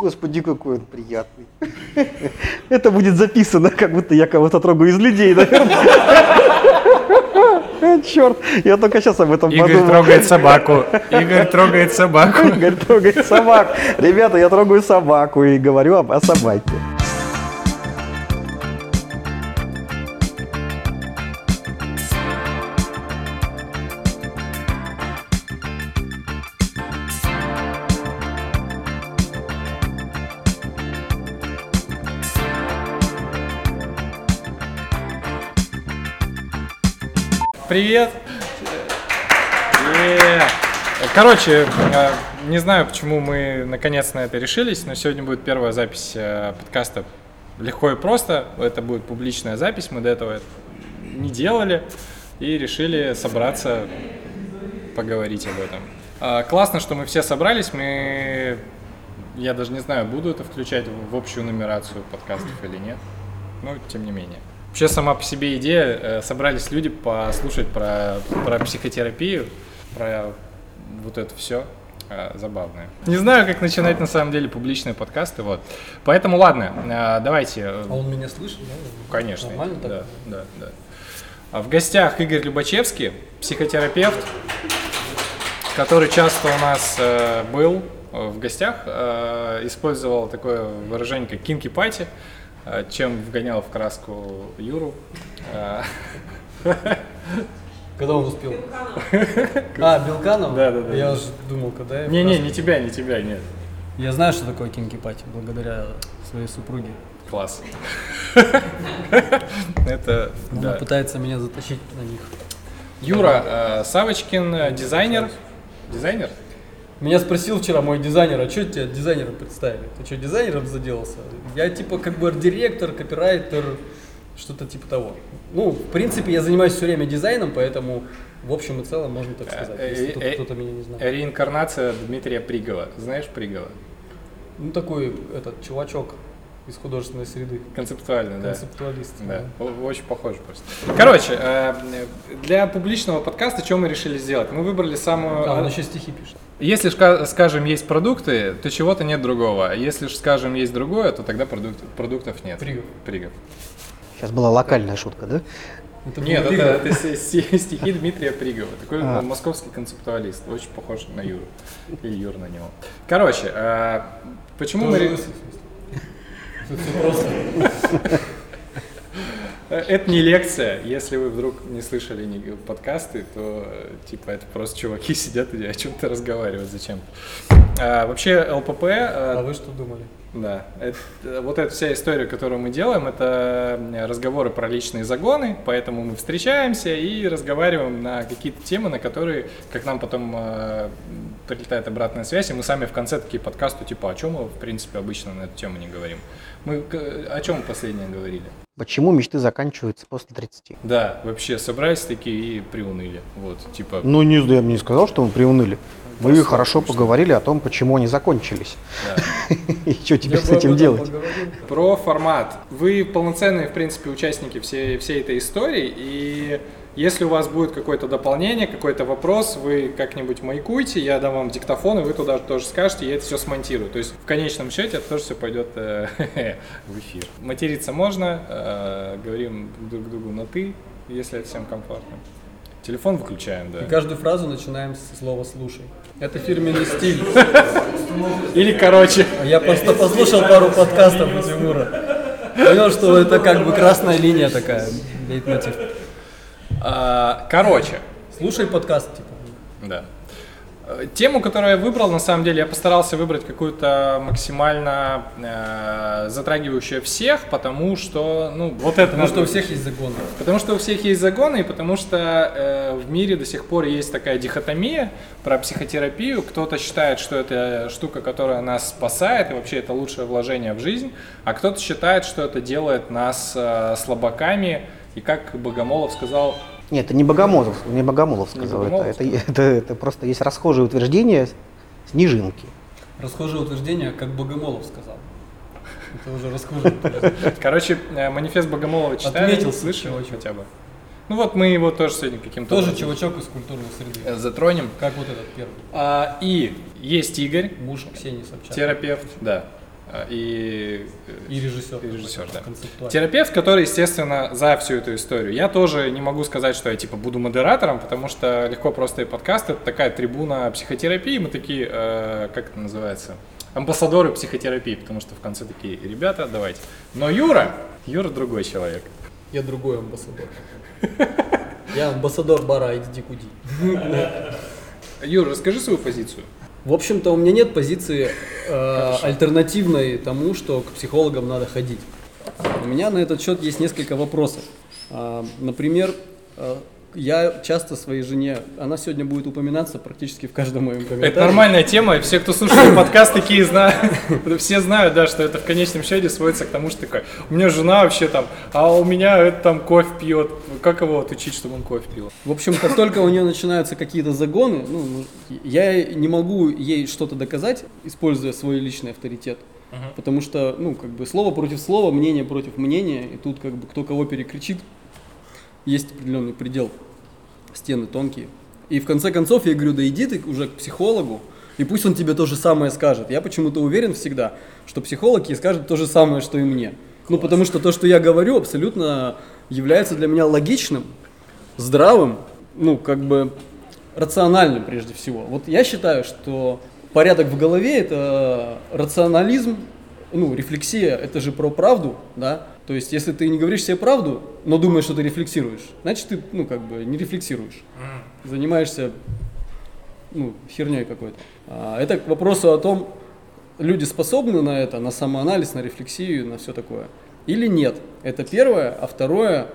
Господи, какой он приятный. Это будет записано, как будто я кого-то трогаю из людей, наверное. Черт, я только сейчас об этом Игорь подумал. трогает собаку. Игорь трогает собаку. Игорь трогает собак. Ребята, я трогаю собаку и говорю об- о собаке. Привет. Короче, э, не знаю, почему мы наконец на это решились, но сегодня будет первая запись э, подкаста легко и просто. Это будет публичная запись, мы до этого не делали и решили собраться, поговорить об этом. А, Классно, что мы все собрались, мы... Я даже не знаю, буду это включать в общую нумерацию подкастов или нет. Ну, тем не менее. Вообще сама по себе идея, э, собрались люди послушать про, про психотерапию, про вот это все забавное. Не знаю, как начинать на самом деле публичные подкасты, вот. Поэтому ладно, э, давайте. э, А он меня слышит, да? Конечно. Нормально так? Да, да, да. А в гостях Игорь Любачевский, психотерапевт, который часто у нас э, был э, в гостях, э, использовал такое выражение, как кинки пати, э, чем вгонял в краску Юру. Э, Когда он успел? А, Белканов? Да, да, да. Я уже думал, когда я... Не-не, не тебя, не тебя, нет. Я знаю, что такое кинки пати, благодаря своей супруге. Класс. Это, Она пытается меня затащить на них. Юра э, Савочкин, дизайнер. Дизайнер? Меня спросил вчера мой дизайнер, а что тебя дизайнером представили? Ты что, дизайнером заделался? Я типа как бы арт-директор, копирайтер, что-то типа того. Ну, в принципе, я занимаюсь все время дизайном, поэтому в общем и целом можно так сказать, Э, если э, кто- э, кто-то меня не знает. Реинкарнация Дмитрия Пригова. Знаешь Пригова? Ну, такой этот чувачок из художественной среды. Концептуально, да. Концептуалист. Да, о- очень похож просто. Короче, э, для публичного подкаста что мы решили сделать? Мы выбрали самую... А, он еще стихи пишет. Если, скажем, есть продукты, то чего-то нет другого. А Если, скажем, есть другое, то тогда продукт- продуктов нет. Пригов. Пригов. Сейчас была локальная шутка, да? Это Нет, это, это стихи Дмитрия Пригова. Такой А. московский концептуалист. Очень похож на Юру. Или Юр на него. Короче, э, почему мы... Тоже всё просто. Э, Это не лекция. Если вы вдруг не слышали подкасты, то э, типа это просто чуваки сидят и о чем-то разговаривают зачем. А, вообще ЛПП, э, А вы что думали? да, это- вот эта вся история, которую мы делаем, это разговоры про личные загоны, поэтому мы встречаемся и разговариваем на какие-то темы, на которые, как нам потом э, прилетает обратная связь, и мы сами в конце такие подкасты, типа, о чем мы, в принципе, обычно на эту тему не говорим. Мы о чем последнее говорили? Почему мечты заканчиваются после 30? Да, вообще собрались такие и приуныли. Вот, типа, Ну, не, я бы не сказал, что мы приуныли. Мы Просто хорошо скучно. поговорили о том, почему они закончились. да. И что теперь Я с этим делать. поговорил. Про формат. Вы полноценные, в принципе, участники всей, всей этой истории, и если у вас будет какое-то дополнение, какой-то вопрос, вы как-нибудь маякуйте, я дам вам диктофон, и вы туда тоже скажете, я это все смонтирую. То есть в конечном счете это тоже все пойдет э, в эфир. Материться можно, э, говорим друг другу на «ты», если это всем комфортно. Телефон выключаем, да. И каждую фразу начинаем с слова «слушай». Это фирменный стиль. Или короче. А Я просто послушал пару подкастов у Тимура. Понял, что это как бы красная линия такая, лейтмотив. А, Короче, Слушай подкаст, типа. Да. Э, Тему, которую я выбрал, на самом деле, я постарался выбрать какую-то максимально э, затрагивающую всех, потому что, ну, вот это Потому что у всех есть законы. Потому что у всех есть законы, и потому что э, в мире до сих пор есть такая дихотомия про психотерапию. Кто-то считает, что это штука, которая нас спасает, и вообще это лучшее вложение в жизнь, а кто-то считает, что это делает нас э, слабаками, и как Богомолов сказал, Нет, это не Богомолов, не Богомолов сказал это. Богомолов Это, это, это просто есть расхожее утверждение снежинки. Расхожее утверждение, как Богомолов сказал. Это уже расхожее. Короче, э, манифест Богомолова читали, Отметился слышали чувачок. хотя бы. Ну вот мы его тоже сегодня каким-то Тоже образом, чувачок из культурной среды. э, затронем. Как вот этот первый. А, и есть Игорь, Муж Ксении Собчак. терапевт, да. Э, и, э, И режиссер. И режиссер, да. Терапевт, который, естественно, за всю эту историю. Я тоже не могу сказать, что я типа буду модератором, потому что легко просто и подкаст это такая трибуна психотерапии. Мы такие, э, как это называется, амбассадоры психотерапии, потому что в конце такие, ребята, давайте. Но Юра, Юра другой человек. Я другой амбассадор. Я амбассадор бара иди куди. Юр, расскажи свою позицию. В общем-то, у меня нет позиции э, альтернативной тому, что к психологам надо ходить. У меня на этот счет есть несколько вопросов. А, например, э, я часто своей жене, она сегодня будет упоминаться практически в каждом моем комментарии. Это нормальная тема, и все, кто слушает подкаст, такие знают, все знают, да, что это в конечном счете сводится к тому, что такой, у меня жена вообще там, а у меня это там кофе пьет, как его отучить, чтобы он кофе пил? В общем, как только у нее начинаются какие-то загоны, ну, ну, я не могу ей что-то доказать, используя свой личный авторитет. Потому что, ну, как бы слово против слова, мнение против мнения, и тут как бы кто кого перекричит, есть определенный предел, стены тонкие. И в конце концов я говорю, да иди ты уже к психологу, и пусть он тебе то же самое скажет. Я почему-то уверен всегда, что психолог ей скажет то же самое, что и мне. Ну, потому что то, что я говорю, абсолютно является для меня логичным, здравым, ну, как бы рациональным прежде всего. Вот я считаю, что порядок в голове – это рационализм, ну, рефлексия – это же про правду, да, то есть, если ты не говоришь себе правду, но думаешь, что ты рефлексируешь, значит, ты, ну, как бы, не рефлексируешь. Занимаешься, ну, херней какой-то. А, это к вопросу о том, люди способны на это, на самоанализ, на рефлексию, на все такое, или нет. Это первое. А второе,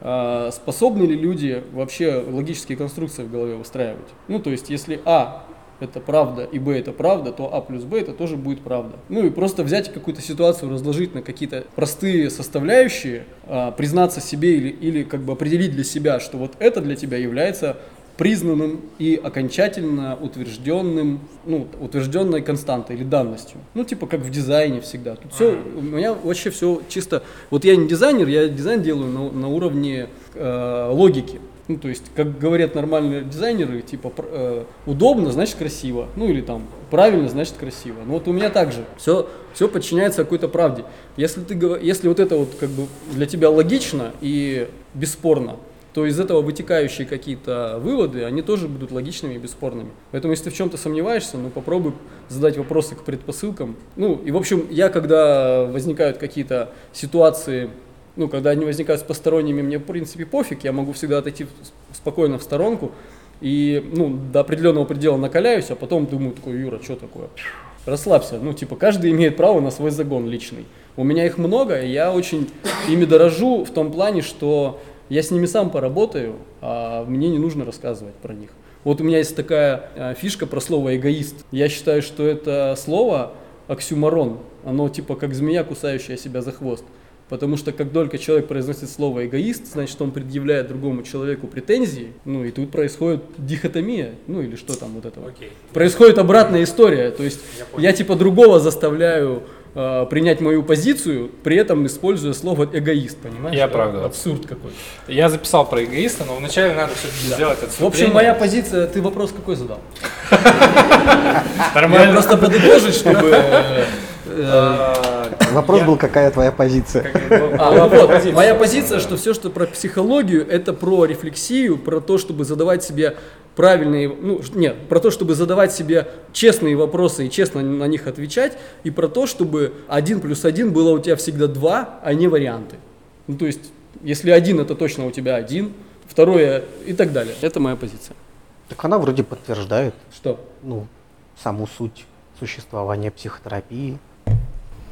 а, способны ли люди вообще логические конструкции в голове выстраивать? Ну, то есть, если А это правда и Б это правда, то А плюс Б это тоже будет правда. Ну и просто взять какую-то ситуацию, разложить на какие-то простые составляющие, а, признаться себе или, или как бы определить для себя, что вот это для тебя является признанным и окончательно утвержденным, ну, утвержденной константой или данностью. Ну, типа как в дизайне всегда. Тут все, у меня вообще все чисто. Вот я не дизайнер, я дизайн делаю на, на уровне э, логики. Ну, то есть, как говорят нормальные дизайнеры, типа, э, удобно, значит красиво. Ну, или там, правильно, значит красиво. Ну, вот у меня так же. Все, все подчиняется какой-то правде. Если, ты, если вот это вот как бы для тебя логично и бесспорно, то из этого вытекающие какие-то выводы, они тоже будут логичными и бесспорными. Поэтому, если ты в чем-то сомневаешься, ну, попробуй задать вопросы к предпосылкам. Ну, и, в общем, я, когда возникают какие-то ситуации, ну, когда они возникают с посторонними, мне, в принципе, пофиг, я могу всегда отойти спокойно в сторонку и, ну, до определенного предела накаляюсь, а потом думаю, такой, Юра, что такое? Расслабься, ну, типа, каждый имеет право на свой загон личный. У меня их много, и я очень ими дорожу в том плане, что я с ними сам поработаю, а мне не нужно рассказывать про них. Вот у меня есть такая э, фишка про слово эгоист. Я считаю, что это слово оксюмарон. Оно типа как змея, кусающая себя за хвост. Потому что как только человек произносит слово эгоист, значит он предъявляет другому человеку претензии, ну и тут происходит дихотомия, ну или что там вот это. вот. Окей. Происходит обратная история, то есть я, типа другого заставляю э, принять мою позицию, при этом используя слово эгоист, понимаешь? Я правда. Абсурд какой-то. Я записал про эгоиста, но вначале надо все-таки сделать В отступление. общем, моя позиция, ты вопрос какой задал? Я Нормально. просто подытожить, чтобы... э, Вопрос был, какая твоя позиция? А, вот, моя позиция, что все, что про психологию, это про рефлексию, про то, чтобы задавать себе правильные, ну, нет, про то, чтобы задавать себе честные вопросы и честно на них отвечать, и про то, чтобы один плюс один было у тебя всегда два, а не варианты. Ну, то есть, если один, это точно у тебя один, второе и так далее. Это моя позиция. Так она вроде подтверждает, Что? ну, саму суть существования психотерапии.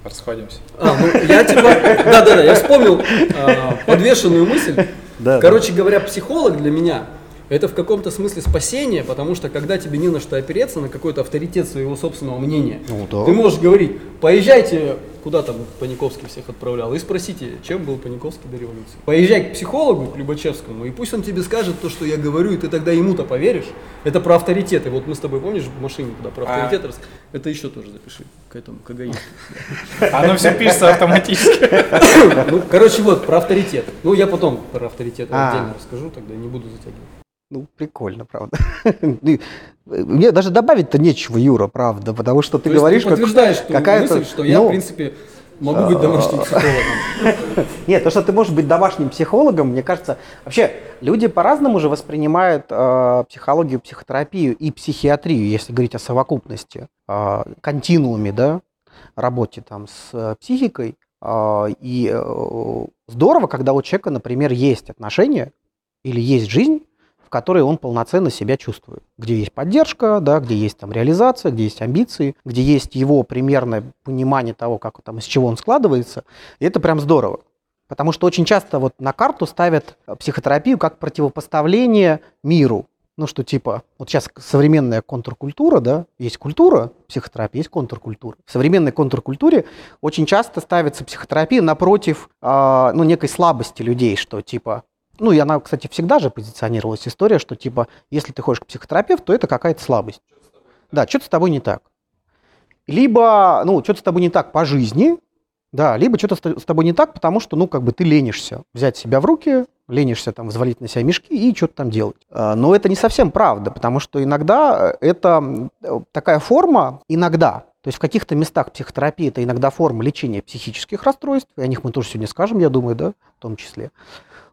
Расходимся. А, ну, я типа, да-да-да, я вспомнил а, подвешенную мысль. Да, Короче говоря, психолог для меня это в каком-то смысле спасение, потому что когда тебе не на что опереться, на какой-то авторитет своего собственного мнения, Ну да. ты можешь говорить, поезжайте, куда там Паниковский всех отправлял, и спросите, чем был Паниковский до революции. Поезжай к психологу, к Любачевскому, и пусть он тебе скажет то, что я говорю, и ты тогда ему-то поверишь. Это про авторитеты. Вот мы с тобой, помнишь, в машине, когда про А. авторитет рас- Это еще тоже запиши к этому, к эгоисту. Оно все пишется автоматически. Ну, короче, вот, про авторитет. Ну, я потом про авторитет А. отдельно расскажу, тогда не буду затягивать. Ну, прикольно, правда. Ну, Мне даже добавить-то нечего, Юра, правда, потому что ты То говоришь, ты как подтверждаешь что какая-то... мысль, что я, ну, в принципе, могу быть домашним психологом. Нет, то, что ты можешь быть домашним психологом, мне кажется, вообще люди по-разному же воспринимают э, психологию, психотерапию и психиатрию, если говорить о совокупности, э, континууме, да, работе там с э, психикой. Э, и э, здорово, когда у человека, например, есть отношения или есть жизнь, в которой он полноценно себя чувствует, где есть поддержка, да, где есть там реализация, где есть амбиции, где есть его примерное понимание того, как там из чего он складывается, и это прям здорово. Потому что очень часто вот на карту ставят э, психотерапию как противопоставление миру. Ну, что типа, вот сейчас современная контркультура, да, есть культура психотерапии, есть контркультура. В современной контркультуре очень часто ставится психотерапия напротив, э, ну, некой слабости людей, что типа, ну, и она, кстати, всегда же позиционировалась история, что типа, если ты ходишь к психотерапевту, то это какая-то слабость. Да, что-то с тобой не так. Либо, ну, что-то с тобой не так по жизни, да, либо что-то с тобой не так, потому что, ну, как бы ты ленишься взять себя в руки, ленишься там взвалить на себя мешки и что-то там делать. А, Но это не совсем правда, потому что иногда это э, такая форма, иногда, то есть в каких-то местах психотерапии это иногда форма лечения психических расстройств, и о них мы тоже сегодня скажем, я думаю, да, в том числе.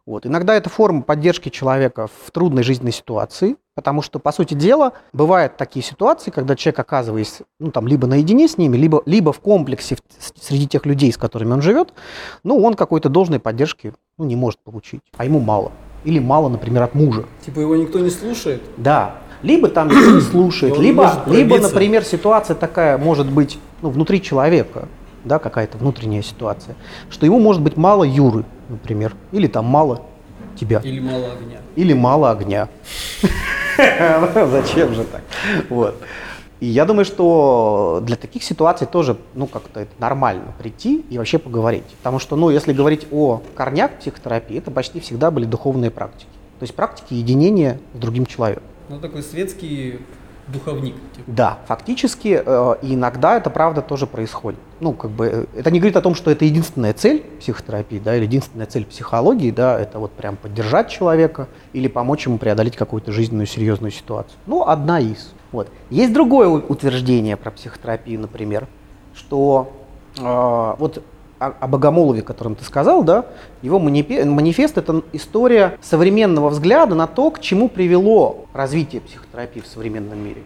Вот. Иногда это форма поддержки человека в трудной жизненной ситуации, потому что, по сути дела, бывают такие ситуации, когда человек оказывается ну, там, либо наедине с ними, либо, либо в комплексе в- среди тех людей, с которыми он живет, ну, он какой-то должной поддержки ну, не может получить, а ему мало. Или мало, например, от мужа. Типа его никто не слушает. Да. Либо там не слушает, он либо, либо, например, ситуация такая может быть ну, внутри человека, да, какая-то внутренняя ситуация, что ему может быть мало Юры, например, или там мало тебя, Или мало огня. или мало огня. Зачем же так? Вот. И я думаю, что для таких ситуаций тоже, ну, как-то это нормально прийти и вообще поговорить. Потому что, ну, если говорить о корнях психотерапии, это почти всегда были духовные практики. То есть практики единения с другим человеком. Ну, такой светский духовник. типа. Да, фактически э, иногда это правда тоже происходит. Ну, как бы э, это не говорит о том, что это единственная цель психотерапии, да, или единственная цель психологии, да, это вот прям поддержать человека или помочь ему преодолеть какую-то жизненную серьезную ситуацию. Ну, одна из. Вот. Есть другое утверждение про психотерапию, например, что э, вот о, о Богомолове, о котором ты сказал, да, его манифест – это история современного взгляда на то, к чему привело развитие психотерапии в современном мире.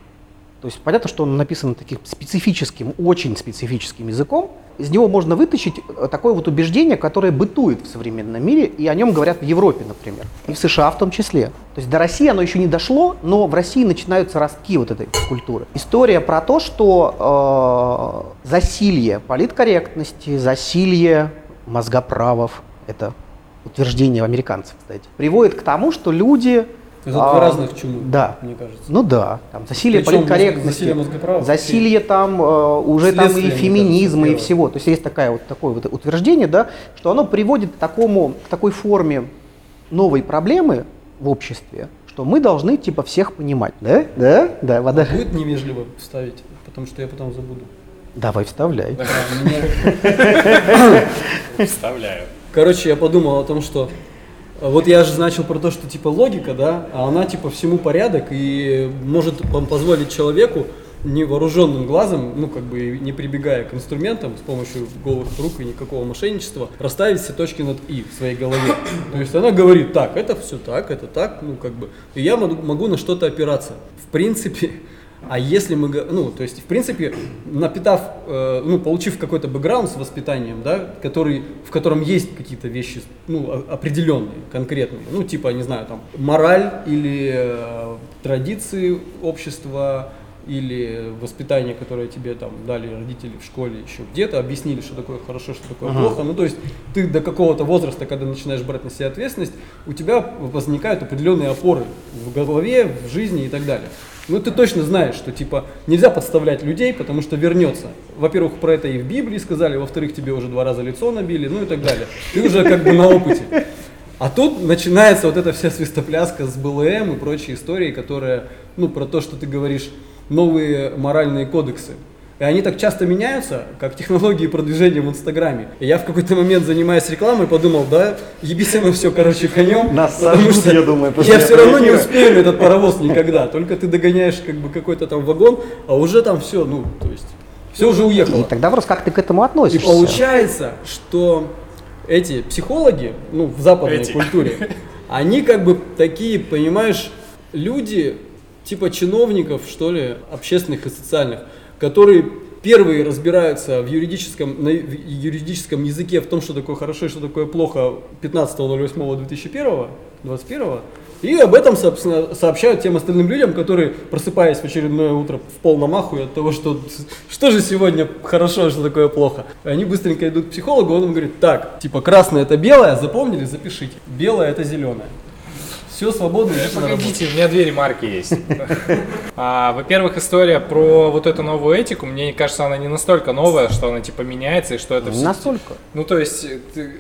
То есть понятно, что он написан таким специфическим, очень специфическим языком. Из него можно вытащить э, такое вот убеждение, которое бытует в современном мире, и о нем говорят в Европе, например, и в США в том числе. То есть до России оно еще не дошло, но в России начинаются ростки вот этой культуры. История про то, что э, засилье политкорректности, засилье мозгоправов, это утверждение американцев, кстати, приводит к тому, что люди... Это а, два разных чумы, Да, мне кажется. ну да, там засилие Причем политкорректности, засилие там э, уже там и феминизма и всего. То есть есть такая вот такое вот утверждение, да, что оно приводит к такому к такой форме новой проблемы в обществе, что мы должны типа всех понимать, да, да, да, вода. Будет невежливо вставить, потому что я потом забуду. Давай вставляй. Вставляю. Короче, я подумал о том, что вот я же начал про то, что типа логика, да, а она типа всему порядок и может позволить человеку невооруженным глазом, ну как бы не прибегая к инструментам с помощью голых рук и никакого мошенничества, расставить все точки над «и» в своей голове. То есть она говорит, так, это все так, это так, ну как бы, и я могу на что-то опираться. В принципе, а если мы, ну, то есть, в принципе, напитав, э, ну, получив какой-то бэкграунд с воспитанием, да, который, в котором есть какие-то вещи, ну, определенные, конкретные, ну, типа, не знаю, там, мораль или э, традиции общества, или воспитание, которое тебе там дали родители в школе, еще где-то, объяснили, что такое хорошо, что такое плохо. Ну, то есть ты до какого-то возраста, когда начинаешь брать на себя ответственность, у тебя возникают определенные опоры в голове, в жизни и так далее. Ну, ты точно знаешь, что, типа, нельзя подставлять людей, потому что вернется. Во-первых, про это и в Библии сказали, во-вторых, тебе уже два раза лицо набили, ну и так далее. Ты уже как бы на опыте. А тут начинается вот эта вся свистопляска с БЛМ и прочие истории, которые, ну, про то, что ты говоришь, новые моральные кодексы. И они так часто меняются, как технологии продвижения в Инстаграме. И я в какой-то момент, занимаясь рекламой, подумал, да, ебись оно все, короче, конем. Нас потому что я думаю, Я все равно не успею на этот паровоз никогда. Только ты догоняешь как бы какой-то там вагон, а уже там все, ну, то есть, все уже И уехало. тогда вопрос, как ты к этому И относишься? получается, что эти психологи, ну, в западной Эти. культуре, они как бы такие, понимаешь, люди, типа чиновников, что ли, общественных и социальных, которые первые разбираются в юридическом, на юридическом языке в том, что такое хорошо и что такое плохо 15.08.2001, 21 и об этом, собственно, сообщают тем остальным людям, которые, просыпаясь в очередное утро в полном ахуе от того, что что же сегодня хорошо, а что такое плохо. Они быстренько идут к психологу, он им говорит, так, типа красное это белое, запомнили, запишите. Белое это зеленое. Все свободно, идите на работу. Погодите, у меня две ремарки есть. А, Во-первых, история про вот эту новую этику, мне кажется, она не настолько новая, что она типа меняется и что это Не все. настолько. Ну, то есть, ты-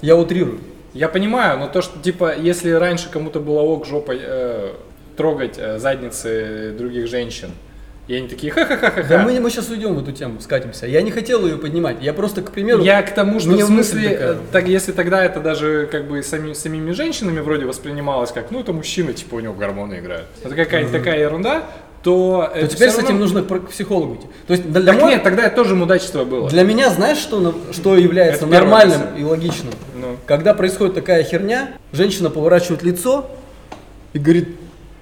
Я утрирую. я понимаю, но то, что типа, если раньше кому-то было ок жопой э, трогать э, задницы других женщин, и они такие ха-ха-ха-ха-ха. Да мы, мы сейчас уйдем в эту тему, скатимся. Я не хотел ее поднимать. Я просто, к примеру, Я к тому, что в смысле, такая. э, так, если тогда это даже как бы сами, самими женщинами вроде воспринималось как, ну это мужчина, типа у него гормоны играют. Это какая-то такая ерунда, то, то это теперь всё с этим равно- нужно к психологу идти. То есть для, Так мо- нет, тогда это тоже мудачество было. для меня, знаешь, что, что является Это нормальным и логичным? Ну. Когда происходит такая херня, женщина поворачивает лицо и говорит,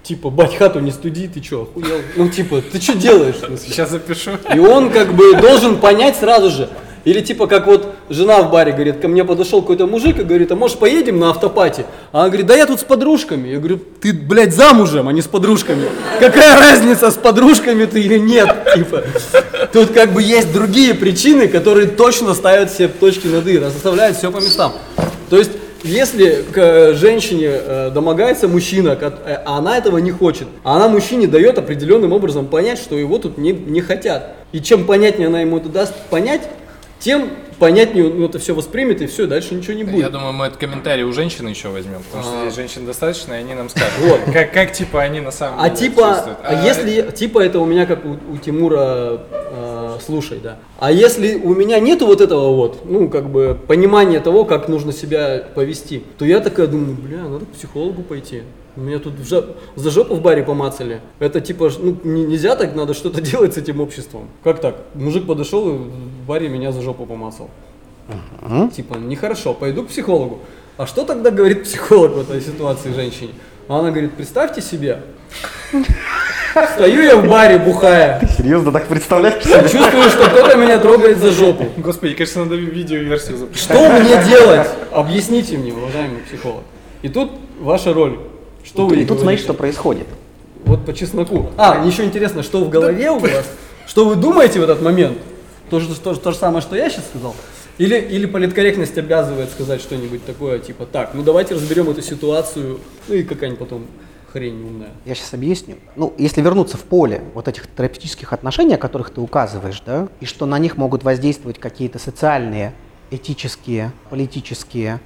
типа, бать, хату не студи, ты чё, охуел? Ну, типа, ты что делаешь? Сейчас запишу. И он как бы должен понять сразу же. Или типа как вот жена в баре говорит, ко мне подошел какой-то мужик и говорит, а может поедем на автопати? А она говорит, да я тут с подружками. Я говорю, ты, блядь, замужем, а не с подружками. Какая разница, с подружками ты или нет? Типа, тут как бы есть другие причины, которые точно ставят все точки над «и», расставляют все по местам. То есть, если к э, женщине э, домогается мужчина, э, а она этого не хочет, а она мужчине дает определенным образом понять, что его тут не, не хотят. И чем понятнее она ему это даст понять, тем понятнее он это все воспримет, и все, дальше ничего не будет. Я думаю, мы этот комментарий у женщин еще возьмем, потому что А. здесь женщин достаточно, и они нам скажут, Вот. как, как типа они на самом А деле типа, а если, типа это у меня как у, у Тимура, э, слушай, да. А если у меня нету вот этого вот, ну, как бы, понимания того, как нужно себя повести, то я такая думаю, бля, надо к психологу пойти. Меня тут в жо- за жопу в баре помацали. Это типа, ну, не- нельзя так, надо что-то делать с этим обществом. Как так? Мужик подошел и в баре меня за жопу помацал. Типа, нехорошо, пойду к психологу. А что тогда говорит психолог в этой ситуации женщине? А она говорит, представьте себе, стою я в баре бухая, Серьезно так представляешь? и чувствую, что кто-то меня трогает за жопу. Господи, кажется, надо видеоверсию записать. Что мне делать? Объясните мне, уважаемый психолог. И тут ваша роль. Что вы И тут смотри, что происходит. Вот по чесноку. А, еще интересно, что в голове у вас? Что вы думаете в этот момент? То же, то, же- то же самое, что я сейчас сказал? Или, или политкорректность обязывает сказать что-нибудь такое, типа, так, ну давайте разберем эту ситуацию, ну и какая-нибудь потом хрень умная. Я сейчас объясню. Ну, если вернуться в поле вот этих терапевтических отношений, о которых ты указываешь, да, и что на них могут воздействовать какие-то социальные, этические, политические,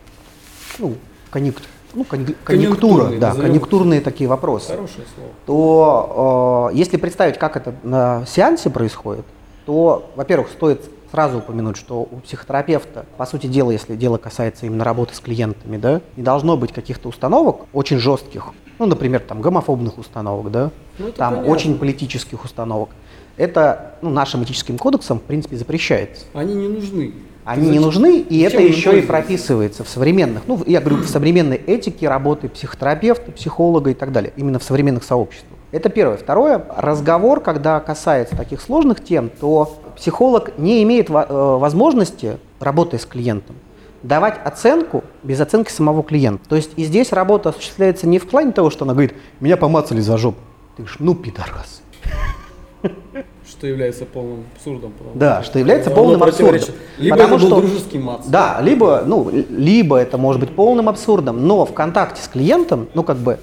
ну, конъюнк- ну, конъюнк- конъюнктура, Конъюнктурные, да, назовем. конъюнктурные такие вопросы, Хорошее слово. то э, если представить, как это на сеансе происходит, то, во-первых, стоит сразу упомянуть, что у психотерапевта, по сути дела, если дело касается именно работы с клиентами, да, не должно быть каких-то установок очень жестких, ну, например, там, гомофобных установок, да, Ну, там, понятно. очень политических установок. Это ну, нашим этическим кодексом, в принципе, запрещается. Они не нужны. Они не нужны, и это зачем еще и прописывается в современных, ну, я говорю, в современной этике работы психотерапевта, психолога и так далее, именно в современных сообществах. Это первое. Второе, разговор, когда касается таких сложных тем, то психолог не имеет э, возможности, работая с клиентом, давать оценку без оценки самого клиента. То есть и здесь работа осуществляется не в плане того, что она говорит, меня помацали за жопу. Ты говоришь, ну, пидорас. Что является полным абсурдом. Да, что является полным абсурдом. Либо Потому это был что- дружеский мац. Да, либо, ну, либо это может быть полным абсурдом, но в контакте с клиентом, ну, как бы,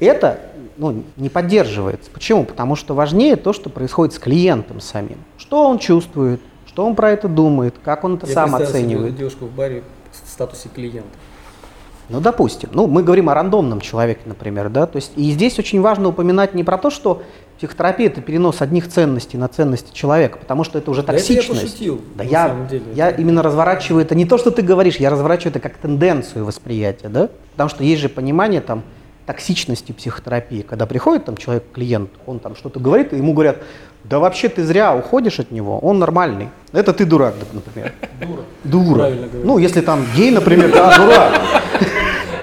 это ну, не поддерживается. Почему? Потому что важнее то, что происходит с клиентом самим. Что он чувствует, что он про это думает, как он это Я сам оценивает. девушку в баре в статусе клиента. Ну, допустим. Ну, мы говорим о рандомном человеке, например, да. То есть, и здесь очень важно упоминать не про то, что Психотерапия это перенос одних ценностей на ценности человека, потому что это уже Да это я токсичность. пошутил, да на я, самом деле. я именно разворачиваю это не то, что ты говоришь, я разворачиваю это как тенденцию восприятия, да? Потому что есть же понимание там токсичности психотерапии, когда приходит там человек, клиент, он там что-то говорит, и ему говорят, да вообще ты зря уходишь от него, он нормальный. Это ты дурак, например. Дура. Дура. Правильно говорю. Ну, если там гей, например, да, дурак.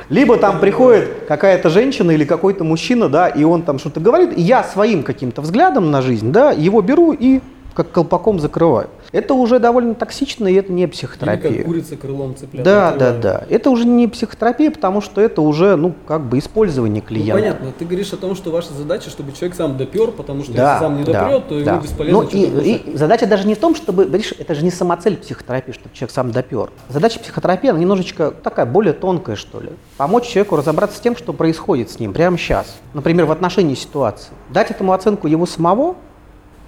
Либо там приходит какая-то женщина или какой-то мужчина, да, и он там что-то говорит, и я своим каким-то взглядом на жизнь, да, его беру и как колпаком закрываю. Это уже довольно токсично, и это не Или психотерапия. как курица крылом цыплят. Да, да, да. Это уже не психотерапия, потому что это уже, ну, как бы использование Ну, клиента. понятно, ты говоришь о том, что ваша задача, чтобы человек сам допер, потому что Да, если сам не да, допрет, то да. ему бесполезно Ну, и, и задача даже не в том, чтобы, видишь, это же не самоцель психотерапии, чтобы человек сам допер. Задача психотерапии, она немножечко такая, более тонкая, что ли. Помочь человеку разобраться с тем, что происходит с ним прямо сейчас. Например, в отношении ситуации. Дать этому оценку его самого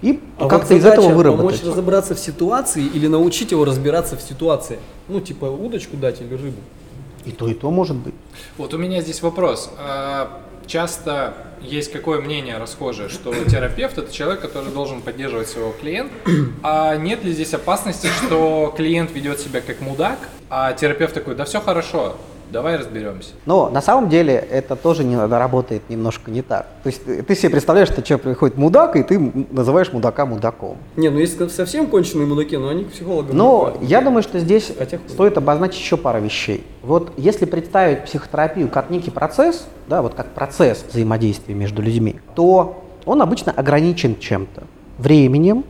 и А как-то вот из этого выработать. помочь разобраться в ситуации или научить его разбираться в ситуации. Ну, типа удочку дать или рыбу. И то, и то может быть. Вот у меня здесь вопрос. А, Часто есть какое мнение расхожее, что терапевт это человек, который должен поддерживать своего клиента. А нет ли здесь опасности, что клиент ведет себя как мудак, а терапевт такой, да все хорошо, давай разберемся. Но на самом деле это тоже не, работает немножко не так. То есть ты, ты себе представляешь, что человек приходит мудак, и ты называешь мудака мудаком. Не, ну есть совсем конченые мудаки, но они к психологам. не Но ходят. я думаю, что здесь Хотя стоит обозначить еще пару вещей. Вот если представить психотерапию как некий процесс, да, вот как процесс взаимодействия между людьми, то он обычно ограничен чем-то. Временем,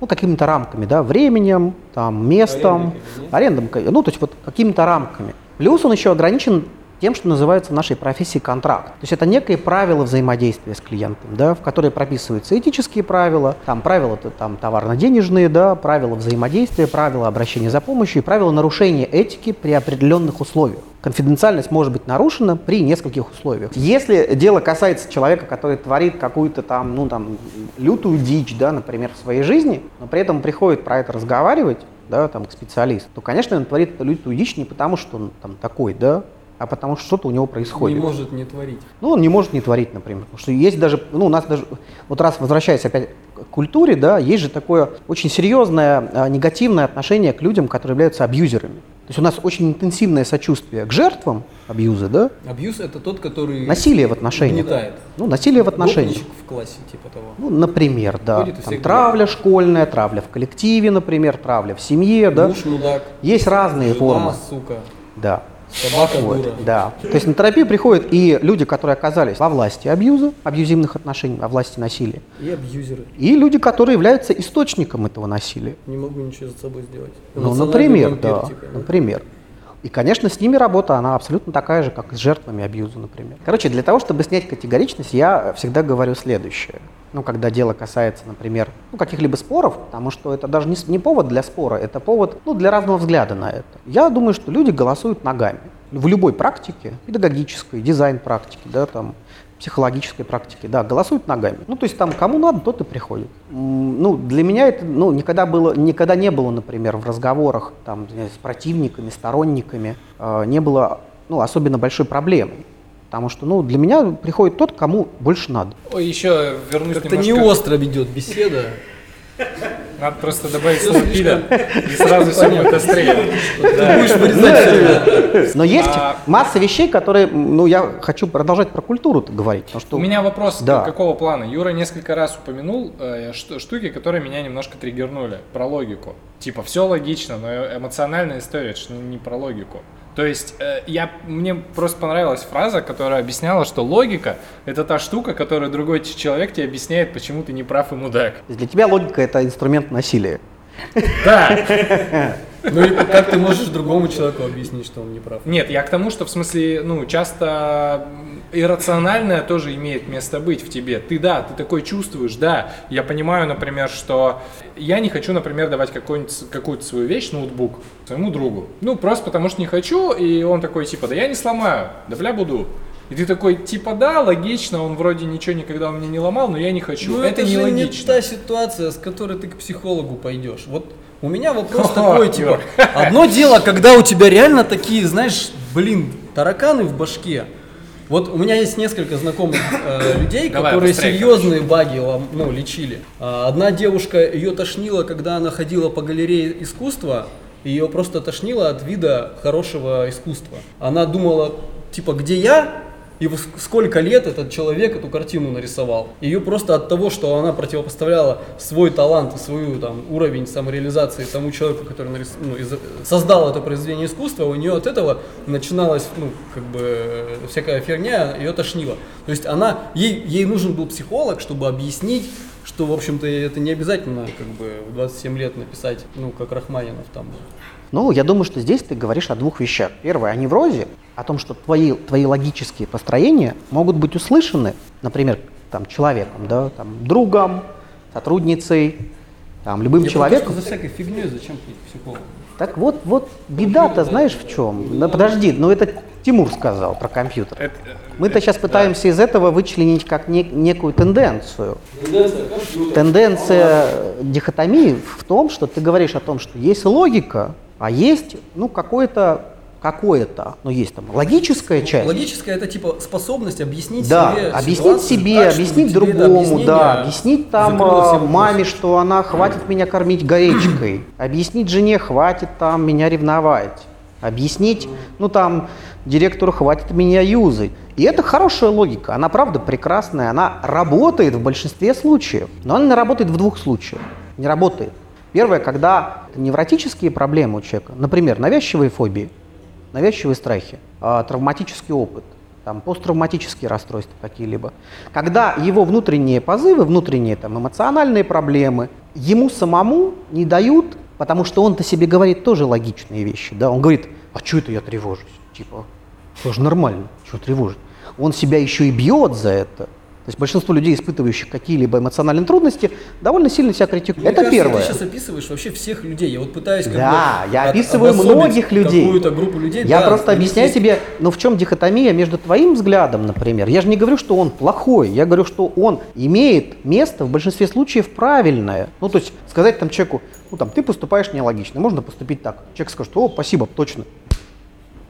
ну, какими-то рамками, да, временем, там, местом, Арендой, арендом, ну, то есть вот какими-то рамками. Плюс он еще ограничен тем, что называется в нашей профессии контракт. То есть это некое правило взаимодействия с клиентом, да, в которое прописываются этические правила, там правила т- там, товарно-денежные, да, правила взаимодействия, правила обращения за помощью и правила нарушения этики при определенных условиях. Конфиденциальность может быть нарушена при нескольких условиях. Если дело касается человека, который творит какую-то там, ну там, лютую дичь, да, например, в своей жизни, но при этом приходит про это разговаривать, да, там, к специалисту, то, конечно, он творит эту лютую дичь не потому, что он там такой, да, а потому что что-то у него происходит. Не может не творить. Ну, он не может не творить, например. Потому что есть даже, ну, у нас даже, вот раз возвращаясь опять к культуре, да, есть же такое очень серьезное а, негативное отношение к людям, которые являются абьюзерами. То есть у нас очень интенсивное сочувствие к жертвам абьюза, да, Абьюз это тот, который насилие в отношениях. угнетает. Ну, насилие в отношениях. Гопничек в классе, типа того. Ну, например, да. Там травля школьная, травля в коллективе, например, травля в семье, да. Муж мудак. Есть разные жена, формы. сука. Да. Собака Вот, дура. да. То есть на терапию приходят и люди, которые оказались во власти абьюза, абьюзивных отношений, во власти насилия, И абьюзеры. и люди, которые являются источником этого насилия. Не могу ничего за собой сделать. Ну, например, вампир, да, типа, например. И, конечно, с ними работа, она абсолютно такая же, как и с жертвами абьюза, например. Короче, для того, чтобы снять категоричность, я всегда говорю следующее. Ну, когда дело касается, например, ну, каких-либо споров, потому что это даже не, не повод для спора, это повод ну, для разного взгляда на это. Я думаю, что люди голосуют ногами. В любой практике, педагогической, дизайн-практике, да, там, психологической практике, да, голосуют ногами. Ну, то есть там кому надо, тот и приходит. Ну, для меня это, ну, никогда было, никогда не было, например, в разговорах там не с противниками, сторонниками, э, не было, ну, особенно большой проблемой. Потому что, ну, для меня приходит тот, кому больше надо. Ой, еще вернусь Как-то не немножко. остро ведет беседа. Надо просто добавить слово пидор, и сразу все будет острее. Ты будешь вырезать все. Но есть А- масса вещей, которые, ну, я хочу продолжать про культуру говорить. У меня вопрос какого плана? Юра несколько раз упомянул э, штуки, которые меня немножко триггернули про логику. Типа, все логично, но эмоциональная история, это не про логику. То есть э, я, мне просто понравилась фраза, которая объясняла, что логика – это та штука, которую другой человек тебе объясняет, почему ты не прав и мудак. для тебя логика это инструмент насилия. Да, Ну и как ты можешь другому человеку объяснить, что он не прав? Нет, я к тому, что в смысле, ну, часто иррациональное тоже имеет место быть в тебе. Ты, да, ты такой чувствуешь, да. Я понимаю, например, что я не хочу, например, давать какую-то свою вещь, ноутбук, своему другу. Ну, просто потому что не хочу, и он такой, типа, да я не сломаю, да бля буду. И ты такой, типа, да, логично, он вроде ничего никогда у меня не ломал, но я не хочу. Ну это, это, же не нелогично. та ситуация, с которой ты к психологу пойдешь. Вот у меня вопрос О, такой, типа, одно дело, когда у тебя реально такие, знаешь, блин, тараканы в башке, Вот у меня есть несколько знакомых э, людей, Давай, которые быстрее, серьезные баги лом- ну, лечили. А, Одна девушка, ее тошнило, когда она ходила по галерее искусства, ее просто тошнило от вида хорошего искусства. Она думала, типа, где я? И сколько лет этот человек эту картину нарисовал. Ее просто от того, что она противопоставляла свой талант и свою там уровень самореализации тому человеку, который нарис- ну, из- создал это произведение искусства, у нее от этого начиналась, ну, как бы, э, всякая фигня, ее тошнило. То есть она, ей, ей нужен был психолог, чтобы объяснить, что, в общем-то, это не обязательно, как бы, в 27 лет написать, ну, как Рахманинов там. Ну, я думаю, что здесь ты говоришь о двух вещах. Первое, о неврозе, о том, что твои, твои логические построения могут быть услышаны, например, там, человеком, да, там, другом, сотрудницей, там, любым Я человеком. за всякой фигней зачем к психологу? Так вот, вот беда-то знаешь в чем? Да подожди, ну это Тимур сказал про компьютер. Это- Мы-то сейчас да. пытаемся из этого вычленить как не- некую тенденцию. Тенденция. Тенденция дихотомии в том, что ты говоришь о том, что есть логика, а есть, ну, какое-то, какое-то, ну, есть там логическая часть. Логическое это типа способность объяснить Да, себе объяснить себе, так, объяснить другому, да, объяснить там а, маме, что она хватит меня кормить гречкой, объяснить жене, хватит там меня ревновать, объяснить, ну там, директору хватит меня юзать. И это хорошая логика, она правда прекрасная, она работает в большинстве случаев, но она не работает в двух случаях, не работает. Первое, когда невротические проблемы у человека, например, навязчивые фобии, навязчивые страхи, а, травматический опыт, там, посттравматические расстройства какие-либо. Когда его внутренние позывы, внутренние там, эмоциональные проблемы, ему самому не дают, потому что он-то себе говорит тоже логичные вещи. Да? Он говорит, а что это я тревожусь? Типа, все же нормально, что тревожить? Он себя еще и бьет за это. То есть большинство людей, испытывающих какие-либо эмоциональные трудности, довольно сильно себя критикуют. Мне это кажется, первое. Ты сейчас описываешь вообще всех людей. Я вот пытаюсь как Да, бы я описываю многих людей. Какую-то группу людей. Я да, просто объясняю есть- тебе, ну в чем дихотомия между твоим взглядом, например. Я же не говорю, что он плохой, я говорю, что он имеет место в большинстве случаев правильное. Ну то есть сказать там человеку, ну там ты поступаешь нелогично, можно поступить так. Человек скажет, о, спасибо, точно,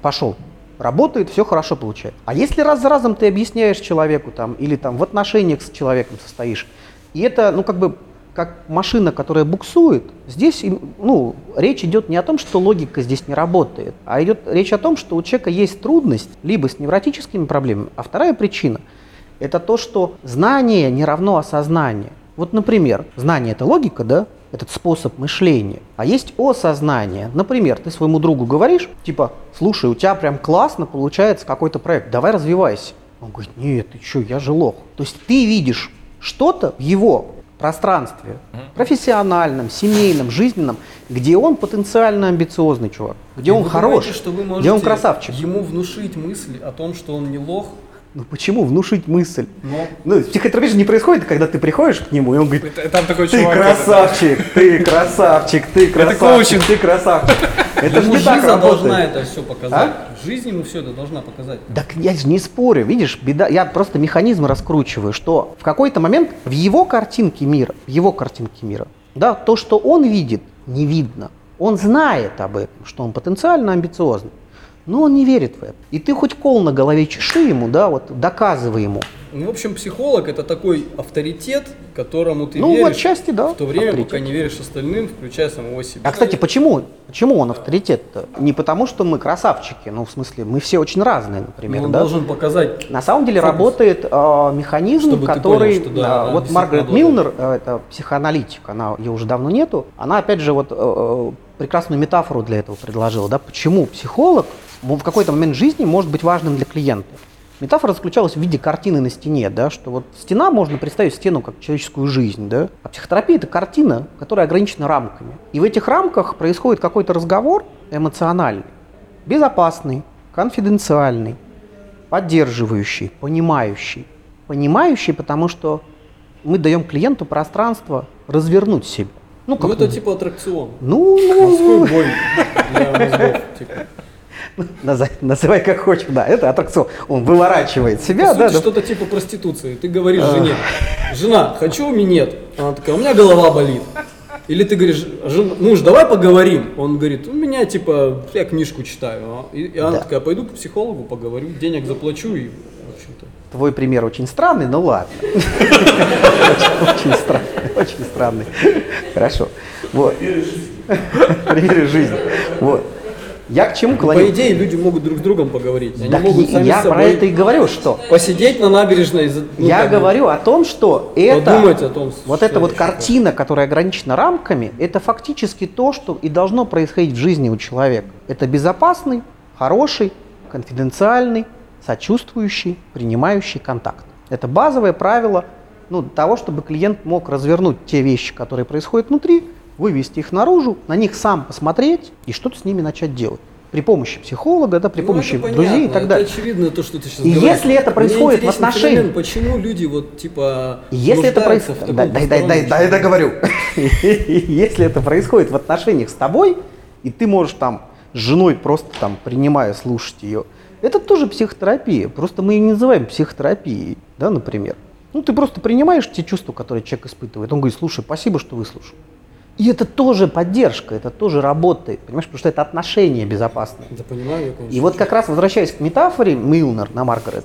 пошел. Работает, все хорошо получает. А если раз за разом ты объясняешь человеку там, или там в отношениях с человеком состоишь, и это, ну как бы, как машина, которая буксует, здесь, ну, речь идет не о том, что логика здесь не работает, а идет речь о том, что у человека есть трудность либо с невротическими проблемами, а вторая причина – это то, что знание не равно осознание. Вот, например, знание – это логика, да? Этот способ мышления. А есть осознание. Например, ты своему другу говоришь, типа, слушай, у тебя прям классно получается какой-то проект, давай развивайся. Он говорит, нет, ты что, я же лох. То есть ты видишь что-то в его пространстве, профессиональном, семейном, жизненном, где он потенциально амбициозный чувак, где И он хорош, думаете, что вы где он красавчик. Ему внушить мысль о том, что он не лох, Ну почему внушить мысль? но Ну, психотерапия же не происходит, когда ты приходишь к нему, и он говорит, Это- Там такой Ты чувак. красавчик, ты красавчик, ты красавчик, ты красавчик. Это же ему не так жизнь должна это все показать. А? Жизнь ему все это должна показать. Так я же не спорю, видишь, беда, я просто механизм раскручиваю, что в какой-то момент в его картинке мира, в его картинке мира, да, то, что он видит, не видно. Он знает об этом, что он потенциально амбициозный, но он не верит в это. И ты хоть кол на голове чеши ему, да, вот доказывай ему. Ну, в общем, психолог это такой авторитет, которому ты Ну, веришь, отчасти, да, в то время, авторитет. пока не веришь остальным, включая самого себя. А, кстати, почему, почему он авторитет-то? Не потому, что мы красавчики, ну, в смысле, мы все очень разные, например, Ну, он да? должен показать На самом деле Фокус. работает э, механизм, Чтобы который, понял, что да, э, вот Маргарет. Милнер, э, это психоаналитик, она ее уже давно нету, она опять же вот э, э, прекрасную метафору для этого предложила, да, почему психолог в какой-то момент жизни может быть важным для клиента. Метафора заключалась в виде картины на стене, да, что вот стена можно представить стену как человеческую жизнь, да, а психотерапия это картина, которая ограничена рамками. И в этих рамках происходит какой-то разговор эмоциональный, безопасный, конфиденциальный, поддерживающий, понимающий. Понимающий, потому что мы даем клиенту пространство развернуть себя. Ну, Ну, как это типа аттракцион. ну, ну, бой для мозгов. типа. Называй, как хочешь, да, это аттракцион. Он выворачивает себя, По да, сути, да. что-то типа проституции. Ты говоришь жене, жена, хочу минет. Она такая, у меня голова болит. Или ты говоришь, «Жен- муж, давай поговорим. Он говорит, у меня типа, я книжку читаю. А?» И, и она Да. такая, пойду к психологу поговорю, денег заплачу и в общем-то. Твой пример очень странный, но ладно. Очень странный, очень странный. Хорошо. Вот. Примеры жизни. Вот. Я к чему По клоню? идее, люди могут друг с другом поговорить. Они Так могут сами я с собой про это и говорю, что посидеть на набережной. ну, я как бы, говорю о том, что это Подумать о том, вот что эта вот картина, которая ограничена рамками, это фактически то, что и должно происходить в жизни у человека. Это безопасный, хороший, конфиденциальный, сочувствующий, принимающий контакт. Это базовое правило ну, того, чтобы клиент мог развернуть те вещи, которые происходят внутри, вывести их наружу, на них сам посмотреть и что-то с ними начать делать. При помощи психолога, да, при Ну, помощи это друзей и понятно, так далее. Это очевидно то, что ты сейчас И говоришь. если это Мне происходит в интересен отношениях- феномен, почему люди вот типа Если это в происходит, дай, дай, дай, дай, дай, постороннем договорю. Если это происходит в отношениях с тобой, и ты можешь там с женой просто там принимая слушать ее, это тоже психотерапия. Просто мы ее не называем психотерапией, да, например. Ну, ты просто принимаешь те чувства, которые человек испытывает. Он говорит, слушай, спасибо, что выслушал. И это тоже поддержка, это тоже работает, понимаешь, потому что это отношения безопасные. Да понимаю, я, конечно. И вот как раз возвращаясь к метафоре Милнер на Маргарет,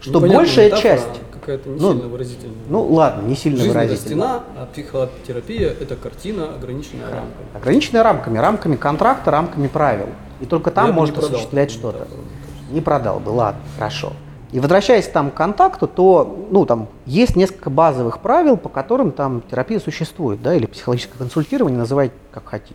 что Ну, понятно, большая часть, какая-то не ну, сильно выразительная. ну ладно, не сильно Жизнь это выразительно. стена, а психотерапия это картина, ограниченная рамками. Ограниченная рамками, рамками контракта, рамками правил. И только там Я продал осуществлять что-то. Не продал бы, ладно, хорошо. И возвращаясь там к контакту, то ну, там есть несколько базовых правил, по которым там терапия существует, да, или психологическое консультирование, называйте как хотите.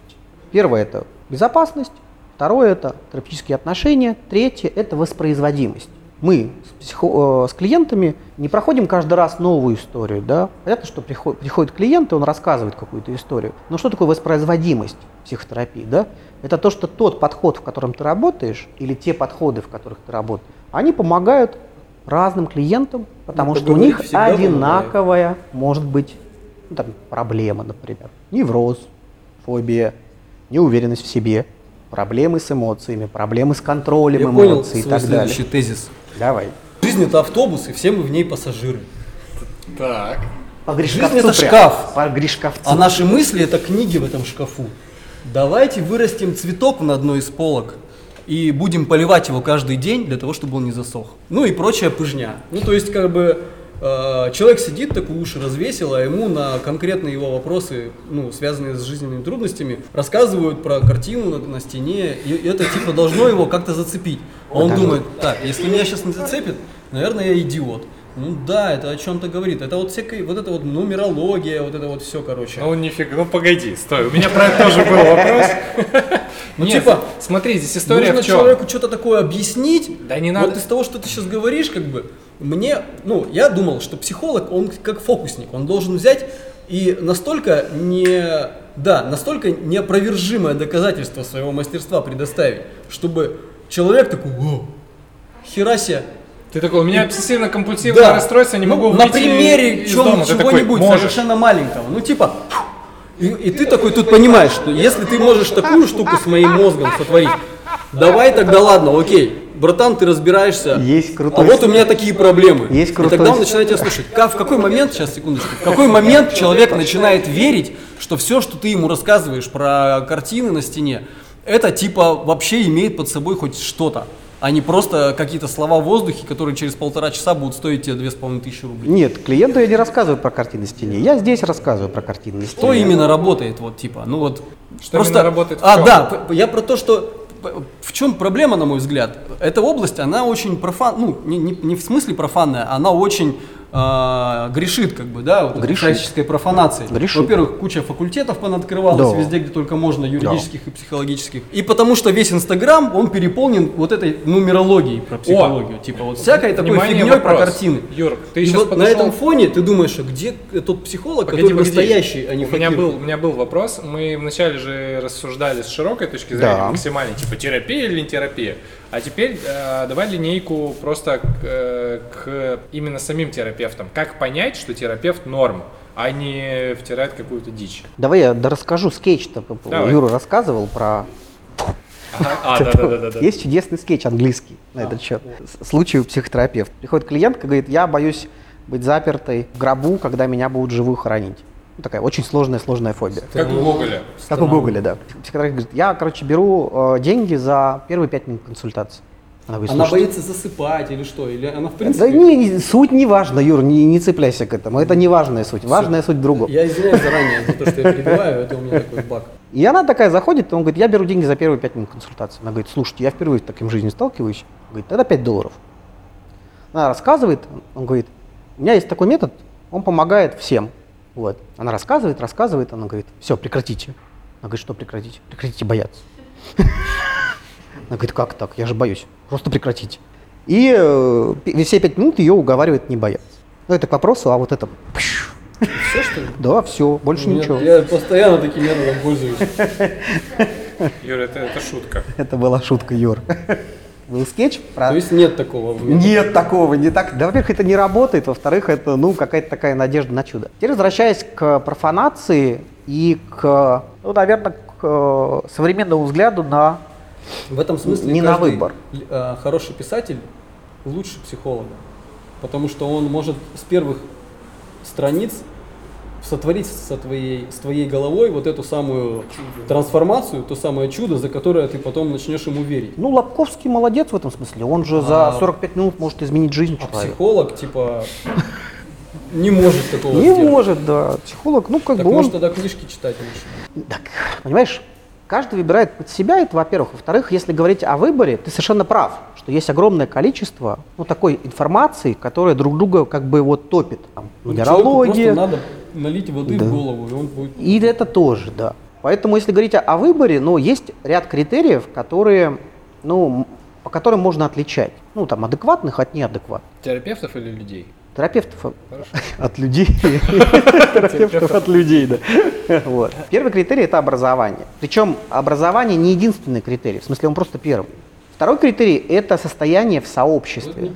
Первое – это безопасность, второе – это терапевтические отношения, третье – это воспроизводимость. Мы с, э, с клиентами не проходим каждый раз новую историю, да. Понятно, что приход- приходит клиент, и он рассказывает какую-то историю. Но что такое воспроизводимость психотерапии, да? Это то, что тот подход, в котором ты работаешь, или те подходы, в которых ты работаешь, они помогают разным клиентам, потому Ну, что у них всегда помогает. одинаковая может быть ну, там, проблема, например. Невроз, фобия, неуверенность в себе, проблемы с эмоциями, проблемы с контролем Я понял эмоций и свой так далее. следующий тезис. Давай. Жизнь это автобус, и все мы в ней пассажиры. Так. По Жизнь это шкаф. По Гришковцу. А наши мысли это книги в этом шкафу. Давайте вырастим цветок на одной из полок и будем поливать его каждый день для того, чтобы он не засох. Ну и прочая пыжня. Ну то есть как бы человек сидит, такой уши развесил, а ему на конкретные его вопросы, ну связанные с жизненными трудностями, рассказывают про картину на, на стене, и это типа должно его как-то зацепить. А он думает, так, если меня сейчас не зацепит, наверное, я идиот. Ну да, это о чем-то говорит. Это вот всякая, вот это вот нумерология, вот это вот все, короче. Ну нифига, ну погоди, стой, у меня про это тоже был вопрос. Ну, типа, смотри, здесь история Нужно в чем? человеку что-то такое объяснить. Да не Вот надо. из того, что ты сейчас говоришь, как бы, мне, ну, я думал, что психолог, он как фокусник, он должен взять и настолько не, да, настолько неопровержимое доказательство своего мастерства предоставить, чтобы человек такой, о, хера себе, Ты такой, у меня обсессивно-компульсивное да. расстройство, не Ну, могу На выйти примере. Ты такой, чего-нибудь совершенно маленького. Ну, типа, и, и ты такой тут понимаешь, что если ты можешь такую штуку с моим мозгом сотворить, давай тогда ладно, окей, братан, ты разбираешься. Есть А крутой вот у меня такие проблемы. Есть И крутой тогда он начинает тебя слушать. Как, в какой момент, сейчас, секундочку, в какой момент человек начинает верить, что все, что ты ему рассказываешь про картины на стене, это типа вообще имеет под собой хоть что-то, а не просто какие-то слова в воздухе, которые через полтора часа будут стоить тебе две с половиной тысячи рублей. Нет, клиенту я не рассказываю про картины на стене. Я здесь рассказываю про картины на стене. Что именно работает, вот типа, ну вот. Что именно работает в А, да, я про то, что в чем проблема, на мой взгляд. Эта область, она очень профан, ну не, не, не в смысле профанная, она очень а, грешит, как бы, да, вот Грешит. всяческой профанацией. Грешит. Во-первых, куча факультетов понаткрывалась Да. везде, где только можно, юридических и психологических. И потому что весь Инстаграм, он переполнен вот этой нумерологией про психологию. Типа вот всякой такой Внимание, фигней про картины. Юр, ты и сейчас вот на подошел- этом фоне ты думаешь, а где тот психолог, Погоди, который погоди. настоящий, а не у меня факир? был У меня был вопрос. Мы вначале же рассуждали с широкой точки зрения, Да. максимальной, типа терапия или не терапия. А теперь э, давай линейку просто к, э, к именно самим терапевтам. Как понять, что терапевт норм, а не втирает какую-то дичь? Давай я расскажу скетч-то. Давай. Юра рассказывал про... Ага, А, да, да, да. Есть чудесный скетч английский на этот счет. Случай у психотерапевта. Приходит клиентка, говорит, я боюсь быть запертой в гробу, когда меня будут живую хоронить. Ну, такая очень сложная, сложная фобия. Как у Гоголя. Как у Гоголя, да. Психотерапевт говорит, я, короче, беру э, деньги за первые пять минут консультации. Она говорит, Она «Слушайте, боится засыпать или что? Или она в Да принципе... не, не, суть не важна, Юр, не, не цепляйся к этому. Это не важная суть. Важная суть в другом. Я извиняюсь заранее за то, что я перебиваю, это у меня такой баг. И она такая заходит, и он говорит, я беру деньги за первые пять минут консультации. Она говорит, слушайте, я впервые с таким в жизни сталкиваюсь. Говорит, тогда 5 долларов. Она рассказывает, он говорит, у меня есть такой метод, он помогает всем. Вот. Она рассказывает, рассказывает, она говорит, все, прекратите. Она говорит, что прекратите? Прекратите бояться. Она говорит, как так? Я же боюсь. Просто прекратите. И э, все пять минут ее уговаривает не бояться. Ну, это к вопросу, а вот это... Все, что ли? Да, все, больше ничего. Я постоянно таким методом пользуюсь. Юра, это, это шутка. Это была шутка, Юр. Был скетч про... То есть нет такого? Нет такого, не так. Да, во-первых, это не работает, во-вторых, это, ну, какая-то такая надежда на чудо. Теперь возвращаясь к профанации и к, ну, наверное, к э, современному взгляду на... В этом смысле Не на выбор. э, хороший писатель лучше психолога, потому что он может с первых страниц сотворить со твоей, с твоей головой вот эту самую трансформацию, то самое чудо, за которое ты потом начнешь ему верить. Ну, Лобковский молодец в этом смысле. Он же А- за 45 минут может изменить жизнь А человека. психолог, типа, не может такого Не сделать. может, да. Психолог, ну, как Так бы он... может тогда книжки читать лучше. Так, понимаешь, каждый выбирает под себя, это во-первых. Во-вторых, если говорить о выборе, ты совершенно прав, что есть огромное количество ну, такой информации, которая друг друга как бы вот топит. Там, нумерология. просто надо налить воды Да. в голову, и он будет... И это тоже, да. Поэтому, если говорить о, о выборе, ну, есть ряд критериев, которые, ну, по которым можно отличать. Ну, там, адекватных от неадекватных. Терапевтов или людей? Терапевтов от- Хорошо. от людей. Терапевтов от людей, да. Вот. Первый критерий – это образование. Причем образование не единственный критерий, в смысле он просто первый. Второй критерий – это состояние в сообществе.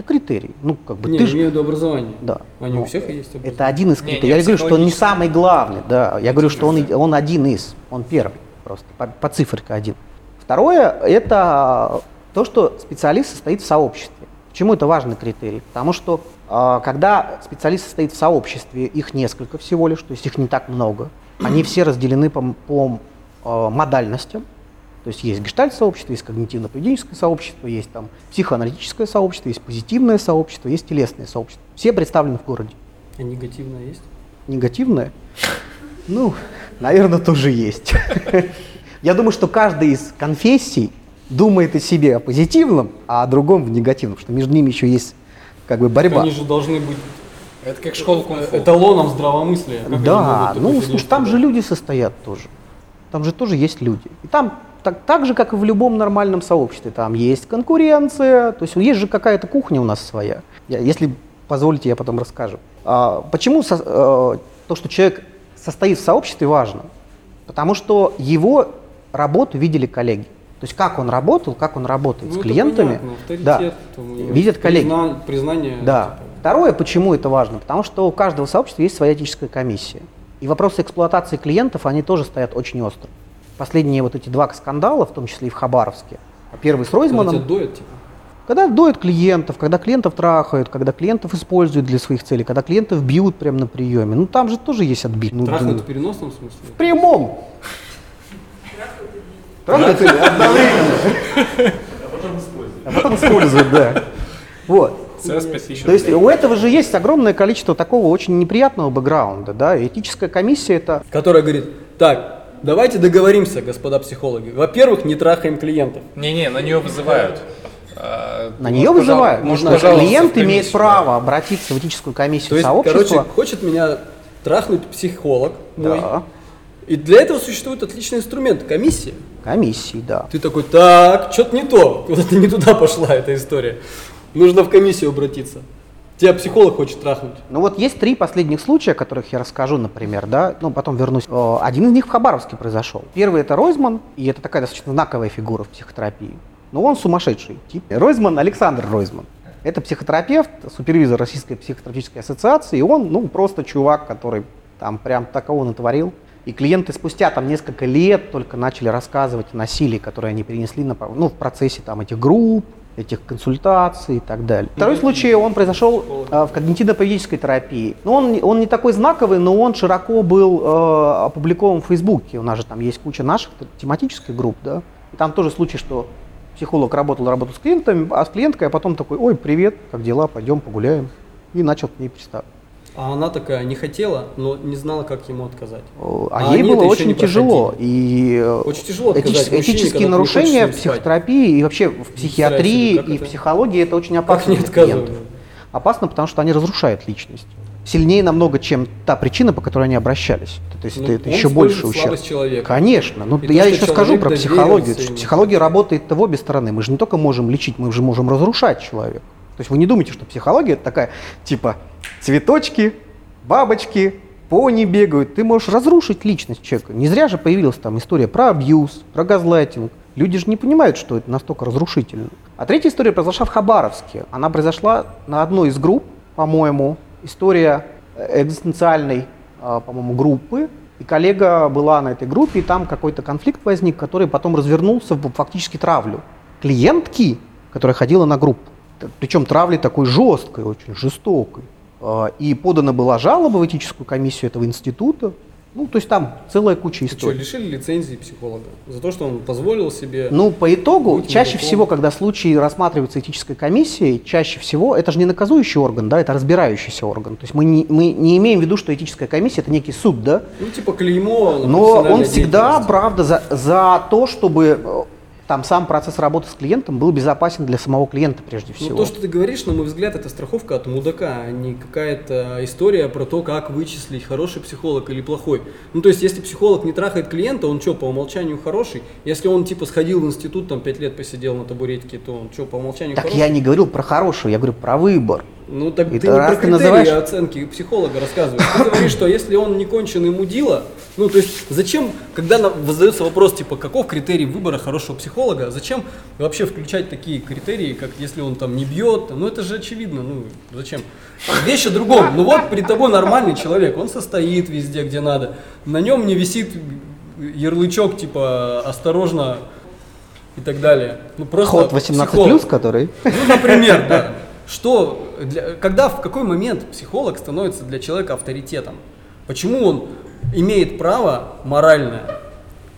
Это критерий. Ну, как бы Не, ты я же... имею в виду образование. Да. Они Ну, у всех есть образование. Это один из Не, критериев. не Я не говорю, что он не самый главный, да. Я говорю, что он, он один из, он первый просто, по, по циферке один. Второе – это то, что специалист состоит в сообществе. Почему это важный критерий? Потому что а, когда специалист состоит в сообществе, их несколько всего лишь, то есть их не так много, они все разделены по, по а, модальностям, то есть есть гештальт-сообщество, есть когнитивно-поведенческое сообщество, есть там психоаналитическое сообщество, есть позитивное сообщество, есть телесное сообщество. Все представлены в городе. А негативное есть? Негативное? Ну, наверное, тоже есть. Я думаю, что каждый из конфессий думает о себе о позитивном, а о другом в негативном, что между ними еще есть как бы борьба. Они же должны быть Это как школа кунг-фу. эталоном здравомыслия. Как Да, ну, слушай, там же страдать? люди состоят тоже. Там же тоже есть люди. И там так, так же, как и в любом нормальном сообществе, там есть конкуренция, то есть есть же какая-то кухня у нас своя. Я- если позволите, я потом расскажу. А, почему со- э, то, что человек состоит в сообществе, важно? Потому что его работу видели коллеги. То есть как он работал, как он работает Ну, с клиентами. понятно, да. там, Видят коллеги. призна- Признание. Да. типа, Второе, почему это важно? Потому что у каждого сообщества есть своя этическая комиссия. И вопросы эксплуатации клиентов, они тоже стоят очень остро. Последние вот эти два скандала, в том числе и в Хабаровске, первый с когда Ройзманом, тебя доят, типа. когда доят клиентов, когда клиентов трахают, когда клиентов используют для своих целей, когда клиентов бьют прямо на приеме. Ну там же тоже есть отбить. Ну, Трахнуть да. в переносном смысле? В прямом. Трахают или одновременно. А потом используют, да. Вот. CS 5000 То есть у этого же есть огромное количество такого очень неприятного бэкграунда, да, и этическая комиссия это, Которая говорит, так, давайте договоримся, господа психологи. Во-первых, не трахаем клиентов. Не-не, на нее вызывают. А, на может, нее вызывают. Пожаловаться клиент имеет да. право обратиться в этическую комиссию То есть, сообщества. короче, хочет меня трахнуть психолог мой. да, И для этого существует отличный инструмент – комиссия. комиссии, да. Ты такой, так, что-то не то, куда-то не туда пошла эта история. Нужно в комиссию обратиться. Тебя психолог хочет трахнуть. Ну вот есть три последних случая, о которых я расскажу, например, да, ну потом вернусь. Э, Один из них в Хабаровске произошел. Первый это Ройзман, и это такая достаточно знаковая фигура в психотерапии. Но он сумасшедший тип. Ройзман, Александр Ройзман. Это психотерапевт, супервизор Российской психотерапевтической ассоциации, и он, ну, просто чувак, который там прям такого натворил. И клиенты спустя там несколько лет только начали рассказывать о насилии, которое они перенесли на, ну, в процессе там этих групп, этих консультаций и так далее. Второй случай, он произошел э, в когнитивно-поведенческой терапии. Ну, он, он не такой знаковый, но он широко был э, опубликован в Фейсбуке. У нас же там есть куча наших тематических групп, да. И там тоже случай, что Психолог работал, работал с клиентами, а с клиенткой, а потом такой, ой, привет, как дела, пойдем погуляем. И начал к ней приставать. А она такая не хотела, но не знала, как ему отказать. А, А ей было еще очень тяжело. И э, Очень тяжело отказать этические, мужчине, этические нарушения в психотерапии и вообще в психиатрии как и это? в психологии это очень Как опасно не отказывали? клиентов. Опасно, потому что они разрушают личность. Сильнее намного, чем та причина, по которой они обращались. То есть Ну, это, это еще больше ущерб. человека. Конечно. Ну, И я что еще скажу про психологию. ему. Психология работает в обе стороны. Мы же не только можем лечить, мы же можем разрушать человека. То есть вы не думаете, что психология это такая, типа, цветочки, бабочки, пони бегают. Ты можешь разрушить личность человека. Не зря же появилась там история про абьюз, про газлайтинг. Люди же не понимают, что это настолько разрушительно. А третья история произошла в Хабаровске. Она произошла на одной из групп, по-моему. История э, экзистенциальной, а, по-моему, группы. И коллега была на этой группе, и там какой-то конфликт возник, который потом развернулся в фактически травлю. Клиентки, которая ходила на группу. Причем травли такой жесткой, очень жестокой. А, И подана была жалоба в этическую комиссию этого института. Ну, то есть там целая куча Ты что, историй. лишили лицензии психолога? За то, что он позволил себе... Ну, по итогу, чаще мудаком. всего, когда случаи рассматриваются этической комиссией, чаще всего, это же не наказующий орган, да, это разбирающийся орган. То есть мы не, мы не имеем в виду, что этическая комиссия это некий суд, да, Ну, типа клеймо но он всегда, правда, за, за то, чтобы э, там сам процесс работы с клиентом был безопасен для самого клиента прежде Ну, всего. то, что ты говоришь, на мой взгляд, это страховка от мудака, а не какая-то история про то, как вычислить, хороший психолог или плохой. Ну, то есть, если психолог не трахает клиента, он что, по умолчанию хороший? Если он, типа, сходил в институт, там, пять лет посидел на табуретке, то он что, по умолчанию Так хороший? я не говорил про хорошего, я говорю про выбор. Ну, так Это ты не про критерии называешь- оценки психолога рассказываешь. Ты говоришь, что если он не конченый мудила, ну, то есть, зачем, когда на- задается вопрос, типа, каков критерий выбора хорошего психолога, зачем вообще включать такие критерии, как если он там не бьет, ну, это же очевидно, ну, зачем? Вещь о другом. Ну, вот перед тобой нормальный человек, он состоит везде, где надо, на нем не висит ярлычок, типа, осторожно и так далее. Ну, просто Ход 18 психолог. плюс, который. Ну, например, да. Что, для- когда, в какой момент психолог становится для человека авторитетом? Почему он имеет право моральное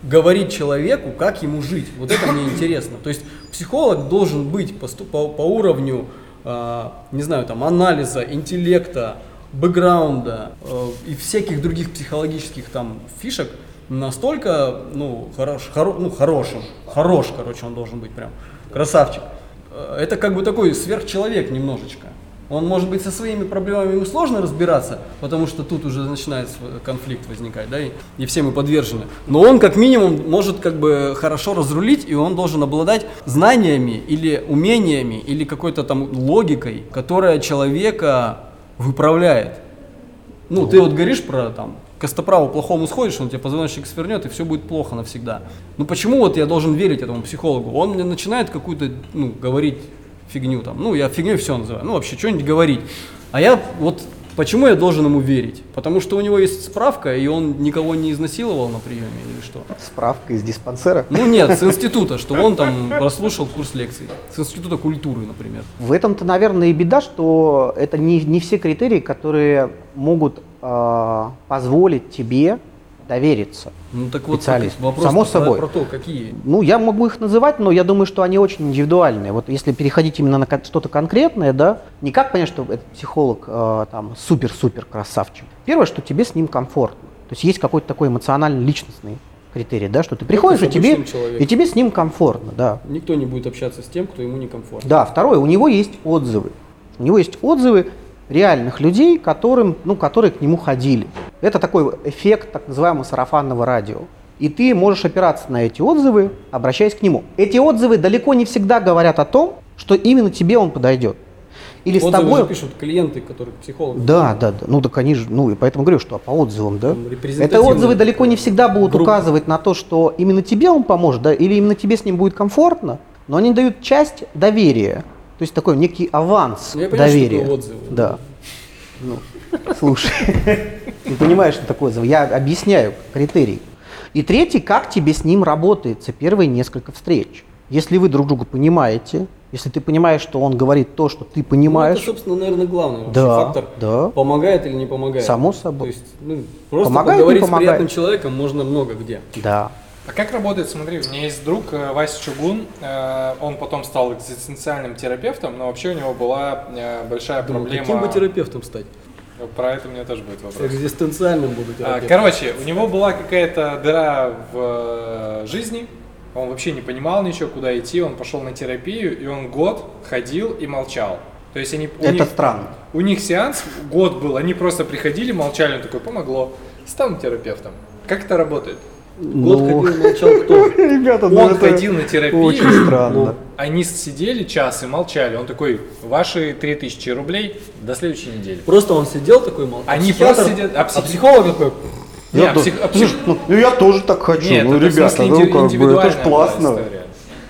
говорить человеку, как ему жить? Вот это мне интересно. То есть психолог должен быть по, по, по уровню, а, не знаю, там, анализа, интеллекта, бэкграунда э, и всяких других психологических там фишек настолько, ну, хорош, хоро- ну, хорошим, хорош, короче, он должен быть прям, красавчик. Э, Это как бы такой сверхчеловек немножечко. Он может быть со своими проблемами ему сложно разбираться, потому что тут уже начинает конфликт возникать, да, и, и все мы подвержены. Но он как минимум может как бы хорошо разрулить, и он должен обладать знаниями или умениями, или какой-то там логикой, которая человека выправляет. Ну, ты вот говоришь про там костоправу плохому сходишь, он тебе позвоночник свернет, и все будет плохо навсегда. Ну почему вот я должен верить этому психологу? Он мне начинает какую-то, ну, говорить фигню там. Ну, я фигней все называю. Ну, вообще, что-нибудь говорить. А я вот почему я должен ему верить? Потому что у него есть справка, и он никого не изнасиловал на приеме или что? Справка из диспансера. Ну нет, с института, что он там прослушал курс лекций. С института культуры, например. В этом-то, наверное, и беда, что это не, не все критерии, которые могут э, позволить тебе довериться. Ну так вот Специалист. вопрос Само собой. про то, какие. Ну, я могу их называть, но я думаю, что они очень индивидуальные. Вот если переходить именно на что-то конкретное, да, не как понять, что этот психолог э, там супер-супер красавчик. Первое, что тебе с ним комфортно. То есть есть какой-то такой эмоционально-личностный критерий, да, что ты приходишь, и тебе, человеком. и тебе с ним комфортно, да. Никто не будет общаться с тем, кто ему некомфортно. Да, второе, у него есть отзывы. У него есть отзывы реальных людей, которым, ну, которые к нему ходили. Это такой эффект так называемого сарафанного радио. И ты можешь опираться на эти отзывы, обращаясь к нему. Эти отзывы далеко не всегда говорят о том, что именно тебе он подойдет. Или с Отзывы тобой... же пишут клиенты, которые к психологу. Да, да, да. Ну так они же, ну и поэтому говорю, что по отзывам, да. Это отзывы далеко не всегда будут группа. указывать на то, что именно тебе он поможет, да, или именно тебе с ним будет комфортно, но они дают часть доверия. То есть такой некий аванс Ну, я понимаю, что доверия. такое отзывы. Да. Ну, слушай, не понимаешь, что такое отзыв. Я объясняю критерий. И третий, как тебе с ним работается первые несколько встреч. Если вы друг друга понимаете, если ты понимаешь, что он говорит то, что ты Ну, понимаешь, это, собственно, наверное, главный вообще Да, фактор. да. Помогает или не помогает. Само собой. То есть, ну, просто Помогает, не поговорить с приятным человеком можно много где. да. А как работает, смотри, у меня есть друг э, Вася Чугун, э, он потом стал экзистенциальным терапевтом, но вообще у него была э, большая Думал, проблема. каким бы терапевтом стать? Про это у меня тоже будет вопрос. Экзистенциальным буду А, терапевтом. Короче, у него была какая-то дыра в жизни, он вообще не понимал ничего, куда идти, он пошел на терапию, и он год ходил и молчал. То есть они, у, Это них, странно. у них сеанс год был, они просто приходили, молчали, он такой, помогло, стану терапевтом. Как это работает? Год Ну, ходил, молчал кто? Ребята, ну Он это ходил на терапию, Очень странно. Ну. они сидели час и молчали. Он такой, ваши 3000 рублей до следующей недели. Просто он сидел такой, молчал. Они Психиатр- просто сидят- а А психи- психолог такой, Я а то- псих- а псих- ну, ну я тоже так хочу. Нет, ну, это ребята, смысле ну как бы, это индивидуальная ж была классно.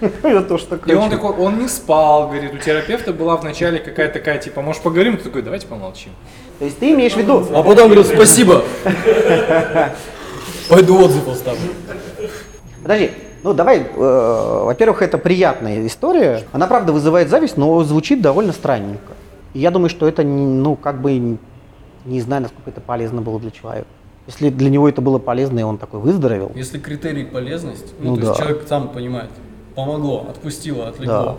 Я тоже так И хочу. он такой, он не спал, говорит, у терапевта была вначале какая-то такая, типа, может поговорим? Ты такой, давайте помолчим. То есть ты имеешь в виду, а потом говорит, спасибо. Пойду отзыв оставлю. Подожди, ну давай, э, во-первых, это приятная история. Она, правда, вызывает зависть, но звучит довольно странненько. И я думаю, что это, ну, как бы, не- знаю, насколько это полезно было для человека. Если для него это было полезно, и он такой выздоровел, Если критерий полезность, ну, Ну то есть да. человек сам понимает, помогло, отпустило, отлегло, Да.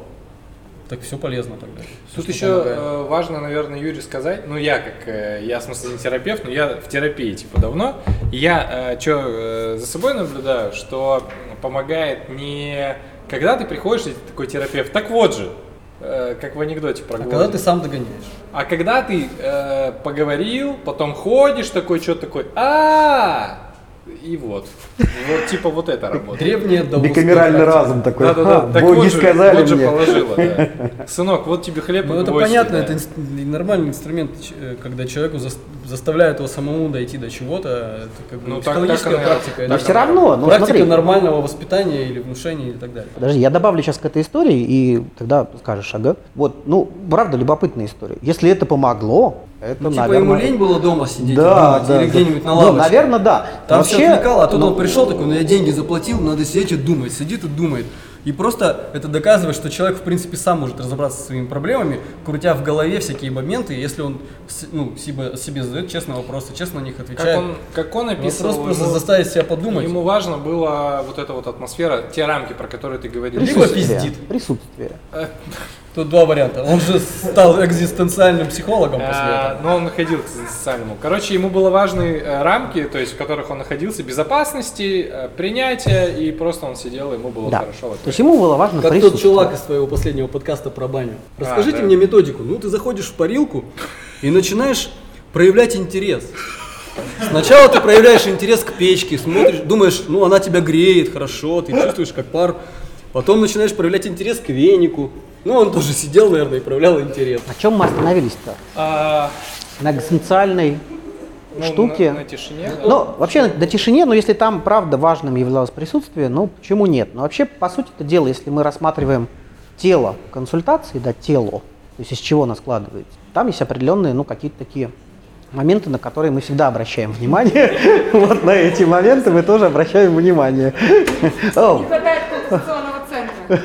Так все полезно тогда. Всё, Тут еще помогает. э, важно, наверное, Юрий сказать, ну я как, э, я в смысле не терапевт, но я в терапии типа давно, я что за собой наблюдаю, что помогает не когда ты приходишь, и ты такой терапевт, так вот же, э, как в анекдоте про А когда ты сам догоняешь? А когда ты э, поговорил, потом ходишь такой, что такой, а и вот. Вот типа вот это работает. Древнее даосское бикамеральный разум такой. Да-да-да, «Ха, так боги вот же, сказали вот же мне. положила, да. Сынок, вот тебе хлеб Ну это понятно, да. это инст- нормальный инструмент, э, когда человеку зас- заставляют его самому дойти до чего-то, это как бы Ну, так- психологическая так и- практика. так Но это все равно, ну практика смотри, нормального воспитания или внушения и так далее. Подожди, я добавлю сейчас к этой истории, и тогда скажешь, ага. Вот, ну, правда, любопытная история. Если это помогло, это, Ну, типа наверное... ему лень было дома сидеть, Да, думать, да, или да. где-нибудь на Ну, лавочке. наверное, да. Там все Вообще, отвлекало, а тут ну, он пришел такой, ну я деньги заплатил, надо сидеть и думать, сидит и думает. И просто это доказывает, что человек, в принципе, сам может разобраться со своими проблемами, крутя в голове всякие моменты, если он ну, себе, себе задает честные вопросы, честно на них отвечает. Как он, как он описывал, Вопрос просто ему- заставить себя подумать. Ему важно была вот эта вот атмосфера, те рамки, про которые ты говорил. Либо пиздит. Присутствие. Тут два варианта. Он же стал экзистенциальным психологом после А, этого. Но он находил к социальному. Короче, ему было важны э, рамки, то есть в которых он находился, безопасности, э, принятия, и просто он сидел, и ему было Да. хорошо. в То есть ему было важно Как тот чувак из твоего последнего подкаста про баню. Расскажите да. мне методику. Ну, ты заходишь в парилку и начинаешь проявлять интерес. Сначала ты проявляешь интерес к печке, смотришь, думаешь, ну она тебя греет, хорошо, ты чувствуешь как пар. Потом начинаешь проявлять интерес к венику. Ну, он тоже сидел, наверное, и проявлял интерес. На чем мы остановились-то? А, На экзистенциальной ну, штуке. На, на тишине. Ну, вообще, на тишине, но если там, правда, важным являлось присутствие, ну, почему нет? Но вообще, по сути это дело, если мы рассматриваем тело консультации, да, тело, то есть из чего оно складывается, там есть определенные, ну, какие-то такие моменты, на которые мы всегда обращаем внимание. Вот на эти моменты мы тоже обращаем внимание. Не хватает конституционного центра.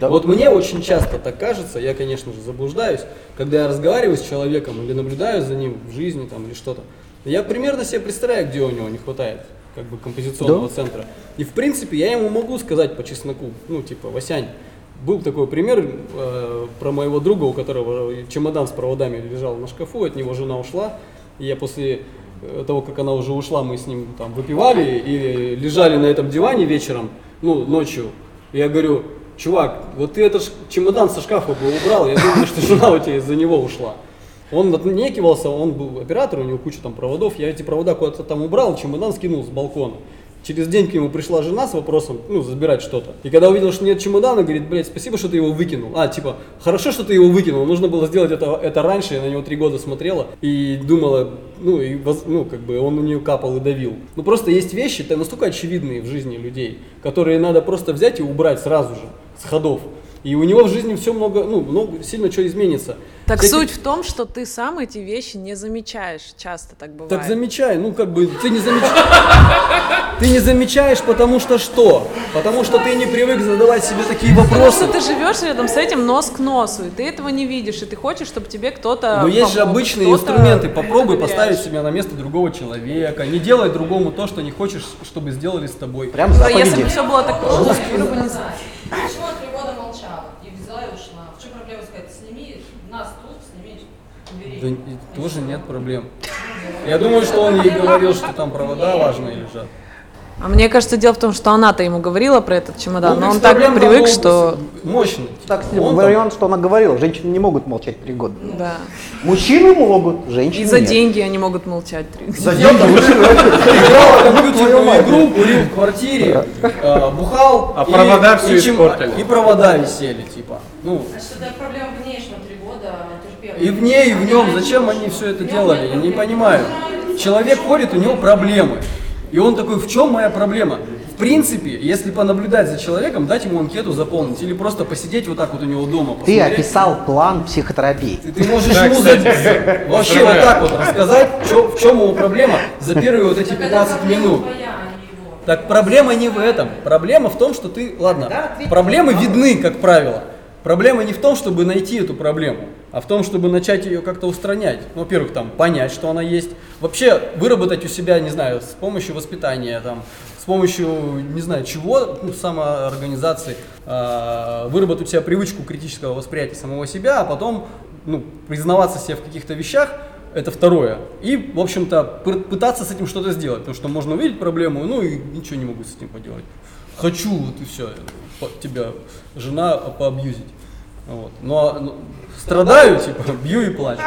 Вот мне очень часто так кажется, я, конечно же, заблуждаюсь, когда я разговариваю с человеком или наблюдаю за ним в жизни там, или что-то, я примерно себе представляю, где у него не хватает как бы композиционного центра. И в принципе я ему могу сказать по чесноку, ну типа, Васянь, был такой пример э, про моего друга, у которого чемодан с проводами лежал на шкафу, от него жена ушла, и я после э, того, как она уже ушла, мы с ним там выпивали и лежали на этом диване вечером, ну, ночью. Я говорю, чувак, вот ты этот чемодан со шкафа бы убрал, я думаю, что жена у тебя из-за него ушла. Он отнекивался, он был оператор, у него куча там проводов, я эти провода куда-то там убрал, чемодан скинул с балкона. Через день к нему пришла жена с вопросом, ну, забирать что-то. И когда увидел, что нет чемодана, говорит, блядь, спасибо, что ты его выкинул. А, типа, хорошо, что ты его выкинул, нужно было сделать это, это раньше, я на него три года смотрела и думала, ну, и, ну, как бы он на нее капал и давил. Ну, просто есть вещи, это настолько очевидные в жизни людей, которые надо просто взять и убрать сразу же, с ходов. И у него в жизни все много, ну, много, сильно что изменится. Так Всякие- суть в том, что ты сам эти вещи не замечаешь. Часто так бывает. Так замечай, ну как бы ты не замечаешь. Ты не замечаешь, потому что что? Потому что ты не привык задавать себе такие Потому вопросы. что ты живешь рядом с этим нос к носу, и ты этого не видишь, и ты хочешь, чтобы тебе кто-то Но есть же обычные инструменты. Попробуй поставить себя на место другого человека. Не делай другому то, что не хочешь, чтобы сделали с тобой. Прям Да, если заповеди. бы все было так просто, мир бы не знал. Почему три года молчала и взяла и ушла? В чем проблема сказать, сними нас тут, сними, убери. Да и тоже нет проблем. Я думаю, что он ей говорил, что там провода важные лежат. А мне кажется, дело в том, что она-то ему говорила про этот чемодан, но Комплекс он так привык, что... Мощный. Так, с Он там- вариант, что она говорила, женщины не могут молчать три года. Да. Мужчины могут, женщины И за нет. деньги они могут молчать. За деньги Играл компьютерную игру, курил в квартире, э, бухал. А и- провода чем- испортили. И провода висели, типа. Ну, Значит, это проблема в ней, что три года терпела. И в ней, и в нем. Зачем они все это делали? Я не понимаю. Человек ходит, у него проблемы. И он такой, в чем моя проблема? В принципе, если понаблюдать за человеком, дать ему анкету заполнить или просто посидеть вот так вот у него дома. Ты посмотреть. описал план психотерапии. Ты, ты можешь Да, ему кстати, за- вообще вот так вот рассказать, чё- в чем его проблема за первые вот эти 15 минут. А. Так проблема не в этом. Проблема в том, что ты, ладно, проблемы видны, как правило. Проблема не в том, чтобы найти эту проблему, а в том, чтобы начать ее как-то устранять. Ну, во-первых, там, понять, что она есть. Вообще, выработать у себя, не знаю, с помощью воспитания, там, с помощью, не знаю, чего, ну, самоорганизации, э, выработать у себя привычку критического восприятия самого себя, а потом, ну, признаваться себе в каких-то вещах, это второе. И, в общем-то, пы- пытаться с этим что-то сделать, потому что можно увидеть проблему, ну и ничего не могу с этим поделать. Хочу, вот и все, тебя жена поабьюзить. Вот. Но, ну, страдаю, типа, бью и плачу.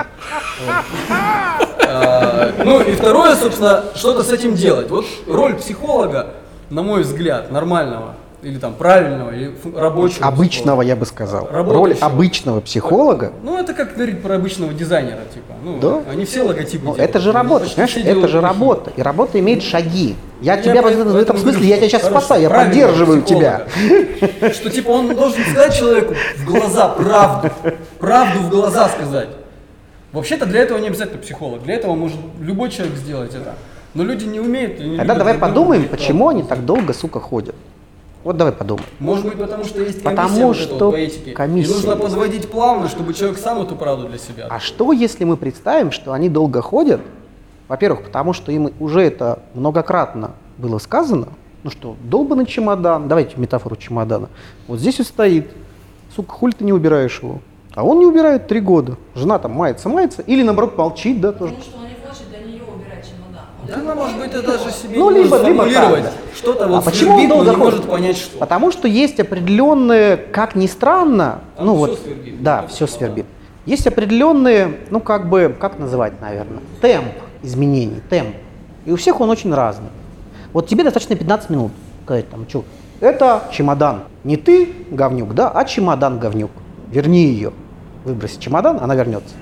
А, Ну и второе, собственно, что-то с этим делать. Вот роль психолога, на мой взгляд, нормального, или там правильного, или рабочего. Обычного, я бы сказал. Роль Работающего. обычного психолога. Ну, это как говорить про обычного дизайнера, типа. Ну, Да. они все логотипы Ну, делают. это же работа, понимаешь? все Это делают же работа. И работа имеет шаги. Я, Я тебя в, этом- в этом говорю, смысле, я тебя сейчас хорошего, спасаю, я поддерживаю тебя. психолога. Что типа он должен сказать человеку в глаза правду. Правду в глаза сказать. Вообще-то для этого не обязательно психолог. Для этого может любой человек сделать это. Но люди не умеют. не Тогда давай подумаем, почему они так долго, сука, ходят. Вот давай подумаем. Может быть, потому что есть комиссия Потому вот что по этике. комиссия И нужно есть. подводить плавно, чтобы человек сам эту правду для себя. А что, если мы представим, что они долго ходят? Во-первых, потому что им уже это многократно было сказано. Ну что, долбанный чемодан, давайте метафору чемодана. Вот здесь и стоит. Сука, хули ты не убираешь его? А он не убирает три года. Жена там мается, мается. Или наоборот молчит, да, тоже. Потому что он не хочет для нее убирать чемодан. Он Да, она, может быть, это даже себе Ну, либо- либо так, Что-то А вот почему он свербит, но долго не может понять, что. Потому что есть определенные, как ни странно, Там ну вот, свербит. да, все всё свербит. Есть определенные, ну как бы, как называть, наверное, темп изменений, темп. И у всех он очень разный. Вот тебе достаточно 15 минут сказать там, что, это чемодан. Не ты, говнюк, да, а чемодан, говнюк. Верни ее. Выброси чемодан, она вернется.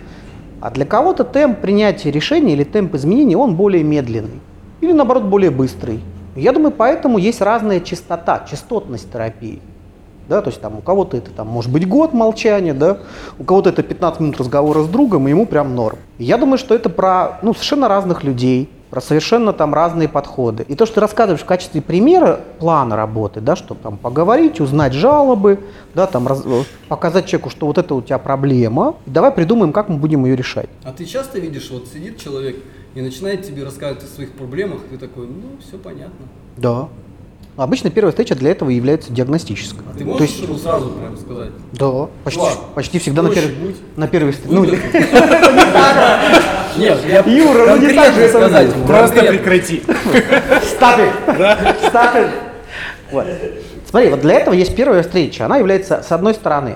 А для кого-то темп принятия решений или темп изменений, он более медленный. Или наоборот, более быстрый. Я думаю, поэтому есть разная частота, частотность терапии. Да, то есть там у кого-то это там может быть год молчания, да, у кого-то это 15 минут разговора с другом, и ему прям норм. Я думаю, что это про ну, совершенно разных людей, про совершенно там разные подходы. И то, что ты рассказываешь в качестве примера плана работы, да, чтобы там поговорить, узнать жалобы, да, там раз- э, показать человеку, что вот это у тебя проблема, и давай придумаем, как мы будем ее решать. А ты часто видишь, вот сидит человек и начинает тебе рассказывать о своих проблемах, и ты такой, ну, все понятно. Да. Обычно первая встреча для этого является диагностической. А ты То можешь есть, ему сразу прям сказать? да, почти, Чувак, почти всегда на, будь. на первой встрече. Ну. Нет, я Юра, ну не так же сказать. Просто прекрати. It! Вот. Смотри, вот для этого есть первая встреча. Она является, с одной стороны,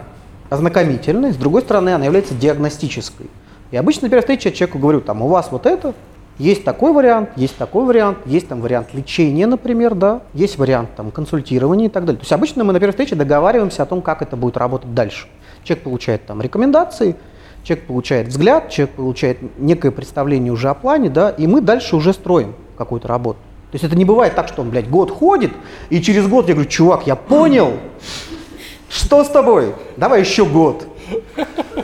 ознакомительной, с другой стороны, она является диагностической. И обычно на первой встрече я человеку говорю, там, у вас вот это, есть такой вариант, есть такой вариант, есть там вариант лечения, например, да, есть вариант там консультирования и так далее. То есть обычно мы на первой встрече договариваемся о том, как это будет работать дальше. Человек получает там рекомендации, человек получает взгляд, человек получает некое представление уже о плане, да, и мы дальше уже строим какую-то работу. То есть это не бывает так, что он, блядь, год ходит, и через год я говорю, чувак, я понял, что с тобой? Давай еще год.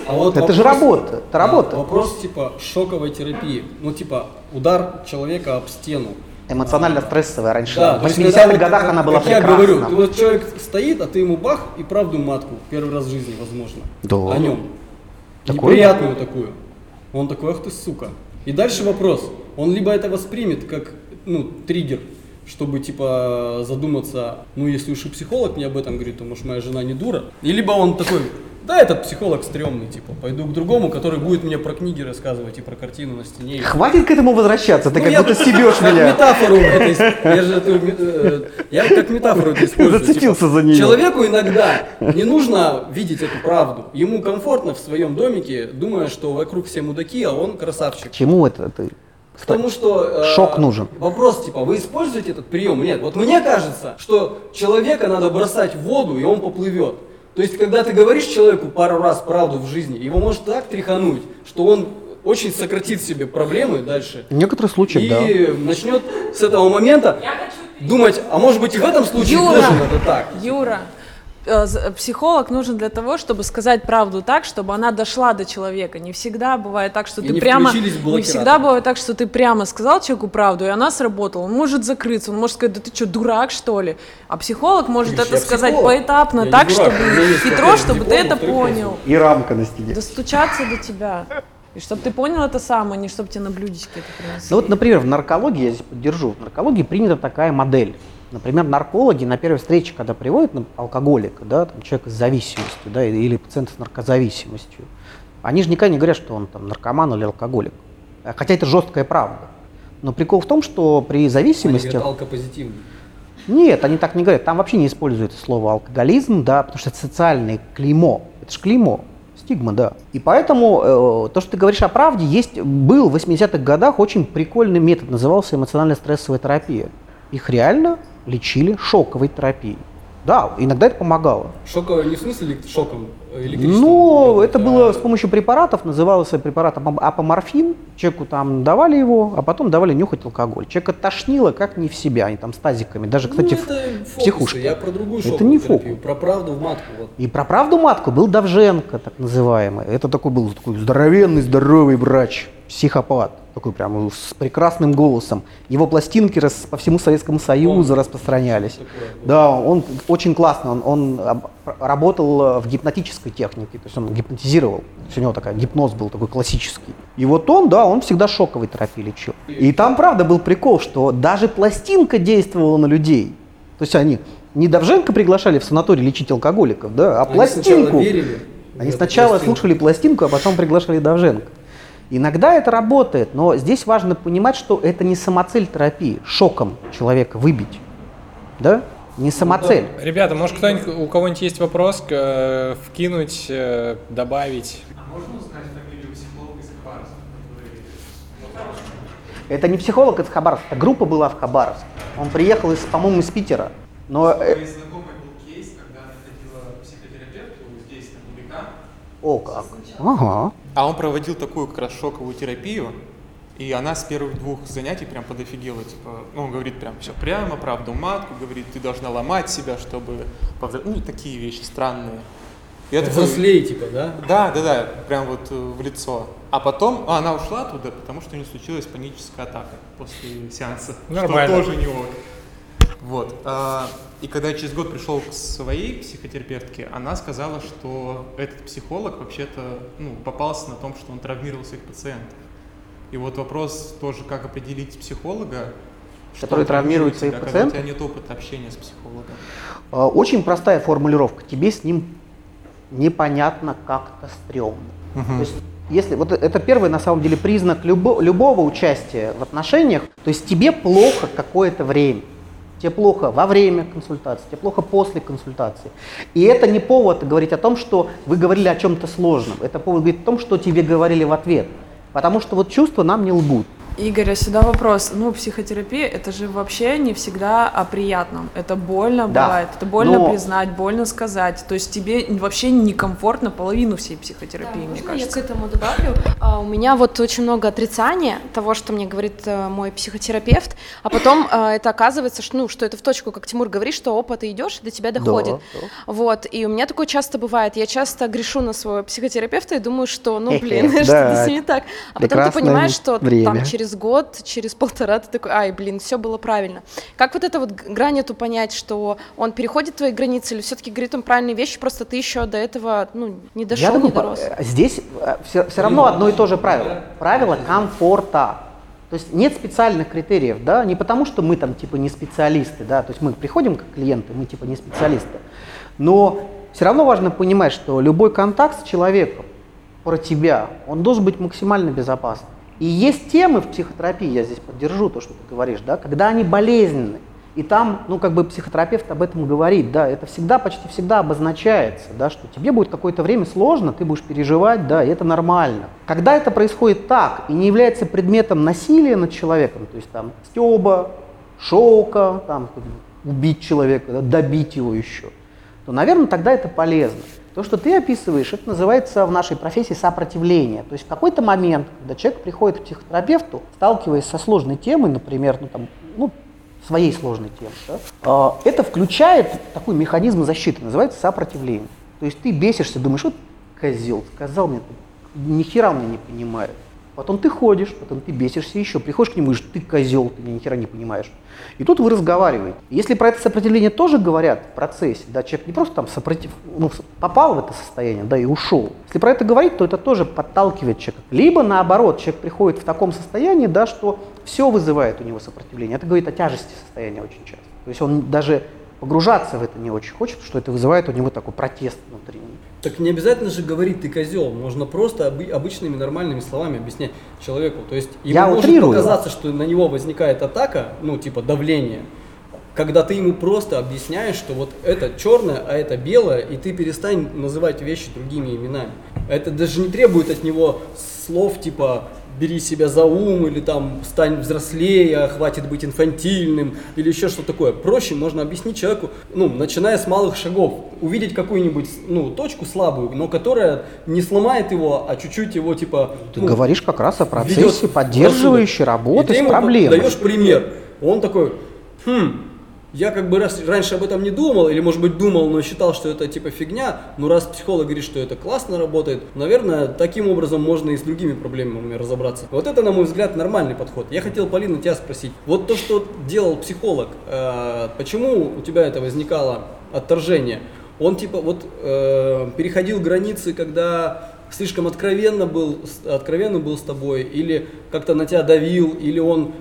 А вот Это же вопрос- работа, это работа. Вопрос типа шоковой терапии. Ну типа удар человека об стену. Эмоционально-стрессовая раньше. Да, в то есть 80-х когда вот, годах как- она была как я прекрасна. говорю, ты вот человек стоит, а ты ему бах и правду матку первый раз в жизни, возможно. Да. О нем. Такое? Неприятную такую. Он такой, ах ты сука. И дальше вопрос. Он либо это воспримет как, ну, триггер, чтобы, типа, задуматься, ну, если уж и психолог мне об этом говорит, то, может, моя жена не дура. И либо он такой, да, этот психолог стрёмный, типа, пойду к другому, который будет мне про книги рассказывать и про картину на стене. Хватит к этому возвращаться, ты ну, как я будто стебешь меня. метафору это я же эту э, я как метафору это использую. Зацепился типа, за неё. Человеку иногда не нужно видеть эту правду. Ему комфортно в своем домике, думая, что вокруг все мудаки, а он красавчик. Чему это ты? Потому что э, Шок нужен. Вопрос типа, вы используете этот прием? Нет. Вот мне кажется, что человека надо бросать в воду, и он поплывет. То есть, когда ты говоришь человеку пару раз правду в жизни, его может так тряхануть, что он очень сократит себе проблемы дальше. В некоторых случаях, И да. начнет с этого момента думать, а может быть и в этом случае Юра! тоже надо так. Юра, психолог нужен для того, чтобы сказать правду так, чтобы она дошла до человека. Не всегда бывает так, что И ты не прямо... Не всегда бывает так, что ты прямо сказал человеку правду, и она сработала. Он может закрыться, он может сказать, да ты что, дурак, что ли? А психолог может Видишь, это сказать психолог. поэтапно, Я так, чтобы хитро, чтобы ты это понял. И рамка на стене. Достучаться до тебя. И чтобы ты понял это сам, а не чтобы тебе на блюдечке это принесли. Ну вот, например, в наркологии, я здесь поддержу, в наркологии принята такая модель. Например, наркологи на первой встрече, когда приводят ну, алкоголика, да, там, человека с зависимостью, да, или пациента с наркозависимостью, они же никогда не говорят, что он там наркоман или алкоголик. А Хотя это жесткая правда. Но прикол в том, что при Они зависимости... говорят, алкопозитивный. Нет, они так не говорят. Там вообще не используется слово алкоголизм, да, потому что это социальное клеймо. Это же клеймо. Стигма, да. И поэтому э, то, что ты говоришь о правде, есть, был в 80-х годах очень прикольный метод, назывался эмоциональная стрессовая терапия. Их реально лечили шоковой терапией. Да, иногда это помогало. Шоковый не в смысле шоком, э, электричеством? Ну, это было с помощью препаратов, назывался препарат апом- апоморфин. Человеку там давали его, а потом давали нюхать алкоголь. Человека тошнило как не в себя, они там с тазиками. Даже, кстати, ну, в- это фокусы, психушке. Я про другую Это не фокус. про правду в матку. Вот. И про правду матку был Давженко, так называемый. Это такой был такой здоровенный, здоровый врач, психопат, такой прям с прекрасным голосом. Его пластинки рас- по всему Советскому Союзу распространялись. Такое. Да, он очень классно, он, он работал э, в гипнотической технике, то есть он гипнотизировал. То есть у него такой гипноз был такой классический. И вот он, да, он всегда шоковой терапией лечил. И там, правда, был прикол, что даже пластинка действовала на людей. То есть они не Давженко приглашали в санаторий лечить алкоголиков, да, а Они сначала пластинку. верили в Они сначала пластинку. слушали пластинку, а потом приглашали Давженко. Иногда это работает, но здесь важно понимать, что это не самоцель терапии, шоком человека выбить. Да? Не самоцель. Ребята, может кто-нибудь, у кого-нибудь есть вопрос, к- э, вкинуть, э, добавить? Это не психолог из Хабаровска, это группа была в Хабаровске. Он приехал, из, по-моему, из Питера. Но, э, Моей знакомой был кейс, когда она ходила к психотерапевту здесь, о как. Ага. а он проводил такую как раз шоковую терапию, и она с первых двух занятий прям подофигела, типа, ну, он говорит прям все прямо, правду матку, говорит, ты должна ломать себя, чтобы, ну, такие вещи странные. Это Взрослее, типа, да? Да, да, да, прям вот э, в лицо. А потом а, она ушла оттуда, потому что у нее случилась паническая атака после сеанса. Нормально. Что тоже не ок. Вот. а, и когда я через год пришел к своей психотерапевтке, она сказала, что этот психолог вообще-то ну, попался на том, что он травмировал своих пациентов. И вот вопрос тоже, как определить психолога, Который травмирует своих пациентов? Когда у тебя нет опыта общения с психологом. А, Очень простая формулировка. Тебе с ним непонятно как-то стрёмно. То есть, если, вот это первый, на самом деле, признак любо- любого участия в отношениях. То есть тебе плохо какое-то время. Тебе плохо во время консультации, тебе плохо после консультации. И это не повод говорить о том, что вы говорили о чем-то сложном. Это повод говорить о том, что тебе говорили в ответ. Потому что вот чувства нам не лгут. Игорь, а сюда вопрос. Ну, психотерапия это же вообще не всегда о приятном. Это больно Да. бывает, это больно Но- признать, больно сказать. То есть тебе вообще некомфортно половину всей психотерапии, Да, мне можно я кажется. к этому добавлю? А, у меня вот очень много отрицания того, что мне говорит э, мой психотерапевт, а потом э, это оказывается, что, ну, что это в точку, как Тимур говорит, что опа, ты идешь, и до тебя доходит. Да, да. Вот, и у меня такое часто бывает. Я часто грешу на своего психотерапевта и думаю, что, ну, блин, что-то с ним не так. А потом ты понимаешь, что там через год, через полтора ты такой, ай, блин, все было правильно. Как вот это вот грань эту понять, что он переходит твои границы или все-таки говорит он правильные вещи, просто ты еще до этого, ну, не Я дошел, думаю, не дорос. э, здесь все, равно одно и то же правило. Правило комфорта. То есть нет специальных критериев, да, не потому что мы там типа не специалисты, да, то есть мы приходим как клиенты, мы типа не специалисты, но все равно важно понимать, что любой контакт с человеком про тебя, он должен быть максимально безопасным. И есть темы в психотерапии, я здесь поддержу то, что ты говоришь, да, когда они болезненны. И там, ну, как бы психотерапевт об этом говорит, да, это всегда, почти всегда обозначается, да, что тебе будет какое-то время сложно, ты будешь переживать, да, и это нормально. Когда это происходит так и не является предметом насилия над человеком, то есть там стеба, шока, там, убить человека, да, добить его еще, то, наверное, тогда это полезно. То, что ты описываешь, это называется в нашей профессии сопротивление. То есть в какой-то момент, когда человек приходит к психотерапевту, сталкиваясь со сложной темой, например, ну, там, ну, своей сложной темой, да, а, это включает такой механизм защиты, называется сопротивление. То есть ты бесишься, думаешь, вот козел, сказал мне, ни хера мне не понимает. Потом ты ходишь, потом ты бесишься еще, приходишь к нему и говоришь, ты козел, ты ни хера не понимаешь. И тут вы разговариваете. Если про это сопротивление тоже говорят в процессе, да, человек не просто там сопротив, ну, попал в это состояние, да, и ушел. Если про это говорить, то это тоже подталкивает человека. Либо наоборот, человек приходит в таком состоянии, да, что все вызывает у него сопротивление. Это говорит о тяжести состояния очень часто. То есть он даже погружаться в это не очень хочет, что это вызывает у него такой протест внутренний. Так не обязательно же говорить ты козел, можно просто обы- обычными нормальными словами объяснять человеку. То есть ему Я может утрирую. показаться, что на него возникает атака, ну типа давление, когда ты ему просто объясняешь, что вот это черное, а это белое, и ты перестань называть вещи другими именами. Это даже не требует от него слов типа бери себя за ум или там стань взрослее, хватит быть инфантильным или еще что такое. Проще можно объяснить человеку, ну, начиная с малых шагов, увидеть какую-нибудь, ну, точку слабую, но которая не сломает его, а чуть-чуть его типа... Ты ну, говоришь как раз о процессе поддерживающей работы И ты с ему проблемой. даешь пример. Он такой, хм, я как бы раз, раньше об этом не думал, или может быть думал, но считал, что это типа фигня, но раз психолог говорит, что это классно работает, наверное, таким образом можно и с другими проблемами разобраться. Вот это, на мой взгляд, нормальный подход. Я хотел, Полина, тебя спросить, вот то, что делал психолог, э, почему у тебя это возникало отторжение? Он типа вот э, переходил границы, когда слишком откровенно был, откровенно был с тобой, или как-то на тебя давил, или он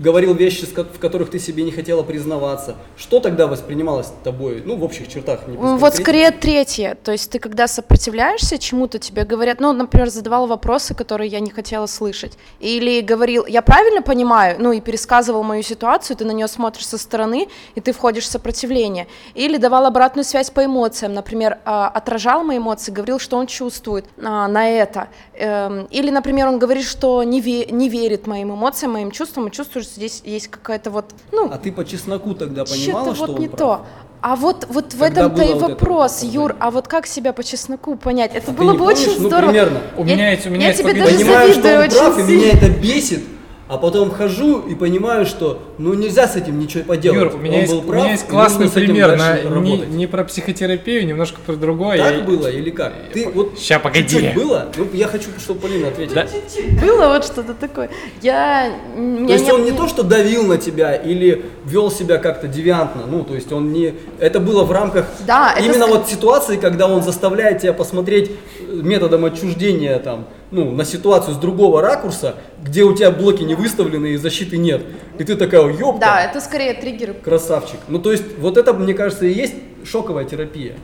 говорил вещи, в которых ты себе не хотела признаваться. Что тогда воспринималось тобой, ну, в общих чертах? не Вот скорее третье. То есть ты когда сопротивляешься чему-то, тебе говорят, ну, например, задавал вопросы, которые я не хотела слышать. Или говорил, я правильно понимаю, ну, и пересказывал мою ситуацию, ты на нее смотришь со стороны, и ты входишь в сопротивление. Или давал обратную связь по эмоциям, например, а, отражал мои эмоции, говорил, что он чувствует а, на это. Эм, Или, например, он говорит, что не, ве- не верит моим эмоциям, моим чувствам, и чувствует, что здесь есть какая-то вот, ну, А ты по чесноку тогда понимала, что-то что вот он не прав? то. А вот, вот в этом-то и вот это вопрос, вот Юр, а вот как себя по чесноку понять? Это А было бы помнишь? очень Ну, здорово. примерно. У Я- меня есть- у меня я есть тебе даже Понимаю, что завидую он прав, и очень меня сильно. это бесит, а потом хожу и понимаю, что ну нельзя с этим ничего поделать. Юр, у меня, Он есть, был у прав, меня есть классный пример на, не, не про психотерапию, немножко про другое. Так Я- было или как? Ты вот Ща, погоди. чуть-чуть было? Ну, я хочу, чтобы Полина ответила. Да. Было вот что-то такое. Я... м, То я есть он не то, что давил на тебя или вел себя как-то девиантно, ну, то есть он не... Это было в рамках Да, это именно ск- вот ситуации, когда он заставляет тебя посмотреть э, методом отчуждения там, ну, на ситуацию с другого ракурса, где у тебя блоки не выставлены и защиты нет. И ты такая, ёпта, Да, это скорее триггер. красавчик. Ну, то есть вот это, мне кажется, и есть шоковая терапия.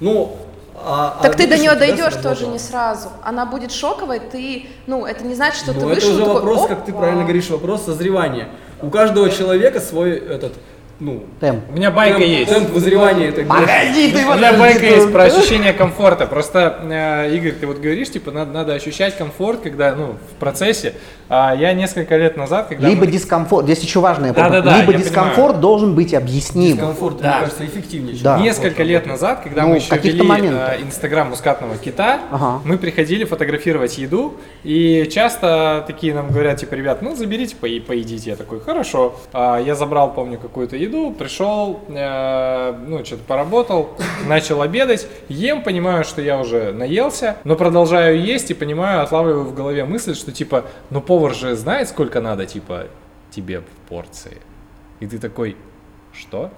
Ну, а, Так а ты до нее дойдешь тоже не сразу. Она будет шоковой, ты, ну, это не значит, что Ну, ты это вышел уже такой, вопрос, как ты правильно говоришь, вопрос созревания. У каждого человека свой этот ну, Темп. У меня байка темп, есть. темп вызревания это Погоди, ты У меня байка есть про ощущение комфорта. Просто, э, Игорь, ты вот говоришь, типа, надо, надо ощущать комфорт, когда, ну, в процессе. А я несколько лет назад, когда... Либо мы- дискомфорт, здесь еще важное, Да-да-да, либо я дискомфорт должен быть объясним. Дискомфорт, Да. мне кажется, эффективнее. чем Да. комфорт Несколько лет назад, когда Ну, мы еще каких-то вели моментах. э, Инстаграм мускатного кита, Ага. мы приходили фотографировать еду, и часто такие нам говорят, типа, ребят, ну заберите, по поедите. Я такой, хорошо. А, я забрал, помню, какую-то еду, пришел, э, ну, что-то поработал, начал обедать, ем, понимаю, что я уже наелся, но продолжаю есть и понимаю, отлавливаю в голове мысль, что, типа, ну повар же знает, сколько надо, типа, тебе в порции. И ты такой, что?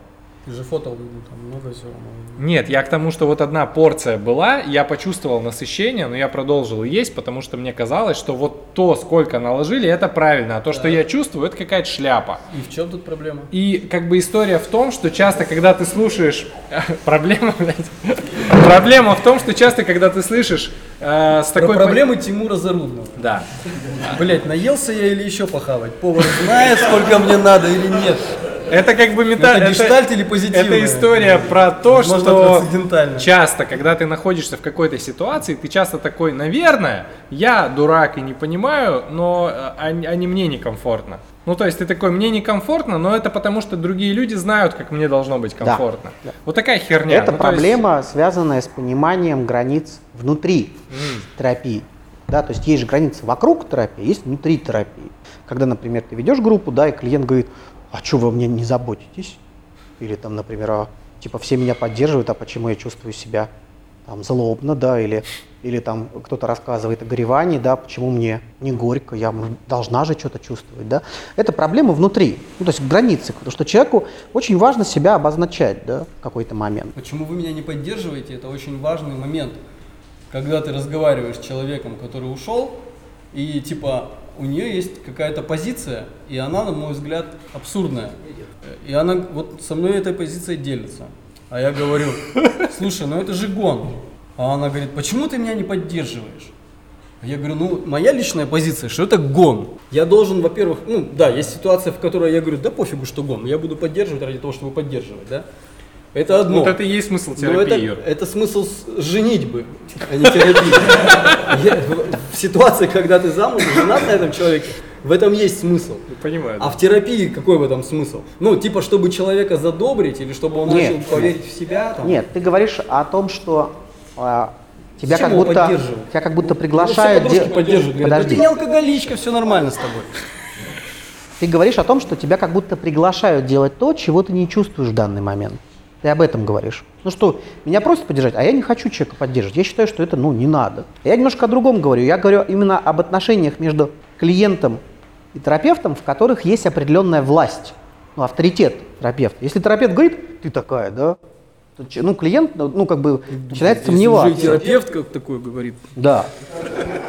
Ты же фото, ну, там много всего. Нет, я к тому, что вот одна порция была, я почувствовал насыщение, но я продолжил есть, потому что мне казалось, что вот то, сколько наложили, это правильно, а то, что я чувствую, это какая-то шляпа. И в чем тут проблема? И как бы история в том, что часто, когда ты слушаешь... Проблема, блядь. Проблема в том, что часто, когда ты слышишь э, с Про такой... проблемы Тимура Зарудного. Да. Блять, наелся я или еще похавать? Повар знает, сколько мне надо или нет? Это как бы мета... Это гештальт или позитивное? Это история про то, Возможно, что часто, когда ты находишься в какой-то ситуации, ты часто такой, наверное, я дурак и не понимаю, но э, они, они мне некомфортно. Ну, то есть ты такой, мне некомфортно, но это потому, что другие люди знают, как мне должно быть комфортно. да. Вот такая херня. Это Ну, то есть- проблема, связанная с пониманием границ внутри терапии. Да, то есть есть же границы вокруг терапии, есть внутри терапии. Когда, например, ты ведешь группу, да, и клиент говорит, а что вы мне не заботитесь? Или там, например, а, типа все меня поддерживают, а почему я чувствую себя там злобно, да, или, или там кто-то рассказывает о горевании, да, почему мне не горько, я должна же что-то чувствовать, да. Это проблема внутри, ну, то есть границы, потому что человеку очень важно себя обозначать, да, в какой-то момент. Почему вы меня не поддерживаете, это очень важный момент. Когда ты разговариваешь с человеком, который ушел, и типа у нее есть какая-то позиция, и она, на мой взгляд, абсурдная. И она вот со мной этой позицией делится. А я говорю, слушай, ну это же гон. А она говорит, почему ты меня не поддерживаешь? А Я говорю, ну, моя личная позиция, что это гон. Я должен, во-первых, ну, да, есть ситуация, в которой я говорю, да пофигу, что гон, я буду поддерживать ради того, чтобы поддерживать, да. Это одно. Вот это и есть смысл Но терапии, это, это смысл женитьбы, а не терапии. Я- в- в ситуации, когда ты замужем, женат на этом человеке, в этом есть смысл. Понимаю. А в терапии какой в этом смысл? Ну, типа, чтобы человека задобрить, или чтобы он Нет, начал поверить в себя? Там? Нет, ты говоришь о том, что а, тебя как будто тебя как будто Ну, все приглашают. подружки де- поддерживают, говорят, Подожди. да ты не алкоголичка, все нормально с тобой. Ты говоришь о том, что тебя как будто приглашают делать то, чего ты не чувствуешь в данный момент. Ты об этом говоришь. Ну что, меня просят поддержать, а я не хочу человека поддерживать. Я считаю, что это, ну, не надо. Я немножко о другом говорю. Я говорю именно об отношениях между клиентом и терапевтом, в которых есть определенная власть, ну, авторитет терапевта. Если терапевт говорит, ты такая, да, ну, клиент, ну, ну, как бы начинает Если уже сомневаться. терапевт как такой говорит. Да.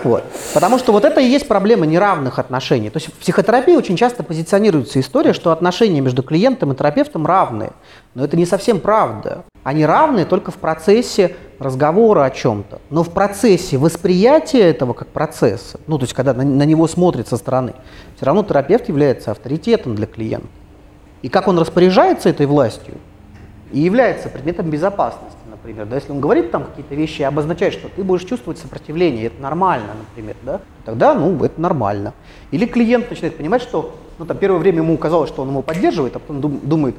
Вот. Потому что вот это и есть проблема неравных отношений. То есть в психотерапии очень часто позиционируется история, что отношения между клиентом и терапевтом равные. Но это не совсем правда. Они равны только в процессе разговора о чем-то. Но в процессе восприятия этого как процесса, ну то есть когда на, на него смотрят со стороны, все равно терапевт является авторитетом для клиента. И как он распоряжается этой властью, и является предметом безопасности, например. Да, если он говорит там какие-то вещи и обозначает, что ты будешь чувствовать сопротивление, это нормально, например, да, тогда, ну, это нормально. Или клиент начинает понимать, что, ну, там, первое время ему казалось, что он его поддерживает, а потом дум- думает,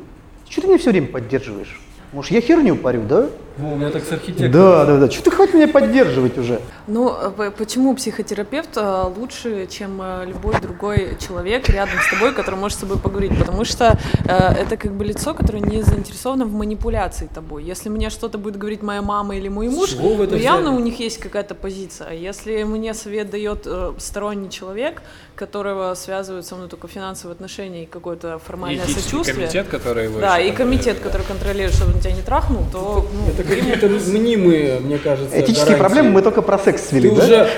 что ты меня все время поддерживаешь? Может, я херню парю, да? Во, у меня так с архитектором. Да, да, да. Что ты хочешь меня поддерживать уже? Ну, э, почему психотерапевт э, лучше, чем э, любой другой человек рядом с тобой, который может с тобой поговорить? Потому что э, это как бы лицо, которое не заинтересовано в манипуляции тобой. Если мне что-то будет говорить моя мама или мой муж, то явно у них есть какая-то позиция. А если мне совет дает э, сторонний человек, которого связывают со мной только финансовые отношения и какое-то формальное Этический сочувствие, комитет, который его да, и комитет, который контролирует, чтобы он тебя не трахнул, то ну, Это какие-то мнимые, мне кажется, Этические гарантии. проблемы мы только про секс свели, Ты да? уже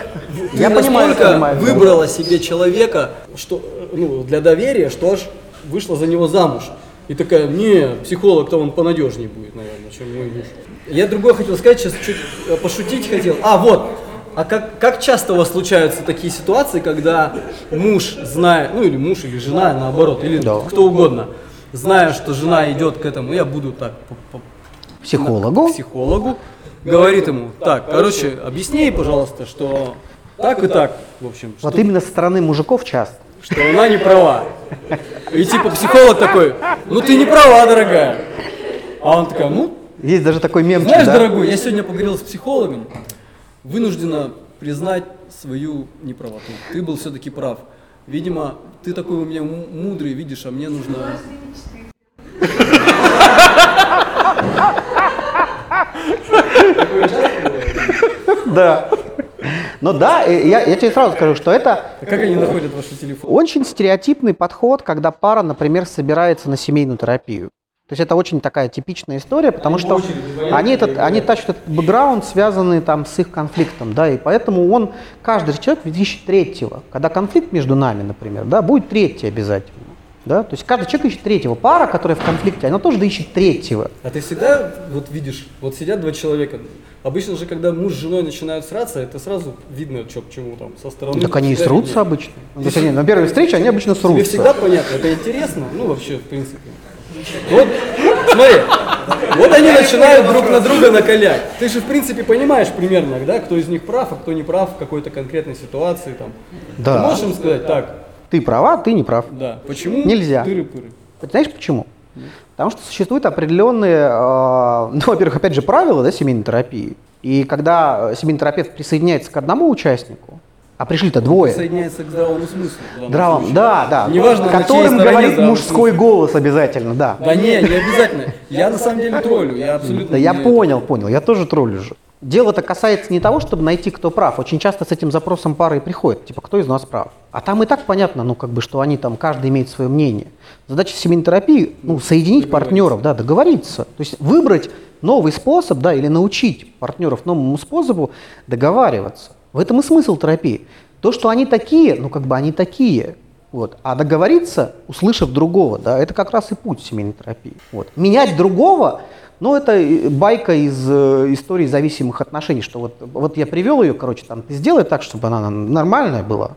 ты Я понимаю, понимаю, да. выбрала себе человека, что ну, для доверия, что аж вышла за него замуж. И такая, не, психолог-то он понадежнее будет, наверное, чем мой муж. Я другое хотел сказать, сейчас чуть пошутить хотел. А, вот, а как, как часто у вас случаются такие ситуации, когда муж знает, ну или муж, или жена, наоборот, или Да. кто угодно, зная, что жена идет к этому, я буду так Психологу. к психологу, говорит ему, так, короче, объясни ей, пожалуйста, что так и так, в общем, Вот что, именно со стороны мужиков часто. что она не права. И типа психолог такой, ну ты не права, дорогая. А он такой, ну, Есть даже такой мемчик, знаешь, да? дорогой, я сегодня поговорил с психологом, вынуждена признать свою неправоту. Ты был все-таки прав. Видимо, ты такой у меня мудрый, видишь, а мне нужно... Да. Ну да, я, я тебе сразу скажу, что это А как они находят ваши телефоны? очень стереотипный подход, когда пара, например, собирается на семейную терапию. То есть это очень такая типичная история, потому что они, этот, они тащат этот бэкграунд, связанный там с их конфликтом, да, и поэтому он, каждый человек ищет третьего. Когда конфликт между нами, например, да, будет третий обязательно. Да? То есть каждый человек ищет третьего. Пара, которая в конфликте, она тоже ищет третьего. А ты всегда вот видишь, вот сидят два человека. Обычно же, когда муж с женой начинают сраться, это сразу видно, что к чему там со стороны. так они и срутся видно. обычно. То есть они на первой встрече они обычно Тебе срутся. всегда понятно, это интересно, ну вообще, в принципе. Вот, смотри, вот они начинают друг на друга накалять. Ты же, в принципе, понимаешь примерно, да, кто из них прав, а кто не прав в какой-то конкретной ситуации. Там. Да. Ты можешь им сказать, так, Ты права, ты не прав. да, почему Нельзя. тыры-пыры? Знаешь почему? Потому что существуют определенные, э, ну, во-первых, опять же, правила да, семейной терапии. И когда семейный терапевт присоединяется к одному участнику, а пришли-то двое, Присоединяется к здравому смыслу. здравом, случае. да, да, Неважно, которым говорит мужской голос обязательно, да. Да не, не обязательно. Я на самом деле троллю, я абсолютно Да я понял, понял, я тоже троллю же. Дело-то касается не того, чтобы найти, кто прав. Очень часто с этим запросом пары и приходят, типа, кто из нас прав. А там и так понятно, ну, как бы, что они там, каждый имеет свое мнение. Задача семейной терапии, ну, соединить партнеров, да, договориться. То есть выбрать новый способ, да, или научить партнеров новому способу договариваться. В этом и смысл терапии. То, что они такие, ну, как бы они такие. Вот. А договориться, услышав другого, да, это как раз и путь семейной терапии. Вот. Менять другого, ну, это э, байка из э, истории зависимых отношений, что вот, вот я привел ее, короче, там, ты сделай так, чтобы она нормальная была,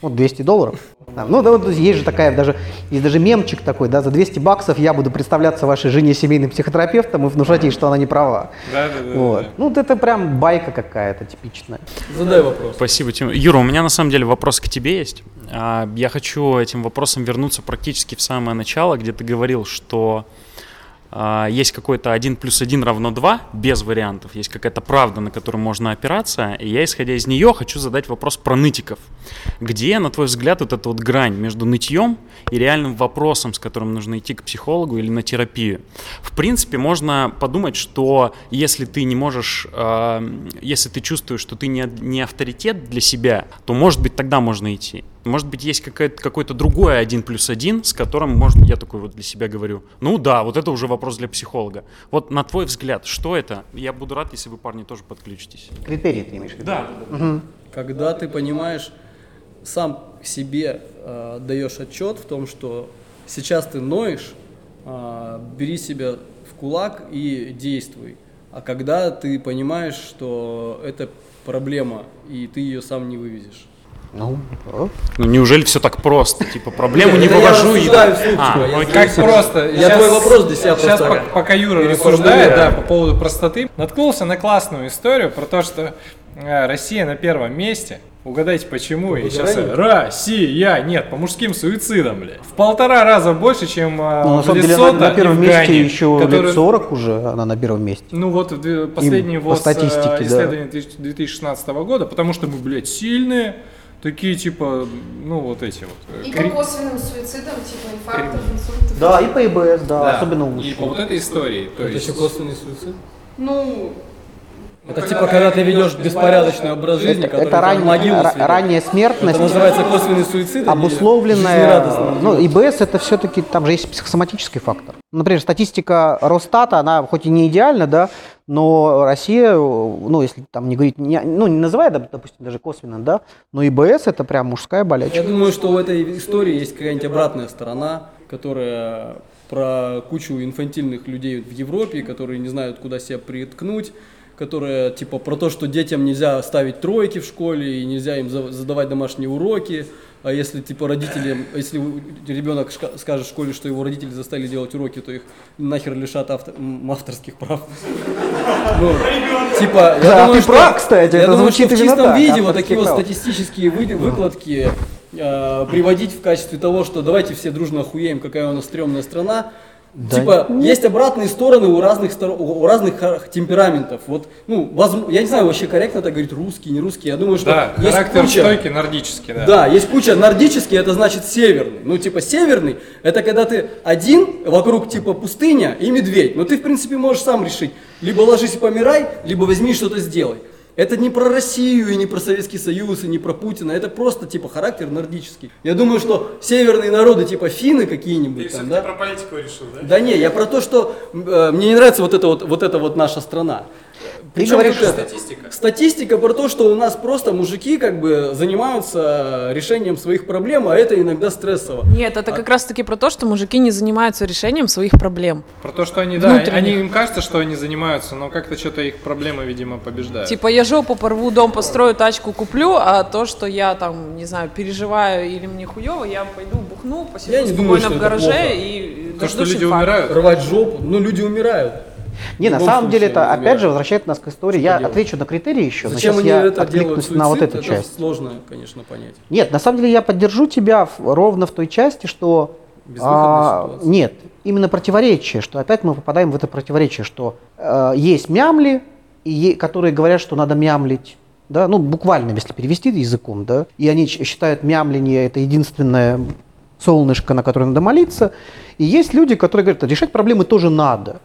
вот 200 долларов. Да, ну, да, вот есть же такая, даже, есть даже мемчик такой, да, за 200 баксов я буду представляться вашей жене семейным психотерапевтом и внушать ей, что она не права. Да, да, да. Вот. Ну, вот это прям байка какая-то типичная. Задай вопрос. Спасибо, Тим. Юра, у меня на самом деле вопрос к тебе есть. А, Я хочу этим вопросом вернуться практически в самое начало, где ты говорил, что есть какой-то 1 плюс 1 равно 2, без вариантов, есть какая-то правда, на которую можно опираться, и я, исходя из нее, хочу задать вопрос про нытиков. Где, на твой взгляд, вот эта вот грань между нытьем и реальным вопросом, с которым нужно идти к психологу или на терапию? В принципе, можно подумать, что если ты не можешь, э, если ты чувствуешь, что ты не авторитет для себя, то, может быть, тогда можно идти. Может быть, есть какая-то, какой-то другой один плюс один, с которым можно, я такой вот для себя говорю, ну да, вот это уже вопрос для психолога. Вот на твой взгляд, что это? Я буду рад, если вы, парни, тоже подключитесь. Критерии ты имеешь в виду? Да. Когда ты понимаешь, сам себе э, даешь отчет в том, что сейчас ты ноешь, э, бери себя в кулак и действуй. А когда ты понимаешь, что это проблема, и ты ее сам не вывезешь. Ну. Ну неужели все так просто? Типа проблему не я вывожу и... А, я окей. Как просто. Я твой вопрос себя Сейчас, пока Юра рассуждает, да, по поводу простоты, наткнулся на классную историю про то, что э, Россия на первом месте. Угадайте почему? И сейчас? Россия, нет, по мужским суицидам, блядь. В полтора раза больше, чем э, Ну, на самом деле, на, на первом в месте Гане, еще которые- лет 40 уже, она на первом месте. Ну вот э, последний по ВОЗ статистике, э, да. исследование 2016 года, потому что мы, блядь, сильные, такие типа, ну вот эти вот. э, И кри- по косвенным суицидам, типа инфарктов, инсультов. Да, и по ИБС, да, Да. особенно у И мужчин. по вот этой истории. То Это есть, еще косвенный суицид? Ну, Это типа, когда ты ведешь беспорядочный образ жизни, Это, который это ран- могилу ра- сведет. ранняя Это смертность, называется косвенный суицид. обусловленная, ну, ИБС это все-таки, там же есть психосоматический фактор. Например, статистика Росстата, она хоть и не идеальна, да, но Россия, ну, если там не говорить, не- ну, не называя, доп- допустим, даже косвенно, да, но ИБС это прям мужская Я болячка. думаю, что в этой истории есть какая-нибудь обратная сторона, которая про кучу инфантильных людей в Европе, которые не знают, куда себя приткнуть, которая типа про то, что детям нельзя ставить тройки в школе и нельзя им за- задавать домашние уроки. А если типа родителям, если ребенок скажет в школе, что его родители заставили делать уроки, то их нахер лишат авто- м, авторских прав. Ну, типа, я Да, думаю, ты что- прав, кстати, я это думаю, звучит что в чистом так, виде вот такие вот статистические вы- выкладки э, приводить в качестве того, что давайте все дружно охуеем, какая у нас стрёмная страна. Да типа, нет. есть обратные стороны у разных, сторон, у разных темпераментов. Вот, ну, возм- я не знаю, вообще корректно так говорить, русский, не русский. Я думаю, что Да, есть характер куча- стойкий, нордический, да. да, есть куча нордический, это значит северный. Ну, типа, северный, это когда ты один, вокруг, типа, пустыня и медведь. Но ты, в принципе, можешь сам решить. Либо ложись и помирай, либо возьми что-то сделай. Это не про Россию и не про Советский Союз и не про Путина, это просто, типа, характер нордический. Я думаю, что северные народы, типа, финны какие-нибудь там, да? политику решил, да? Да не, я про то, что э, мне не нравится вот эта вот, вот эта вот наша страна. Причем говоришь, это? Статистика про то, что у нас просто мужики как бы занимаются решением своих проблем, а это иногда стрессово. Нет, это как раз таки про то, что мужики не занимаются решением своих проблем. Про то, что они, да, Внутренних. они, им кажется, что они занимаются, но как-то что-то их проблемы, видимо, побеждают. Типа я жопу порву, дом построю, тачку куплю, а то, что я там, не знаю, переживаю или мне хуево, я пойду бухну, посижу Я не думаю, спокойно что в гараже и То, что люди инфаркта. умирают. Рвать жопу, ну люди умирают. Не, на самом деле это они опять же возвращает нас к истории. Я делать? отвечу на критерии еще, но Зачем сейчас они я это откликнусь суицид, на вот эту это часть. сложно, конечно, понять. Нет, на самом деле я поддержу тебя в- ровно в той части, что а, ситуация. нет, именно противоречие, что опять мы попадаем в это противоречие, что э, есть мямли, и которые говорят, что надо мямлить, да, ну буквально, если перевести языком, да, и они считают мямление это единственное солнышко, на которое надо молиться, и есть люди, которые говорят, решать проблемы тоже надо.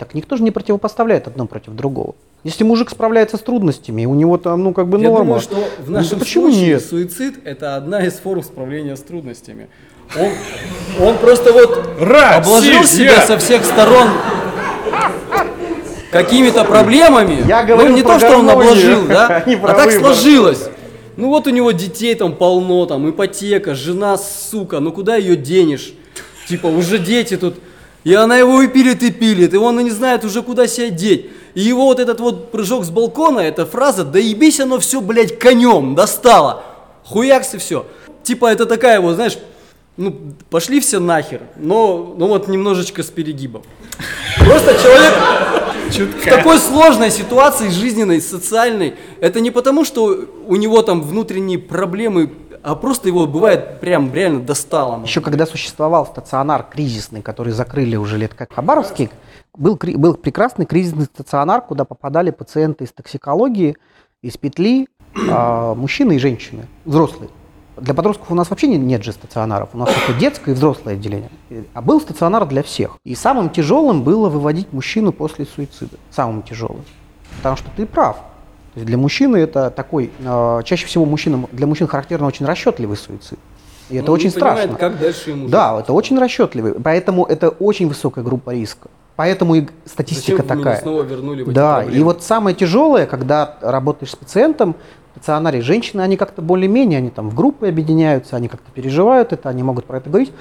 Так никто же не противопоставляет одно против другого. Если мужик справляется с трудностями, у него там, ну, как бы Я норма. думаю, что в Ну, нашем почему случае нет? суицид это одна из форм справления с трудностями. Он, он просто вот Россия! обложил себя со всех сторон какими-то проблемами. Я говорю ну, не то, что он обложил, да, а а так выбор. сложилось. Ну вот у него детей там полно, там ипотека, жена, сука, ну куда ее денешь? Типа уже дети тут, и она его и пилит, и пилит, и он и не знает уже куда себя деть. И его вот этот вот прыжок с балкона, эта фраза, да ебись оно все, блядь, конем, достало. Хуякс и все. Типа это такая вот, знаешь, ну, пошли все нахер, но, ну вот немножечко с перегибом. Просто человек в такой сложной ситуации жизненной, социальной, это не потому, что у него там внутренние проблемы, а просто его бывает прям реально достало. Еще когда существовал стационар кризисный, который закрыли уже лет как Хабаровский, был, был прекрасный кризисный стационар, куда попадали пациенты из токсикологии, из петли, а, мужчины и женщины, взрослые. Для подростков у нас вообще не- нет же стационаров, у нас только детское и взрослое отделение. А был стационар для всех. И самым тяжелым было выводить мужчину после суицида. Самым тяжелым. Потому что ты прав. То есть для мужчины это такой, э, чаще всего мужчинам, для мужчин характерно очень расчетливый суицид. И это Он не очень понимает, страшно. как дальше ему жить. Да, это очень расчетливый. Поэтому это очень высокая группа риска. Поэтому и статистика Зачем такая. снова вернули Да, и вот самое тяжелое, когда работаешь с пациентом, стационаре женщины, они как-то более-менее, они там в группы объединяются, они как-то переживают это, они могут про это говорить.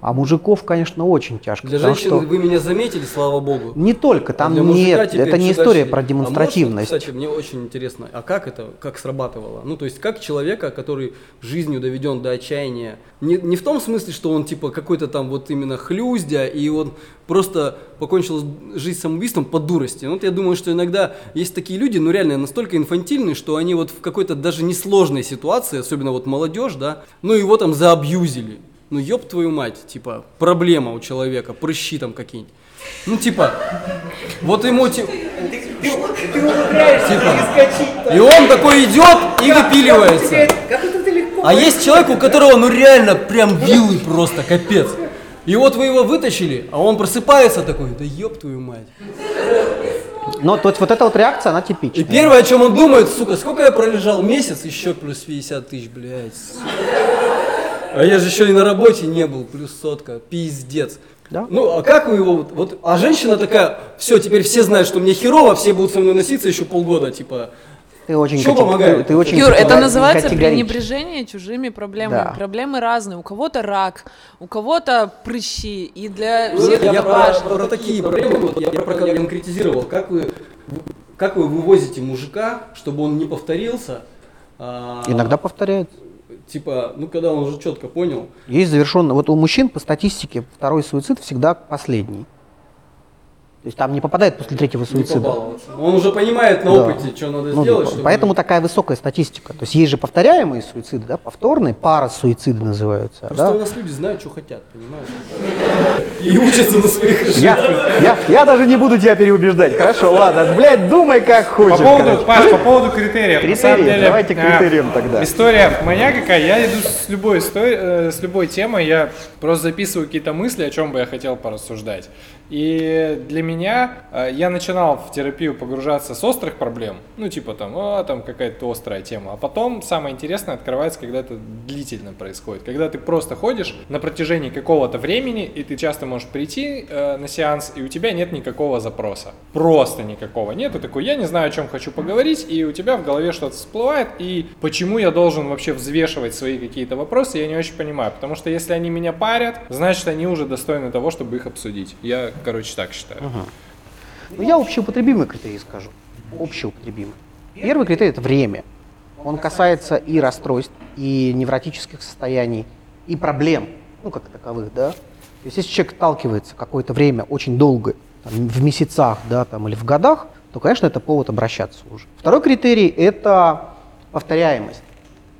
А мужиков, конечно, очень тяжко. Для женщин что вы меня заметили, слава богу. не только, А там мужика нет, это не история дальше? про А демонстративность. может, кстати, мне очень интересно, а как это, как срабатывало? Ну, то есть, как человека, который жизнью доведен до отчаяния, не, не в том смысле, что он типа какой-то там вот именно хлюздя, и он просто покончил жизнь самоубийством по дурости. Ну, вот я думаю, что иногда есть такие люди, ну, реально настолько инфантильные, что они вот в какой-то даже несложной ситуации, особенно вот молодежь, да, ну, его там заабьюзили. Ну, ёб твою мать, типа, проблема у человека, прыщи там какие-нибудь. Ну, типа, вот ему, типа, и он такой идет и выпиливается. А есть человек, у которого, ну, реально, прям вилы просто, капец. И вот вы его вытащили, а он просыпается такой, да ёб твою мать. Но то есть вот эта вот реакция, она И типичная. первое, о чем он думает, сука, сколько я пролежал? Месяц, еще плюс 50 тысяч, блядь. сука. А я же еще и на работе не был, плюс сотка, пиздец. Да. Ну, а как вы его, вот, вот, а женщина такая, все, теперь все знают, что мне херово, все будут со мной носиться еще полгода, типа, Ты очень, катег- помогает? ты очень Юр, это называется пренебрежение чужими проблемами. Да. Проблемы разные. У кого-то рак, у кого-то прыщи. И для всех я это про, важно. про такие проблемы, вот я про конкретизировал, как вы, как вы вывозите мужика, чтобы он не повторился? а, Иногда повторяется. Типа, ну когда он уже четко понял, Есть завершенный, вот у мужчин по статистике второй суицид всегда последний. То есть там не попадает после третьего суицида. Он уже понимает на Да. опыте, что надо Ну, сделать. да, чтобы- Поэтому такая высокая статистика. То есть есть же повторяемые суициды, да, повторные, парасуициды называются. Просто да. у нас люди знают, что хотят, понимаешь? И учатся на своих ошибках. Я, я, я даже не буду тебя переубеждать. Хорошо, ладно, блядь, думай как По хочешь. поводу, короче. Паш, по поводу критериев. На самом Критерии, деле, давайте к а, критериям тогда. История моя какая, я иду с любой э, с любой темой, я просто записываю какие-то мысли, о чем бы я хотел порассуждать. И для меня, э, я начинал в терапию погружаться с острых проблем, ну типа там, а, там какая-то острая тема, а потом самое интересное открывается, когда это длительно происходит, когда ты просто ходишь на протяжении какого-то времени, и ты часто можешь прийти э, на сеанс, и у тебя нет никакого запроса, просто никакого нет, ты такой, я не знаю, о чем хочу поговорить, и у тебя в голове что-то всплывает, и почему я должен вообще взвешивать свои какие-то вопросы, я не очень понимаю, потому что если они меня парят, значит они уже достойны того, чтобы их обсудить. Я, короче, так считаю. Ну, я общеупотребимый критерий скажу. Общеупотребимый. Первый критерий – это время. Он касается и расстройств, и невротических состояний, и проблем, ну, как таковых, да. То есть, если человек сталкивается какое-то время очень долго, там, в месяцах, да, там, или в годах, то, конечно, это повод обращаться уже. Второй критерий – это повторяемость.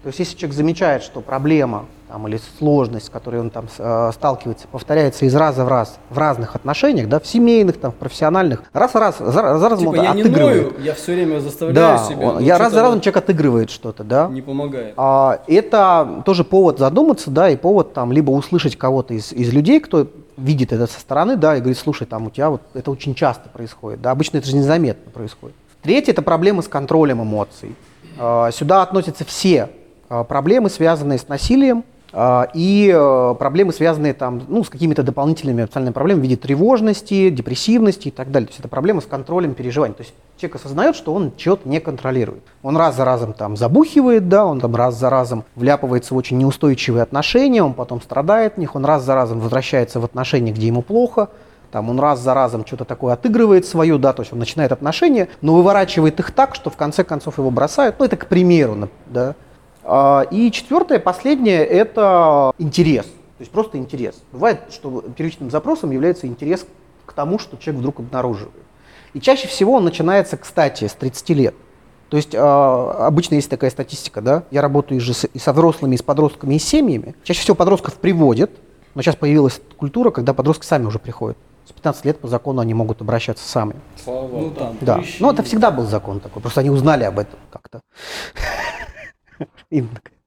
То есть, если человек замечает, что проблема там, или сложность, с которой он там э, сталкивается, повторяется из раза в раз в разных отношениях, да, в семейных, там, в профессиональных, раз в раз, за, за разом Типа я не отыгрывает. ною, я все время заставляю да, себя. он- но я раз за разом человек отыгрывает что-то, да. Не помогает. А, это тоже повод задуматься, да, и повод там либо услышать кого-то из, из людей, кто видит это со стороны, да, и говорит, слушай, там у тебя вот это очень часто происходит, да, обычно это же незаметно происходит. Третье – это проблемы с контролем эмоций. А, Сюда относятся все проблемы, связанные с насилием, а, и э, проблемы, связанные там, ну, с какими-то дополнительными эмоциональными проблемами в виде тревожности, депрессивности и так далее. То есть это проблема с контролем переживаний. То есть человек осознает, что он чего-то не контролирует. Он раз за разом там забухивает, да, он там раз за разом вляпывается в очень неустойчивые отношения, он потом страдает в них, он раз за разом возвращается в отношения, где ему плохо, там он раз за разом что-то такое отыгрывает свое, да, то есть он начинает отношения, но выворачивает их так, что в конце концов его бросают. Ну, это к примеру, да. А, И четвертое, последнее, это интерес. То есть просто интерес. Бывает, что первичным запросом является интерес к тому, что человек вдруг обнаруживает. И чаще всего он начинается, кстати, с 30 лет. То есть а, обычно есть такая статистика, да, я работаю и же с- и со взрослыми, и с подростками, и с семьями. Чаще всего подростков приводят, но сейчас появилась культура, когда подростки сами уже приходят. С 15 лет по закону они могут обращаться сами. Слава богу. Ну там, Да. прыщи. Ну, это всегда был закон такой, просто они узнали об этом как-то.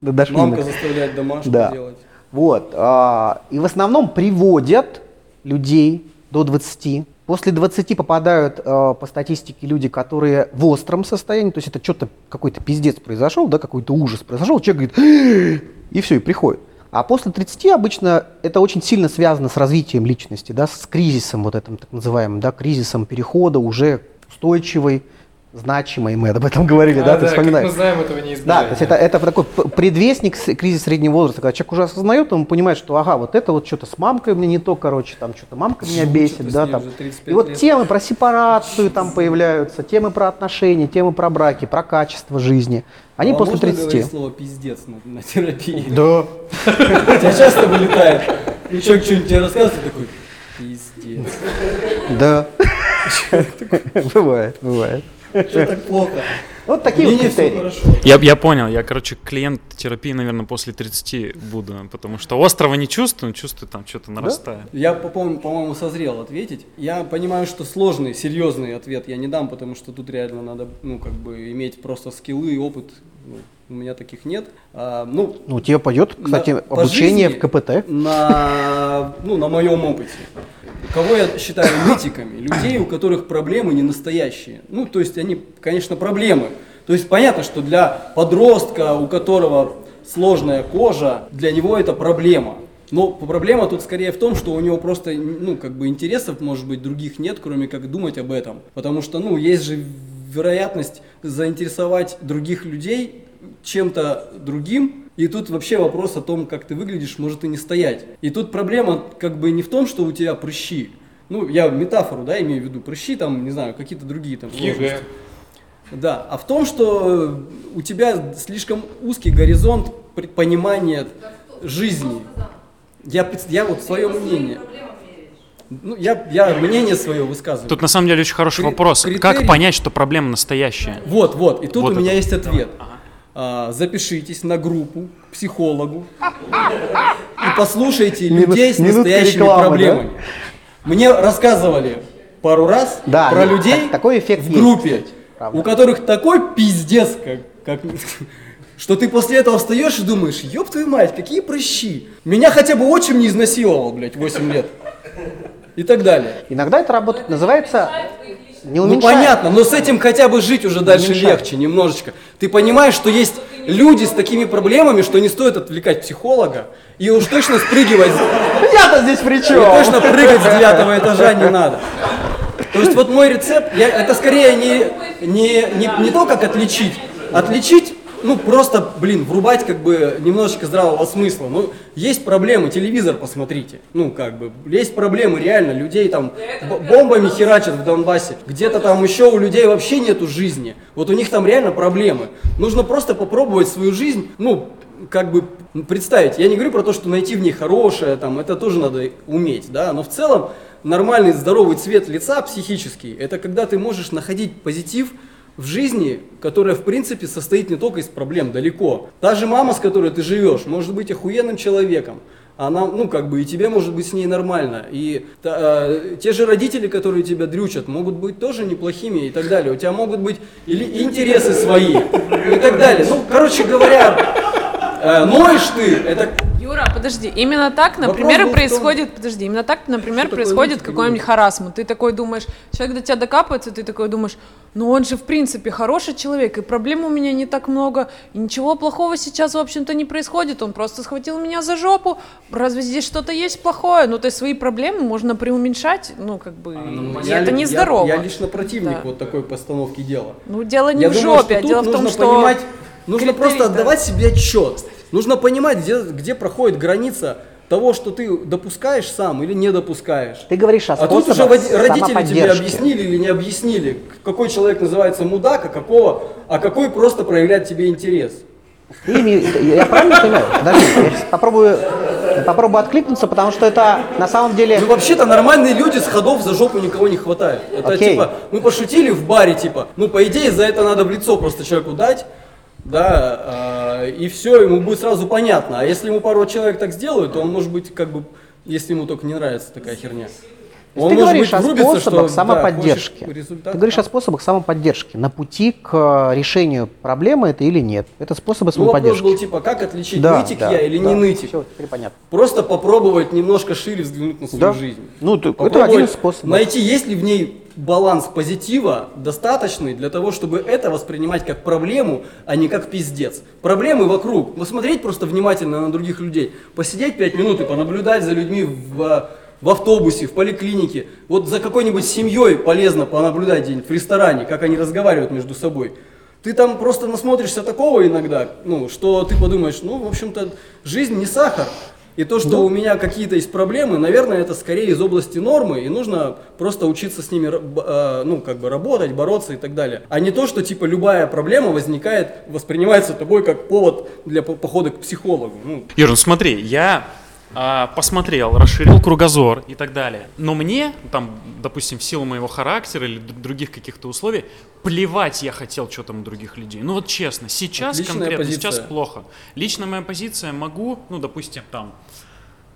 До- дошли. Мамка заставляет домашку Да. делать. Вот. а, И в основном приводят людей до 20. После 20 попадают а, по статистике люди, которые в остром состоянии, то есть это что-то, какой-то пиздец произошел, да, какой-то ужас произошел, человек говорит, и все, и приходит. А после 30 обычно это очень сильно связано с развитием личности, да, с кризисом вот этим так называемым, да, кризисом перехода уже устойчивой, значимой, мы об этом говорили, да, А, ты вспоминаешь. мы знаем, этого не избежать. Да, то есть это, это такой предвестник кризиса среднего возраста, когда человек уже осознает, он понимает, что ага, вот это вот что-то с мамкой меня не то, короче, там что-то мамка меня бесит, да, там. уже 35 И вот лет. темы про сепарацию там появляются, темы про отношения, темы про браки, про качество жизни. Они А после можно 30. говорить слово пиздец на, на терапии? Да. Тебя часто вылетает. И человек что-нибудь тебе рассказывает, такой, пиздец. Да. Бывает, бывает. Что так плохо? Вот такие Мне вот критерии. хорошо. Я, я понял, я, короче, клиент терапии, наверное, после 30 буду, потому что острова не чувствую, чувствую, там что-то нарастает. Я, по- по- по-моему, созрел ответить. Я понимаю, что сложный, серьезный ответ я не дам, потому что тут реально надо, ну, как бы, иметь просто скиллы и опыт. Ну, у меня таких нет. А, ну, Ну, тебе пойдет, кстати, на- по обучение жизни в КПТ. На, ну, на моем опыте. Кого я считаю митиками? Людей, у которых проблемы не настоящие. Ну, то есть они, конечно, проблемы. То есть понятно, что для подростка, у которого сложная кожа, для него это проблема. Но проблема тут скорее в том, что у него просто, ну, как бы интересов, может быть, других нет, кроме как думать об этом. Потому что, ну, есть же вероятность заинтересовать других людей чем-то другим, и тут вообще вопрос о том, как ты выглядишь, может и не стоять. И тут проблема как бы не в том, что у тебя прыщи. Ну, я метафору, да, имею в виду, прыщи там, не знаю, какие-то другие там сложности. Да, а в том, что у тебя слишком узкий горизонт понимания жизни. Я, я вот свое мнение. Ну, я, я мнение свое высказываю. Тут на самом деле очень хороший Кри- вопрос. критерий- Как понять, что проблема настоящая? Вот, вот, и тут Вот у меня это. есть ответ. А, запишитесь на группу к психологу и послушайте людей с настоящими рекламы, проблемами. Мне рассказывали пару раз Да, про людей так- такой эффект в есть, группе, кстати, правда. у которых такой пиздец, как, как- что ты после этого встаешь и думаешь, ёб твою мать, какие прыщи. Меня хотя бы отчим не изнасиловал, блядь, 8 лет. И так далее. Иногда это работает, называется не Ну уменьшает. понятно, но с этим хотя бы жить уже дальше Уменьшает. легче немножечко. Ты понимаешь, что есть люди с такими проблемами, что не стоит отвлекать психолога, и уж точно спрыгивать, Я-то здесь при чем? точно прыгать с девятого этажа не надо. То есть вот мой рецепт, я, это скорее не, не, не, не то, как отличить. Отличить, ну просто, блин, врубать как бы немножечко здравого смысла. Ну, есть проблемы, телевизор посмотрите. Ну, как бы, есть проблемы реально, людей там бомбами херачат в Донбассе. Где-то там еще у людей вообще нету жизни. Вот у них там реально проблемы. Нужно просто попробовать свою жизнь, ну, как бы представить. Я не говорю про то, что найти в ней хорошее, там, это тоже надо уметь, да, но в целом нормальный здоровый цвет лица психический, это когда ты можешь находить позитив в жизни, которая, в принципе, состоит не только из проблем, далеко. Та же мама, с которой ты живешь, может быть охуенным человеком, она, ну, как бы, и тебе может быть с ней нормально. И та- э, те же родители, которые тебя дрючат, могут быть тоже неплохими и так далее. У тебя могут быть или интересы свои и так далее. Ну, короче говоря, э, ноешь ты, это Юра, подожди, именно так, например, был в том- происходит, подожди, именно так, например, Что происходит какой-нибудь харасмент. Ты такой думаешь, человек до тебя докапывается, ты такой думаешь, ну он же в принципе хороший человек, и проблем у меня не так много, и ничего плохого сейчас, в общем-то, не происходит, он просто схватил меня за жопу, разве здесь что-то есть плохое? Ну, то есть свои проблемы можно преуменьшать, ну, как бы, и Я это нездорово. Я, я лично противник Да. вот такой постановки дела. Ну, дело не я в думаю, жопе, а дело в том, что... понимать, нужно критерий, просто да. отдавать себе отчет. Нужно понимать, где, где проходит граница того, что ты допускаешь сам или не допускаешь. Ты говоришь о А тут уже родители тебе объяснили или не объяснили, какой человек называется мудак, а какого, а какой просто проявляет тебе интерес. Име- я правильно понимаю? Подожди, я попробую, попробую откликнуться, потому что это на самом деле... Ну вообще-то нормальные люди с ходов за жопу никого не хватает. Это Окей. типа, мы пошутили в баре, типа, ну по идее за это надо в лицо просто человеку дать, да, а, и все, ему будет сразу понятно. А если ему пару человек так сделают, то он может быть как бы, если ему только не нравится такая херня. Есть ты говоришь о врубится, способах да, самоподдержки. результат, ты говоришь да. о способах самоподдержки. На пути к э, решению проблемы это или нет? Это способы Ну, вопрос самоподдержки. был типа, как отличить, Да, нытик да, я или да. не нытик? Всё, теперь понятно. Просто попробовать немножко шире взглянуть на свою Да. жизнь. Ну, ты- это один из способов. Найти, есть ли в ней баланс позитива достаточный для того, чтобы это воспринимать как проблему, а не как пиздец. Проблемы вокруг. Посмотреть просто внимательно на других людей. Посидеть пять минут и понаблюдать за людьми в, а, в автобусе, в поликлинике. Вот за какой-нибудь семьей полезно понаблюдать где-нибудь в ресторане, как они разговаривают между собой. Ты там просто насмотришься такого иногда, ну, что ты подумаешь, ну, в общем-то, жизнь не сахар. И то, что у меня какие-то есть проблемы, наверное, это скорее из области нормы, и нужно просто учиться с ними, э, ну, как бы работать, бороться и так далее. А не то, что, типа, любая проблема возникает, воспринимается тобой как повод для по- похода к психологу. Ну, Юр, ну смотри, я посмотрел, расширил кругозор и так далее. Но мне, там, допустим, в силу моего характера или других каких-то условий, плевать я хотел, что там у других людей. Ну вот честно, сейчас Отличная конкретно, позиция. сейчас плохо. Лично моя позиция могу, ну, допустим, там,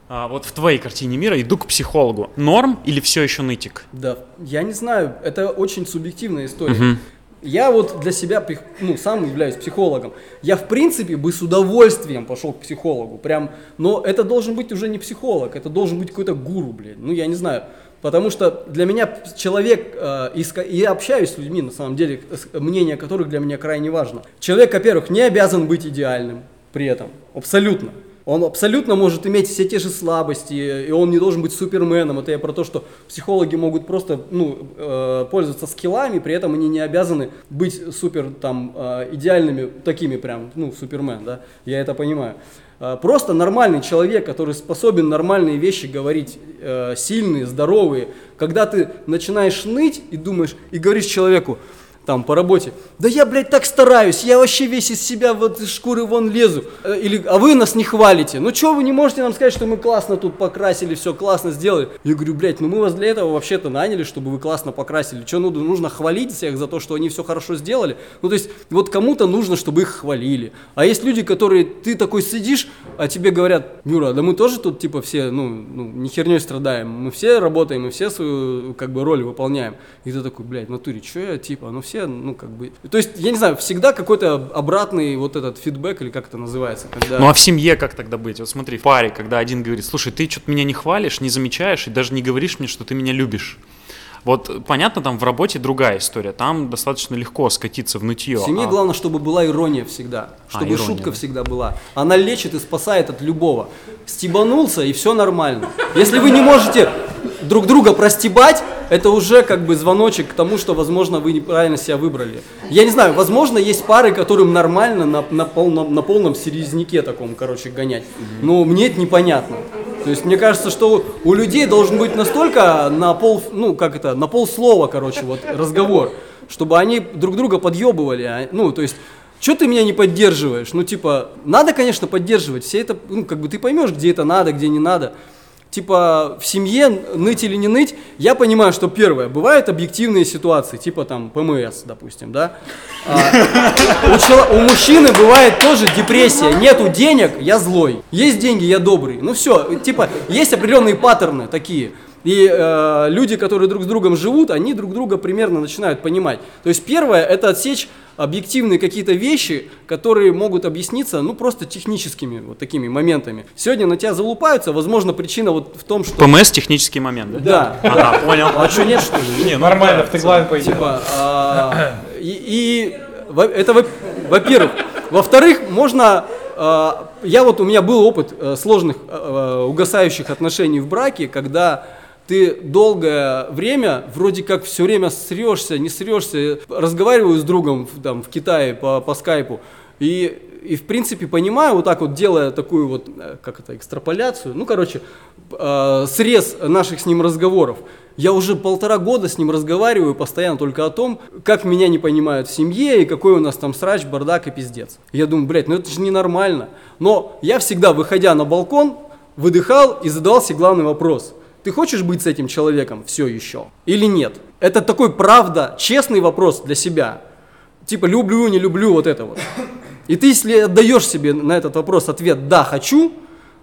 а, вот в твоей картине мира иду к психологу. Норм или все еще нытик? Да, я не знаю, это очень субъективная история. Я вот для себя, ну, сам являюсь психологом. Я, в принципе, бы с удовольствием пошел к психологу. Прям, но это должен быть уже не психолог, это должен быть какой-то гуру, блин. Ну, я не знаю. Потому что для меня человек, э, и, я общаюсь с людьми, на самом деле, мнение которых для меня крайне важно. Человек, во-первых, не обязан быть идеальным при этом. Абсолютно. Он абсолютно может иметь все те же слабости, и он не должен быть суперменом. Это я про то, что психологи могут просто ну, э, пользоваться скиллами, при этом они не обязаны быть супер там э, идеальными, такими прям, ну, супермен, да, я это понимаю. Э, Просто нормальный человек, который способен нормальные вещи говорить, э, сильные, здоровые. Когда ты начинаешь ныть и думаешь, и говоришь человеку, там по работе. Да я, блядь, так стараюсь, я вообще весь из себя вот из шкуры вон лезу. Э, Или, а вы нас не хвалите. Ну что, вы не можете нам сказать, что мы классно тут покрасили, все классно сделали? Я говорю, блядь, ну мы вас для этого вообще-то наняли, чтобы вы классно покрасили. Что, ну, нужно хвалить всех за то, что они все хорошо сделали? Ну, то есть, вот кому-то нужно, чтобы их хвалили. А есть люди, которые, ты такой сидишь, а тебе говорят, Юра, да мы тоже тут, типа, все, ну, ну не херней страдаем. Мы все работаем, мы все свою, как бы, роль выполняем. И ты такой, блядь, в натуре, что я, типа, ну все, ну, как бы... То есть, я не знаю, всегда какой-то обратный вот этот фидбэк, или как это называется, когда... Ну а в семье как тогда быть? Вот смотри, в паре, когда один говорит, слушай, ты что-то меня не хвалишь, не замечаешь и даже не говоришь мне, что ты меня любишь. Вот понятно, там в работе другая история, там достаточно легко скатиться в нытье. В семье а- главное, чтобы была ирония всегда, А, чтобы ирония, шутка да. всегда была. Она лечит и спасает от любого. Стебанулся и все нормально. Если вы не можете друг друга простебать, это уже как бы звоночек к тому, что, возможно, вы неправильно себя выбрали. Я не знаю, возможно, есть пары, которым нормально на, на, полном, на полном серьезняке таком, короче, гонять. Но мне это непонятно. То есть мне кажется, что у людей должен быть настолько на пол, ну как это, на полслова, короче, вот разговор, чтобы они друг друга подъебывали. а, Ну, то есть что ты меня не поддерживаешь? Ну, типа, надо, конечно, поддерживать. Все это, ну, как бы ты поймешь, где это надо, где не надо. Типа, в семье ныть или не ныть, я понимаю, что первое, бывают объективные ситуации, типа там ПМС, допустим, да. А, у, чело- у мужчины бывает тоже депрессия, нету денег, я злой. Есть деньги, я добрый. Ну все, типа, есть определенные паттерны такие. И э, люди, которые друг с другом живут, они друг друга примерно начинают понимать. То есть первое, это отсечь объективные какие-то вещи, которые могут объясниться, ну, просто техническими вот такими моментами. Сегодня на тебя залупаются, возможно, причина вот в том, что... ПМС технический момент, да? Да. Ага, понял. А что нет, что ли? Не, нормально, в теглайн пойдет. Типа, а, и, это во- во-первых. Во-вторых, можно, а, я вот, у меня был опыт э, сложных э, угасающих отношений в браке, когда ты долгое время вроде как все время срешься, не срешься, разговариваю с другом там, в Китае по, по скайпу, и, и в принципе понимаю, вот так вот делая такую вот, э, как это, экстраполяцию, ну, короче, э, срез наших с ним разговоров. Я уже полтора года с ним разговариваю постоянно только о том, как меня не понимают в семье и какой у нас там срач, бардак и пиздец. Я думаю, блядь, ну это же ненормально. Но я всегда, выходя на балкон, выдыхал и задавал себе главный вопрос. Ты хочешь быть с этим человеком все еще или нет? Это такой, правда, честный вопрос для себя. Типа, люблю, не люблю, вот это вот. И ты, если отдаешь себе на этот вопрос ответ «да, хочу»,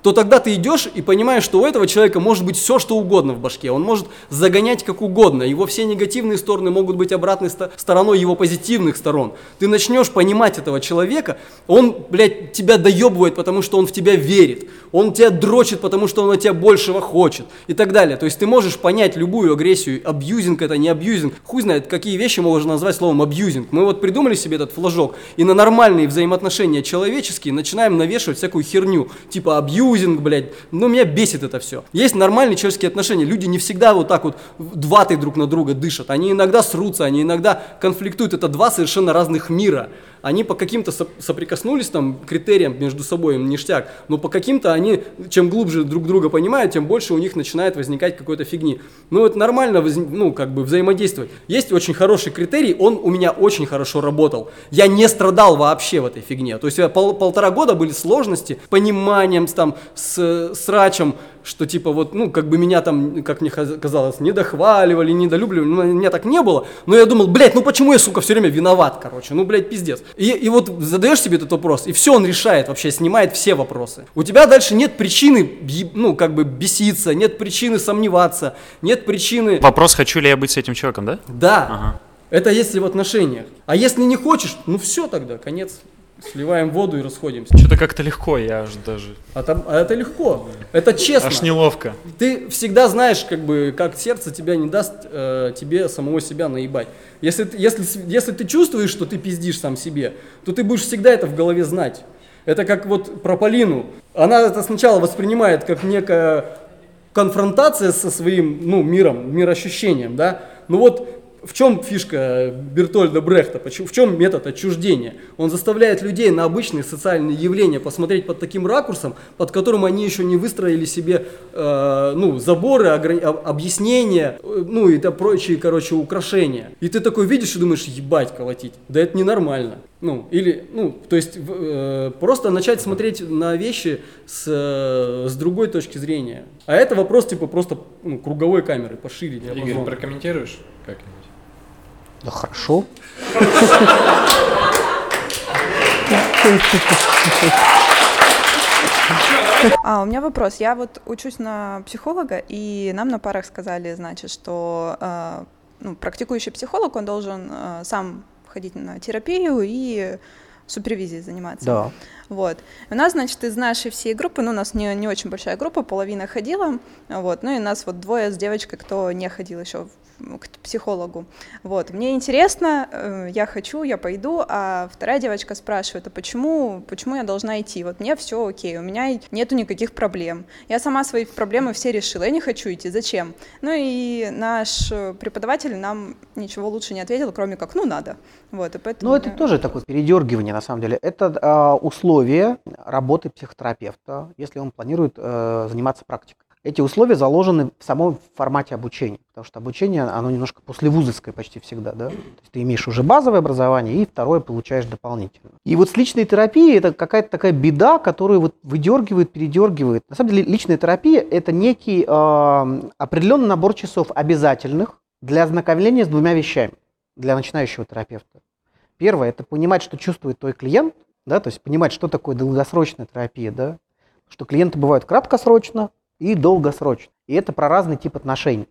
то тогда ты идешь и понимаешь, что у этого человека может быть все, что угодно в башке. Он может загонять как угодно. Его все негативные стороны могут быть обратной сто- стороной его позитивных сторон. Ты начнешь понимать этого человека, он, блядь, тебя доебывает, потому что он в тебя верит. Он тебя дрочит, потому что он от тебя большего хочет. И так далее. То есть ты можешь понять любую агрессию. Абьюзинг это не абьюзинг. Хуй знает, какие вещи можно назвать словом абьюзинг. Мы вот придумали себе этот флажок. И на нормальные взаимоотношения человеческие начинаем навешивать всякую херню. Типа абьюзинг, блядь. Ну, меня бесит это все. Есть нормальные человеческие отношения. Люди не всегда вот так вот дватой друг на друга дышат. Они иногда срутся, они иногда конфликтуют. Это два совершенно разных мира. Они по каким-то соп- соприкоснулись там критериям между собой, ништяк. Но по каким-то они, чем глубже друг друга понимают, тем больше у них начинает возникать какой-то фигни. Ну, это нормально, ну, как бы взаимодействовать. Есть очень хороший критерий, он у меня очень хорошо работал. Я не страдал вообще в этой фигне. То есть я пол- полтора года были сложности, пониманием, с, там, с, с рачем, что типа вот, ну, как бы меня там, как мне казалось, недохваливали, недолюбливали, ну, меня так не было, но я думал, блядь, ну почему я, сука, все время виноват, короче, ну, блядь, пиздец. И, и вот задаешь себе этот вопрос, и все он решает, вообще снимает все вопросы. У тебя дальше нет причины, ну, как бы беситься, нет причины сомневаться, нет причины... Вопрос, хочу ли я быть с этим человеком, да? Да, Ага. это если в отношениях. А если не хочешь, ну все тогда, конец. Сливаем воду и расходимся. Что-то как-то легко, я аж даже... А, там, а это легко, это честно. Аж неловко. Ты всегда знаешь, как бы, как сердце тебя не даст э, тебе самого себя наебать. Если, ты- если, если ты чувствуешь, что ты пиздишь сам себе, то ты будешь всегда это в голове знать. Это как вот про Полину. Она это сначала воспринимает как некая конфронтация со своим ну, миром, мироощущением, да. Ну вот в чем фишка Бертольда Брехта? В чем метод отчуждения? Он заставляет людей на обычные социальные явления посмотреть под таким ракурсом, под которым они еще не выстроили себе э, ну, заборы, ограни- об- объяснения, э, ну и да, прочие, короче, украшения. И ты такой видишь и думаешь, ебать, колотить. Да это ненормально. Ну, или, ну, то есть э, просто начать смотреть на вещи с, э, с другой точки зрения. А это вопрос типа просто ну, круговой камеры, пошире. Игорь, прокомментируешь как-нибудь? Да хорошо. А, у меня вопрос. Я вот учусь на психолога, и нам на парах сказали, значит, что э, ну, практикующий психолог, он должен э, сам ходить на терапию и супервизией заниматься. Да. Вот. У нас, значит, из нашей всей группы, ну, у нас не, не очень большая группа, половина ходила, вот, ну, и нас вот двое с девочкой, кто не ходил еще к психологу. Вот. Мне интересно, э, я хочу, я пойду, а вторая девочка спрашивает, а почему, почему я должна идти? Вот мне все окей, у меня нету никаких проблем. Я сама свои проблемы все решила, я не хочу идти, зачем? Ну и наш э, преподаватель нам ничего лучше не ответил, кроме как, ну, надо. Вот, и поэтому... Ну, это я- тоже такое передергивание, на самом деле. Это а, условия работы психотерапевта, если он планирует э, заниматься практикой. Эти условия заложены в самом формате обучения, потому что обучение, оно немножко послевузовское почти всегда, да. То есть ты имеешь уже базовое образование, и второе получаешь дополнительно. И вот с личной терапией это какая-то такая беда, которую вот выдергивает, передергивает. На самом деле личная терапия – это некий э, определенный набор часов обязательных для ознакомления с двумя вещами для начинающего терапевта. Первое – это понимать, что чувствует твой клиент, да, то есть понимать, что такое долгосрочная терапия, да, что клиенты бывают краткосрочно и долгосрочно. И это про разный тип отношений.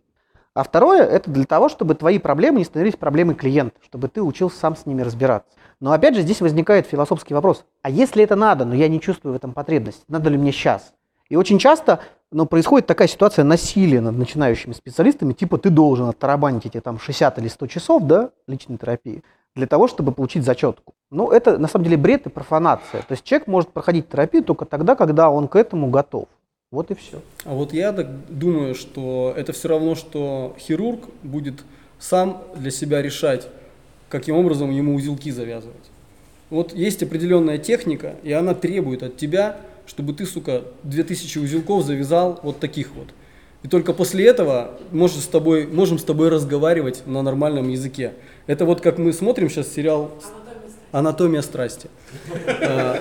А второе – это для того, чтобы твои проблемы не становились проблемой клиента, чтобы ты учился сам с ними разбираться. Но опять же, здесь возникает философский вопрос. А если это надо, но я не чувствую в этом потребность, надо ли мне сейчас? И очень часто ну, происходит такая ситуация насилия над начинающими специалистами, типа ты должен оттарабанить эти там 60 или 100 часов да, личной терапии для того, чтобы получить зачетку. Ну, это на самом деле бред и профанация. То есть человек может проходить терапию только тогда, когда он к этому готов. Вот и все. А вот я так думаю, что это все равно, что хирург будет сам для себя решать, каким образом ему узелки завязывать. Вот есть определенная техника, и она требует от тебя, чтобы ты, сука, 2000 узелков завязал вот таких вот. И только после этого можем с тобой, можем с тобой разговаривать на нормальном языке. Это вот как мы смотрим сейчас сериал «Анатомия страсти». А,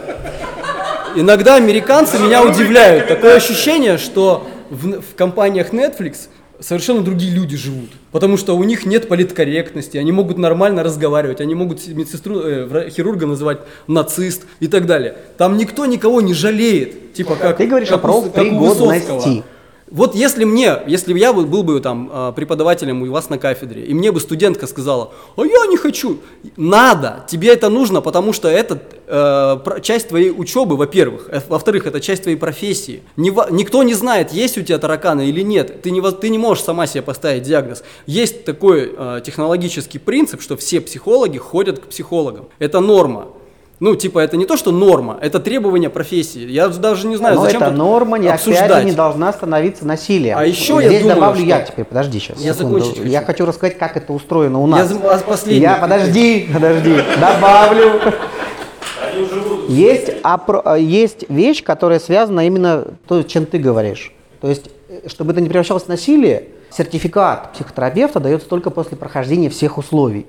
Иногда американцы меня удивляют. Такое ощущение, что в, в компаниях Netflix совершенно другие люди живут. Потому что у них нет политкорректности, они могут нормально разговаривать, они могут медсестру, э, хирурга называть нацист и так далее. Там никто никого не жалеет. Типа как, Ты говоришь как о профпригодности. Вот если мне, если я бы- был бы там а, преподавателем у вас на кафедре, и мне бы студентка сказала, а я не хочу, надо, тебе это нужно, потому что это э, часть твоей учебы, во-первых, Э, во-вторых, это часть твоей профессии. Не никто не знает, есть у тебя тараканы или нет, ты не, ты не можешь сама себе поставить диагноз. Есть такой э, технологический принцип, что все психологи ходят к психологам, это норма. Ну, типа, это не то, что норма, это требование профессии. Я даже не знаю, Но зачем тут норма не, опять обсуждать. же, не должна становиться насилием. А еще я Здесь думаю, добавлю что- я теперь, подожди сейчас. Я секунду. закончить хочу. Я хочу рассказать, как это устроено у Я нас. за- а последний. Я, подожди, подожди, добавлю. Есть, опро- есть вещь, которая связана именно то, чем ты говоришь. То есть, чтобы это не превращалось в насилие, сертификат психотерапевта дается только после прохождения всех условий.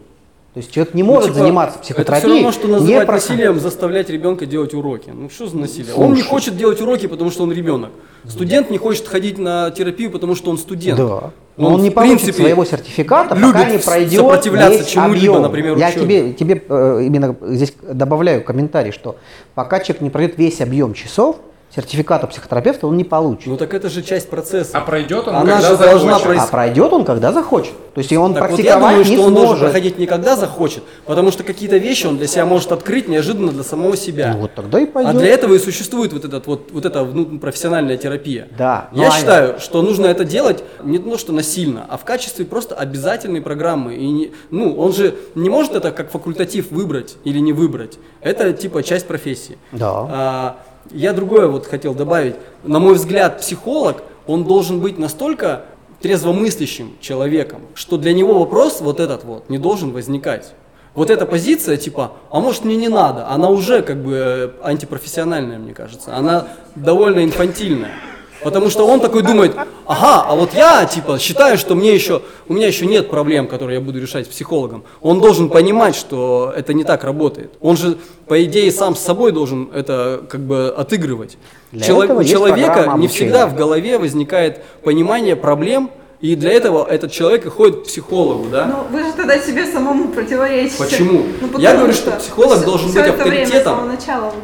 То есть человек не может Ну, типа, заниматься Это психотерапией. все равно, что не называть проход- насилием заставлять ребенка делать уроки. Ну что за насилие? Он не Слушай. хочет делать уроки, потому что он ребенок. Студент не хочет ходить на терапию, потому что он студент. Да. Но он, не в получит принципе, своего сертификата, пока не пройдет сопротивляться весь чему-либо, объем. например, Я учебе. тебе, тебе э, именно здесь добавляю комментарий, что пока человек не пройдет весь объем часов, сертификата психотерапевта он не получит. Ну так это же часть процесса. А пройдет он, Она когда же должна захочет. проис- А пройдет он, когда захочет. То есть он Так вот я практиковать думаю, не что он должен сможет. проходить не когда захочет, потому что какие-то вещи он для себя может открыть неожиданно для самого себя. Ну вот тогда и пойдет. А для этого и существует вот, этот, вот, вот эта ну, профессиональная терапия. Да. Я Ну, а- считаю, что нужно это делать не то, что насильно, а в качестве просто обязательной программы. И не, ну, он же не может это как факультатив выбрать или не выбрать. Это типа часть профессии. Да. А, я другое вот хотел добавить. На мой взгляд, психолог, он должен быть настолько трезвомыслящим человеком, что для него вопрос вот этот вот не должен возникать. Вот эта позиция, типа, а может мне не надо, она уже как бы э, антипрофессиональная, мне кажется. Она довольно инфантильная. Потому что он такой думает, ага, а вот я, типа, считаю, что мне еще, у меня еще нет проблем, которые я буду решать с психологом. Он должен понимать, что это не так работает. Он же, по идее, сам с собой должен это как бы отыгрывать. Для Чело- этого у человека не всегда в голове возникает понимание проблем, и для этого этот человек и ходит к психологу, да? Ну, вы же тогда себе самому противоречите. Почему? Ну, Я говорю, что психолог должен всё быть время, авторитетом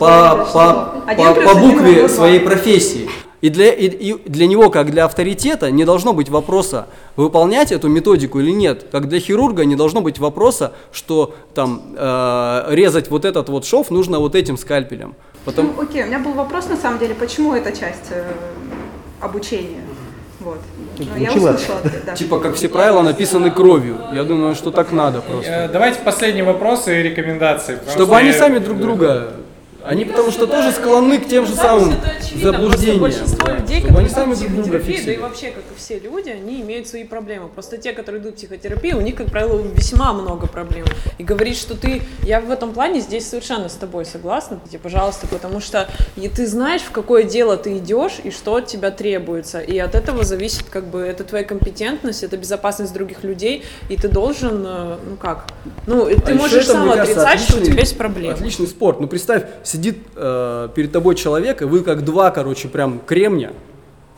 по, по, что один по, по букве своей профессии. И для, и, и для него, как для авторитета, не должно быть вопроса, выполнять эту методику или нет. Как для хирурга не должно быть вопроса, что там э, резать вот этот вот шов нужно вот этим скальпелем. Потом, Ну, окей, у меня был вопрос на самом деле, почему эта часть э, обучения? Вот. Ну, я услышала ответ, да. типа, как все правила написаны кровью. Я думаю, что так надо просто. Э, Давайте последние вопросы и рекомендации. Чтобы что они сами друг друга... Они потому что тоже склонны к тем же самым это очевидно, просто заблуждениям. большинство да. людей, Чтобы они которые сами идут в психотерапию, да и вообще, как и все люди, они имеют свои проблемы. Просто те, которые идут в психотерапию, у них, как правило, весьма много проблем. И говорить, что ты... Я в этом плане здесь совершенно с тобой согласна, тебе, пожалуйста, потому что и ты знаешь, в какое дело ты идешь и что от тебя требуется. И от этого зависит, как бы, это твоя компетентность, это безопасность других людей, и ты должен, э, ну как, ну, ты А можешь это, сам кажется, отрицать, что у отличный- тебя есть проблемы. Отличный спорт. Ну представь, сидит э, перед тобой человек, и вы как два, короче, прям кремня,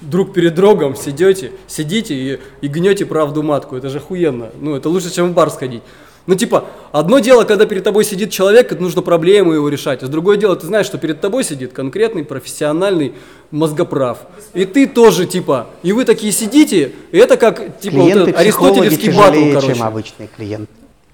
друг перед другом сидете, сидите и, и гнете правду матку. Это же охуенно. Ну, это лучше, чем в бар сходить. Ну, типа, одно дело, когда перед тобой сидит человек, это нужно проблему его решать. А другое дело, ты знаешь, что перед тобой сидит конкретный профессиональный мозгоправ. И ты тоже, типа, и вы такие сидите, и это как, типа, вот Клиенты этот психологи аристотелевский батл, короче. чем обычные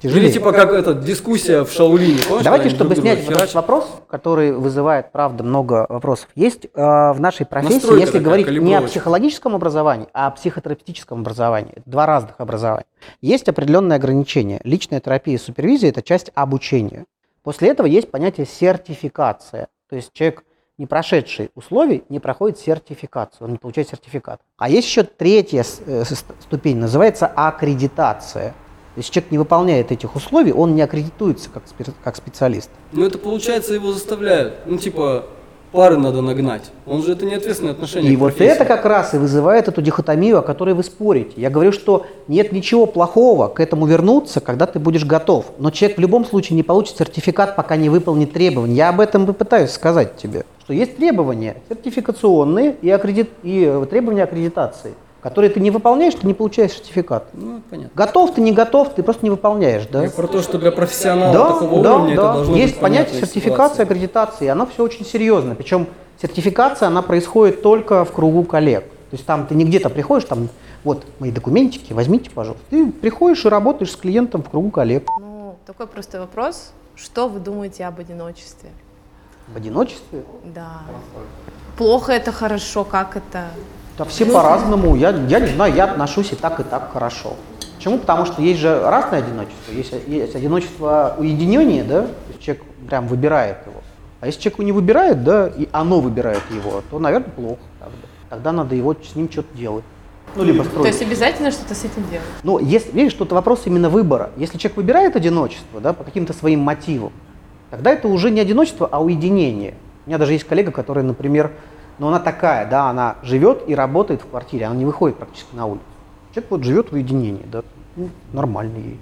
клиенты. Или Тяжелее. типа как эта дискуссия в Шаолине. Помнишь, Давайте, чтобы друг снять вот этот вопрос, который вызывает, правда, много вопросов. Есть э, в нашей профессии, Настройка если такая, говорить не о психологическом образовании, а о психотерапевтическом образовании. Это два разных образования. Есть определенные ограничения. Личная терапия и супервизия – это часть обучения. После этого есть понятие сертификация. То есть человек, не прошедший условий, не проходит сертификацию, он не получает сертификат. А есть еще третья э, ступень, называется аккредитация. Если человек не выполняет этих условий, он не аккредитуется как, спе- как специалист. Ну это получается его заставляют. Ну типа пары надо нагнать. Он же это не ответственное отношение. И вот это как раз и вызывает эту дихотомию, о которой вы спорите. Я говорю, что нет ничего плохого к этому вернуться, когда ты будешь готов. Но человек в любом случае не получит сертификат, пока не выполнит требования. Я об этом и пытаюсь сказать тебе, что есть требования сертификационные и, аккредит... и э, требования аккредитации, которые ты не выполняешь, ты не получаешь сертификат. Ну понятно. Готов ты, не готов, ты просто не выполняешь, да? Я про то, что для профессионала Да, такого да, уровня это да. должно Есть быть понятие сертификации, ситуация. аккредитации, и оно все очень серьезно. Причем сертификация, она происходит только в кругу коллег. То есть там ты не где-то приходишь, там, вот мои документики, возьмите, пожалуйста. Ты приходишь и работаешь с клиентом в кругу коллег. Ну, такой простой вопрос. Что вы думаете об одиночестве? В одиночестве. Да. Плохо это хорошо, как это? Да все Ну, по-разному. Я, я не знаю, я отношусь и так, и так хорошо. Почему? Потому что есть же разное одиночество. Есть, есть одиночество уединения, да, то есть человек прям выбирает его. А если человек его не выбирает, да, и оно выбирает его, то, наверное, плохо. Тогда, тогда надо его с ним что-то делать. Ну, либо строить. То есть обязательно что-то с этим делать? Ну, если, видишь, это вопрос именно выбора. Если человек выбирает одиночество, да, по каким-то своим мотивам, тогда это уже не одиночество, а уединение. У меня даже есть коллега, которая, например, ну, она такая, да, она живет и работает в квартире, она не выходит практически на улицу. Человек вот живет в уединении, да, ну, нормально ей.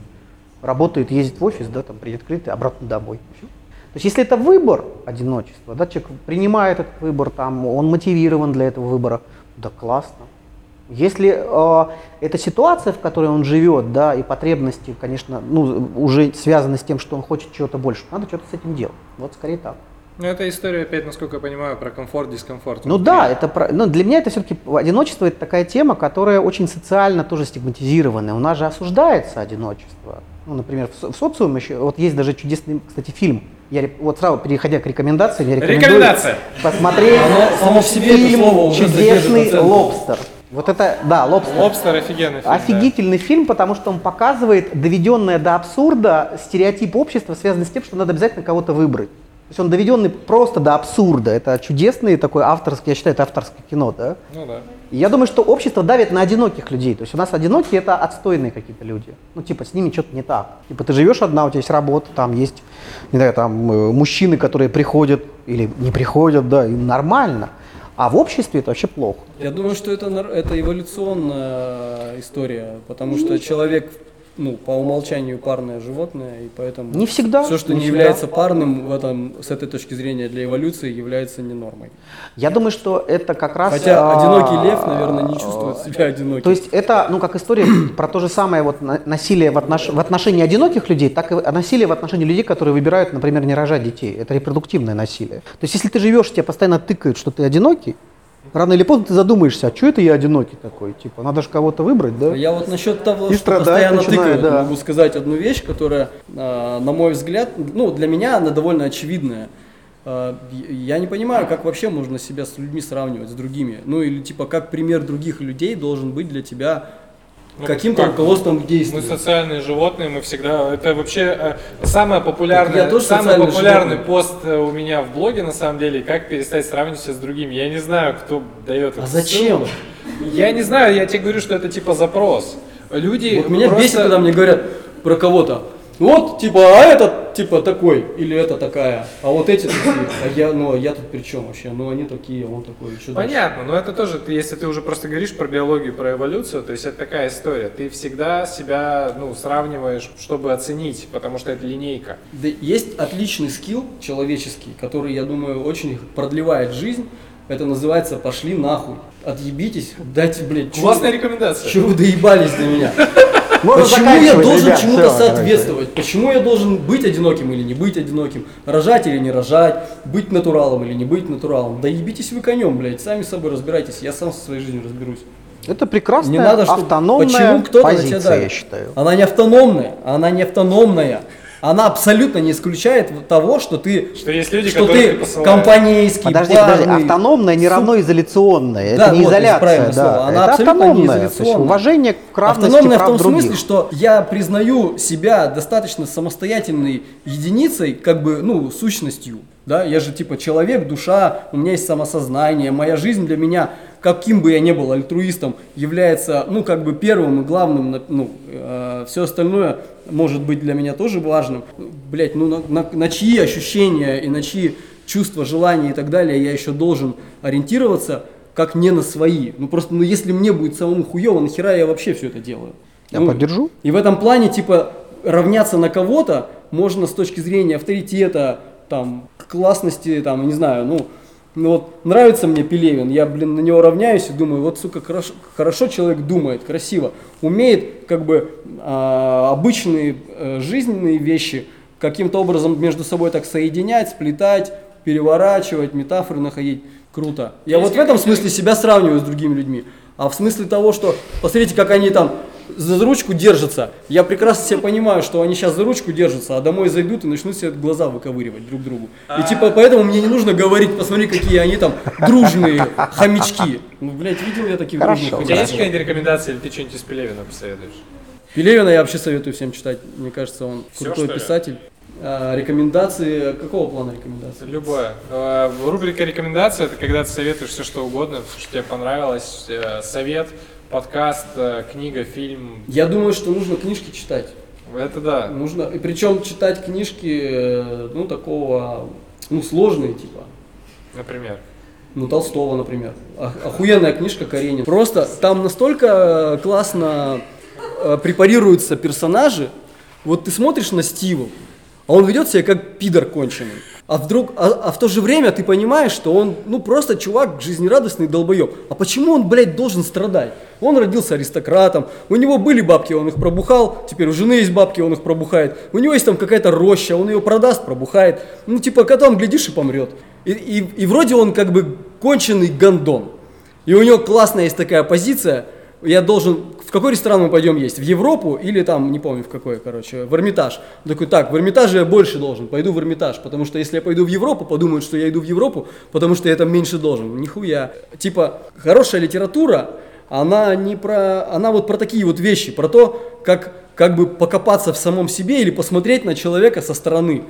Работает, ездит в офис, да, там, предоткрытый, обратно домой. То есть, если это выбор одиночества, да, человек принимает этот выбор, там, он мотивирован для этого выбора, да, классно. Если э, эта ситуация, в которой он живет, да, и потребности, конечно, ну, уже связаны с тем, что он хочет чего-то больше, надо что-то с этим делать. Вот скорее так. Ну, это история, опять, насколько я понимаю, про комфорт, дискомфорт. Ну да, это про, но для меня это все-таки одиночество это такая тема, которая очень социально тоже стигматизированная. У нас же осуждается одиночество. Ну, например, в, в социуме еще, вот есть даже чудесный, кстати, фильм. Я вот сразу переходя к рекомендациям, я рекомендую Рекомендация. посмотреть Оно фильм «Чудесный лобстер». Вот это, да, лобстер. Лобстер офигенный фильм. да. Офигительный фильм, потому что он показывает доведенное до абсурда стереотип общества, связанный с тем, что надо обязательно кого-то выбрать. То есть он доведенный просто до абсурда. Это чудесный такой авторский, я считаю, это авторское кино, да? Ну да. И я думаю, что общество давит на одиноких людей. То есть у нас одинокие это отстойные какие-то люди. Ну, типа, с ними что-то не так. Типа, ты живешь одна, у тебя есть работа, там есть, не знаю, там э, мужчины, которые приходят или не приходят, да, и нормально. А в обществе это вообще плохо. Я думаю, что это, это эволюционная история, потому что человек ну, по умолчанию парное животное, и поэтому Не всегда, все, что не не, всегда. является парным в этом, с этой точки зрения для эволюции, является не нормой. Я думаю, что это как раз... Хотя а, одинокий лев, наверное, не чувствует себя одиноким. То есть это, ну, как история про то же самое вот на- насилие в, отнош- в отношении одиноких людей, так и насилие в отношении людей, которые выбирают, например, не рожать детей. Это репродуктивное насилие. То есть если ты живешь, тебя постоянно тыкают, что ты одинокий, рано или поздно ты задумаешься, а что это я одинокий такой? Типа, надо же кого-то выбрать, да? Я вот насчет того, И что постоянно начинаю, тыкают, да. могу сказать одну вещь, которая, а, на мой взгляд, ну, для меня она довольно очевидная. А, Я не понимаю, как вообще можно себя с людьми сравнивать, с другими. Ну, или типа, как пример других людей должен быть для тебя Ну, каким-то как? руководством к Мы социальные животные, мы всегда... Это вообще э, самое популярное, тоже самый популярный животное. пост э, у меня в блоге, на самом деле, как перестать сравнивать себя с другими. Я не знаю, кто дает А зачем? ссылку. Я не знаю, я тебе говорю, что это типа запрос. Люди Вот меня просто- бесит, когда мне говорят про кого-то. Вот, типа, а этот, типа, такой, или это такая, а вот эти такие, а я, ну, а я тут при чем вообще? Ну, они такие, он такой, что дальше? Понятно, но это тоже, если ты уже просто говоришь про биологию, про эволюцию, то есть это такая история. Ты всегда себя ну, сравниваешь, чтобы оценить, потому что это линейка. Да есть отличный скилл человеческий, который, я думаю, очень продлевает жизнь. Это называется «пошли нахуй». Отъебитесь, дайте, блядь, Классная рекомендация. Чего вы доебались до меня? Можно Почему я должен ребят, чему-то всё, соответствовать? Почему я должен быть одиноким или не быть одиноким? Рожать или не рожать? Быть натуралом или не быть натуралом? Да ебитесь вы конем, блядь, сами с собой разбирайтесь, я сам со своей жизнью разберусь. Это прекрасная Не надо, чтобы автономная почему кто-то на тебя позиция, давит? я считаю. Она не автономная, она не автономная. Она абсолютно не исключает того, что ты, Что есть люди, что ты компанейский, Подожди, подожди, барный, автономная не равно изоляционная. Да, это не вот, изоляция, да. слово. Она это абсолютно не автономная. То есть изоляционная. уважение к равности Автономная в прав том других. смысле, что я признаю себя достаточно самостоятельной единицей, как бы, ну, сущностью. Да, я же типа человек, душа, у меня есть самосознание, моя жизнь для меня, каким бы я ни был альтруистом, является, ну, как бы первым и главным, ну, все остальное может быть для меня тоже важным. Блять, ну, на, на- на чьи ощущения и на чьи чувства, желания и так далее я еще должен ориентироваться, как не на свои. Ну, просто, ну, если мне будет самому хуево, нахера я вообще все это делаю? Я Ну, поддержу. и в этом плане, типа, равняться на кого-то можно с точки зрения авторитета, там, классности, там, не знаю, ну, ну вот нравится мне Пелевин, я, блин, на него равняюсь и думаю, вот, сука, хорошо, хорошо человек думает, красиво, умеет, как бы, а, обычные э, жизненные вещи каким-то образом между собой так соединять, сплетать, переворачивать, метафоры находить. Круто. Я вот в этом смысле себя сравниваю с другими людьми. А в смысле того, что посмотрите, как они там за ручку держатся. Я прекрасно себе понимаю, что они сейчас за ручку держатся, а домой зайдут и начнут себе глаза выковыривать друг другу. И типа поэтому мне не нужно говорить, посмотри, какие они там дружные хомячки. Ну, блядь, видел я таких Хорошо. дружных У тебя есть какая-нибудь рекомендация, или ты что-нибудь из Пелевина посоветуешь? Пелевина я вообще советую всем читать. Мне кажется, он Всё, крутой писатель. А, рекомендации, какого плана рекомендации? Любое. Э, Рубрика рекомендация это когда ты советуешь все что угодно, все, что тебе понравилось, э, совет, подкаст, э, книга, фильм. Я думаю, что нужно книжки читать. Это да. Нужно, и причем читать книжки, э, ну, такого, ну, сложные, типа. Например. Ну, Толстого, например. Ох- Охуенная книжка Каренин. Просто там настолько классно э, препарируются персонажи. Вот ты смотришь на Стива, а он ведет себя как пидор конченый. А вдруг, а, а в то же время ты понимаешь, что он, ну, просто чувак жизнерадостный долбоеб. А почему он, блядь, должен страдать? Он родился аристократом, у него были бабки, он их пробухал, теперь у жены есть бабки, он их пробухает. У него есть там какая-то роща, он ее продаст, пробухает. Ну, типа, потом, глядишь, и помрет. И, и, и вроде он как бы конченый гондон. И у него классная есть такая позиция, я должен, какой ресторан мы пойдем есть, в Европу или там, не помню в какой, короче, в Эрмитаж. Он такой, так, в Эрмитаже я больше должен, пойду в Эрмитаж, потому что если я пойду в Европу, подумают, что я иду в Европу, потому что я там меньше должен. Нихуя. Типа, хорошая литература, она не про, она вот про такие вот вещи, про то, как, как бы покопаться в самом себе или посмотреть на человека со стороны.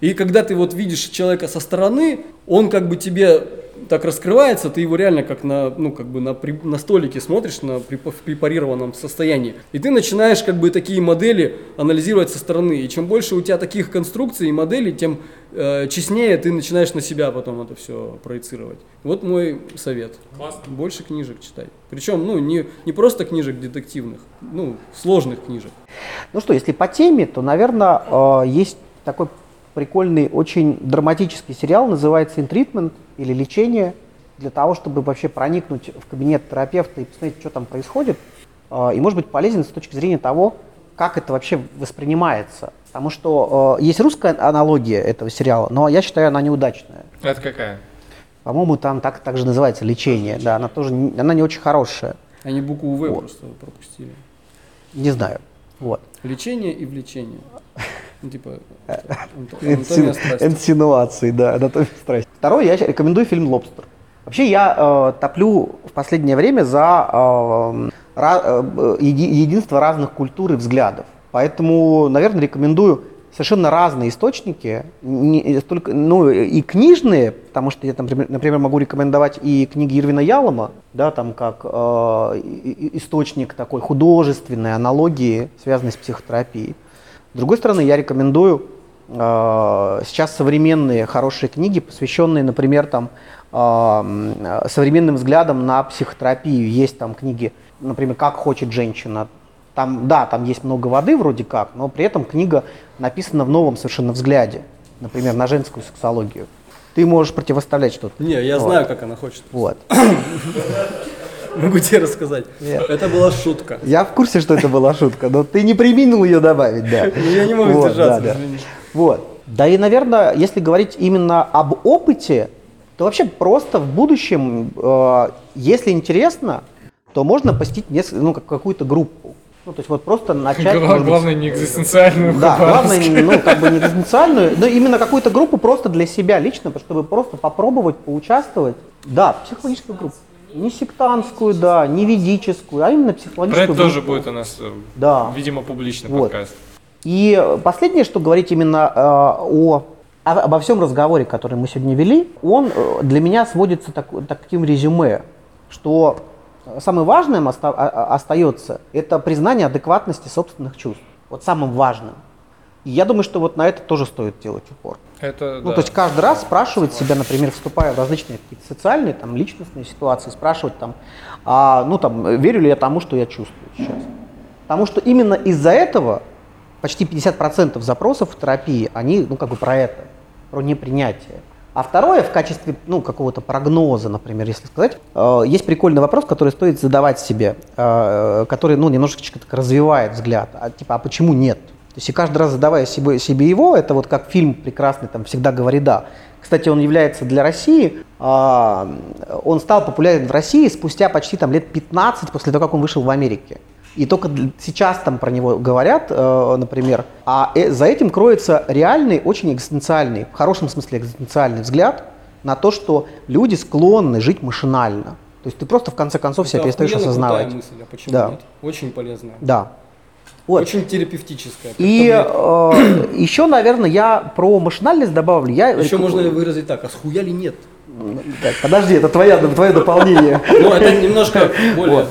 И когда ты вот видишь человека со стороны, он как бы тебе так раскрывается, ты его реально как на, ну, как бы на, при- на столике смотришь на преп- в препарированном состоянии. И ты начинаешь как бы такие модели анализировать со стороны. И чем больше у тебя таких конструкций и моделей, тем э, честнее ты начинаешь на себя потом это все проецировать. Вот мой совет. Классно. Больше книжек читай. Причем, ну, не, не просто книжек детективных, ну, сложных книжек. Ну что, если по теме, то, наверное, э, есть такой прикольный, очень драматический сериал, называется «Интритмент» или «Лечение», для того, чтобы вообще проникнуть в кабинет терапевта и посмотреть, что там происходит, э, и может быть полезен с точки зрения того, как это вообще воспринимается. Потому что э, есть русская аналогия этого сериала, но я считаю, она неудачная. Это какая? По-моему, там так, так же называется «Лечение», да, она тоже, она не очень хорошая, Они букву В Вот. просто пропустили. не знаю. Вот. Lечение и влечение. Ну, типа, Э, анатомия страсти. Инсинуации, да, анатомия страсти. Второе, я рекомендую фильм «Лобстер». Вообще я э, топлю в последнее время за э, еди- единство разных культур и взглядов. Поэтому, наверное, рекомендую совершенно разные источники, не столько, ну, и книжные, потому что я, там, например, могу рекомендовать и книги Ирвина Ялома, да, там как э, источник такой художественной аналогии, связанной с психотерапией. С другой стороны, я рекомендую э, сейчас современные хорошие книги, посвященные, например, там, э, современным взглядам на психотерапию. Есть там книги, например, «Как хочет женщина». Там, да, там есть много воды вроде как, но при этом книга написана в новом совершенно взгляде, например, на женскую сексологию. Ты можешь противоставлять что-то. Не, я Вот. знаю, как она хочет. Вот. Могу тебе рассказать. Нет. Это была шутка. Я в курсе, что это была шутка, но ты не приминул ее добавить, да. Ну, я не могу Вот, сдержаться, да, да. извини. Вот. Да и, наверное, если говорить именно об опыте, то вообще просто в будущем, э, если интересно, то можно посетить неск- ну, как- какую-то группу. Ну, то есть вот просто начать... Гла- может быть, Главное, не экзистенциальную да, главное, ну, как бы не экзистенциальную, но именно какую-то группу просто для себя лично, чтобы просто попробовать поучаствовать. Да, психологическую группу. Не сектантскую, да, не ведическую, а именно Про психологическую это тоже будет у нас, э, Да. видимо, публичный Вот. подкаст. И э, последнее, что говорить именно э, о, обо всем разговоре, который мы сегодня вели, он э, для меня сводится так- таким резюме, что самым важным оста- остается это признание адекватности собственных чувств. Вот самым важным. И я думаю, что вот на это тоже стоит делать упор. Это, Ну, да. то есть каждый раз спрашивать себя, например, вступая в различные какие-то социальные, там, личностные ситуации, спрашивать там, а, ну, там, э, верю ли я тому, что я чувствую сейчас. Потому что именно из-за этого почти 50% запросов в терапии, они, ну, как бы про это, про непринятие. А второе, в качестве, ну, какого-то прогноза, например, если сказать, э, есть прикольный вопрос, который стоит задавать себе, э, который, ну, немножечко так развивает взгляд. А, типа, а почему нет? То есть и каждый раз задавая себе, себе его, это вот как фильм прекрасный, там, «Всегда говори да». Кстати, он является для России, а, он стал популярен в России спустя почти там лет 15 после того, как он вышел в Америке. И только сейчас там про него говорят, э, например, а э- за этим кроется реальный, очень экзистенциальный, в хорошем смысле экзистенциальный взгляд на то, что люди склонны жить машинально. То есть ты просто в конце концов себя Это перестаешь осознавать. мысль, а почему Да. нет? Очень полезная. Да. Вот. Очень терапевтическая. И э, еще, наверное, я про машинальность добавлю. Я Еще реком- можно выразить так, а схуяли нет? Так, подожди, это твоя, твое дополнение. Ну, это немножко более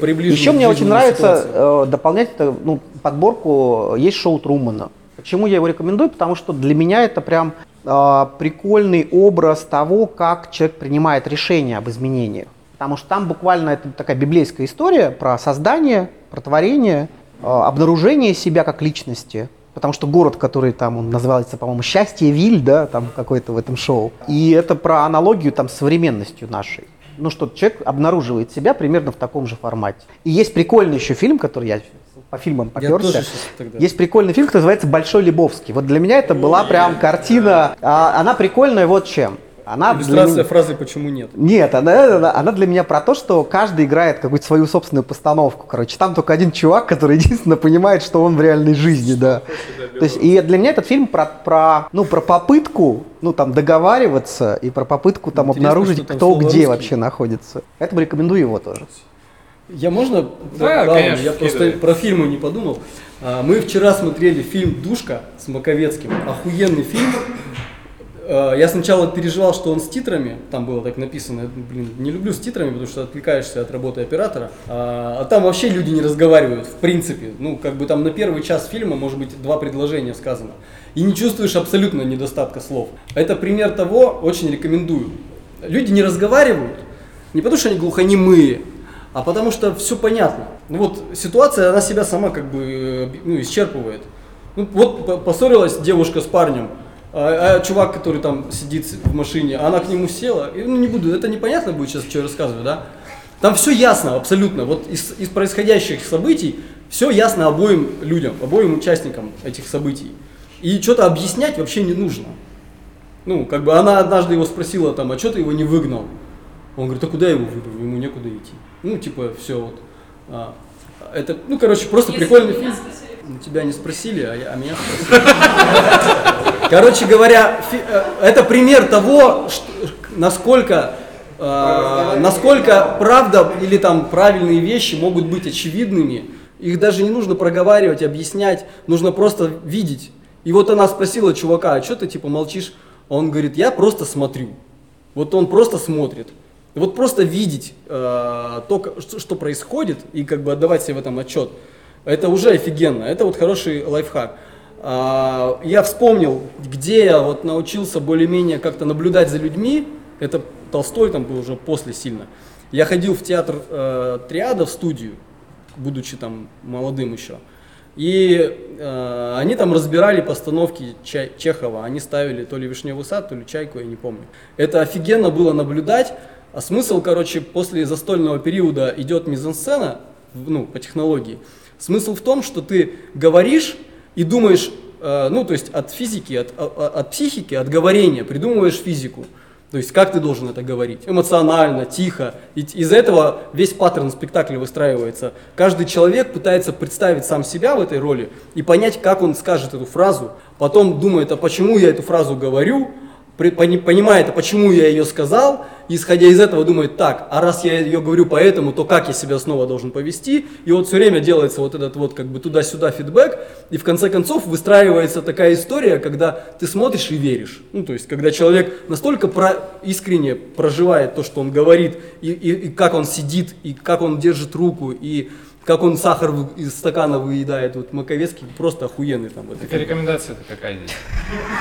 приближено. Еще мне очень нравится э, дополнять это, ну, подборку есть шоу Трумана. Почему я его рекомендую? Потому что для меня это прям э, прикольный образ того, как человек принимает решения об изменениях. Потому что там буквально это такая библейская история про создание, про творение, обнаружение себя как личности. Потому что город, который там он называется, по-моему, Счастье Виль, да, там какой-то в этом шоу. И это про аналогию там с современностью нашей. Ну что, человек обнаруживает себя примерно в таком же формате. И есть прикольный еще фильм, который я по фильмам поперся. Есть прикольный фильм, который называется «Большой Лебовский». Вот для меня это была прям картина, а, она прикольная вот чем. Она для Иллюстрация меня- фразы «почему нет?». нет, она, она, она для меня про то, что каждый играет какую-то свою собственную постановку. Короче, там только один чувак, который единственно понимает, что он в реальной жизни, да. То есть, и для меня этот фильм про, про, ну, про попытку, ну, там, договариваться и про попытку там Интересно, обнаружить, там кто где «русский». вообще находится. Поэтому рекомендую его тоже. Я можно? Да, ладно, конечно, Я просто про фильмы не подумал. А, Мы вчера смотрели фильм «Душка» с Маковецким. Охуенный фильм. А, Я сначала переживал, что он с титрами, там было так написано, блин, не люблю с титрами, потому что отвлекаешься от работы оператора, а, а там вообще люди не разговаривают, в принципе, ну, как бы там на первый час фильма, может быть, два предложения сказано, и не чувствуешь абсолютно недостатка слов. Это пример того, очень рекомендую. Люди не разговаривают, не потому что они глухонемые, а потому что все понятно. Ну вот ситуация, она себя сама как бы э, ну, исчерпывает. Ну, вот по- поссорилась девушка с парнем, а, а чувак, который там сидит в машине, она к нему села, и, ну не буду, это непонятно будет сейчас, что я рассказываю, да? Там все ясно абсолютно, вот из, из происходящих событий все ясно обоим людям, обоим участникам этих событий. И что-то объяснять вообще не нужно. Ну, как бы она однажды его спросила там, а что ты его не выгнал? Он говорит, а куда его выгнал? Ему некуда идти. Ну, типа, все вот. А, это, ну, короче, просто прикольный фильм. Тебя не спросили, а, я- а меня спросили. Короче говоря, э, это пример того, насколько, э, насколько правда или там правильные вещи могут быть очевидными. Их даже не нужно проговаривать, объяснять, нужно просто видеть. И вот она спросила чувака, а что ты типа молчишь? Он говорит, я просто смотрю. Вот он просто смотрит. Вот просто видеть э, то, что происходит, и как бы отдавать себе в этом отчет, это уже офигенно. Это вот хороший лайфхак. А, я вспомнил, где я вот научился более-менее как-то наблюдать за людьми. Это Толстой там был уже после сильно. Я ходил в театр э, Триада в студию, будучи там молодым еще. И э, они там разбирали постановки Ча- Чехова. Они ставили то ли Вишневый сад, то ли Чайку, я не помню. Это офигенно было наблюдать. А смысл, короче, после застольного периода идет мизансцена, ну, по технологии. Смысл в том, что ты говоришь и думаешь, э, ну, то есть от физики, от, от психики, от говорения придумываешь физику. То есть как ты должен это говорить? Эмоционально, тихо. И из-за этого весь паттерн спектакля выстраивается. Каждый человек пытается представить сам себя в этой роли и понять, как он скажет эту фразу. Потом думает, а почему я эту фразу говорю, понимает, а почему я ее сказал, исходя из этого думает, так, а раз я ее говорю поэтому, то как я себя снова должен повести, и вот все время делается вот этот вот как бы туда-сюда фидбэк, и в конце концов выстраивается такая история, когда ты смотришь и веришь, ну то есть когда человек настолько про- искренне проживает то, что он говорит, и, и- и как он сидит, и как он держит руку, и как он сахар из стакана выедает, вот Маковецкий просто охуенный там. Вот Так рекомендация-то какая здесь?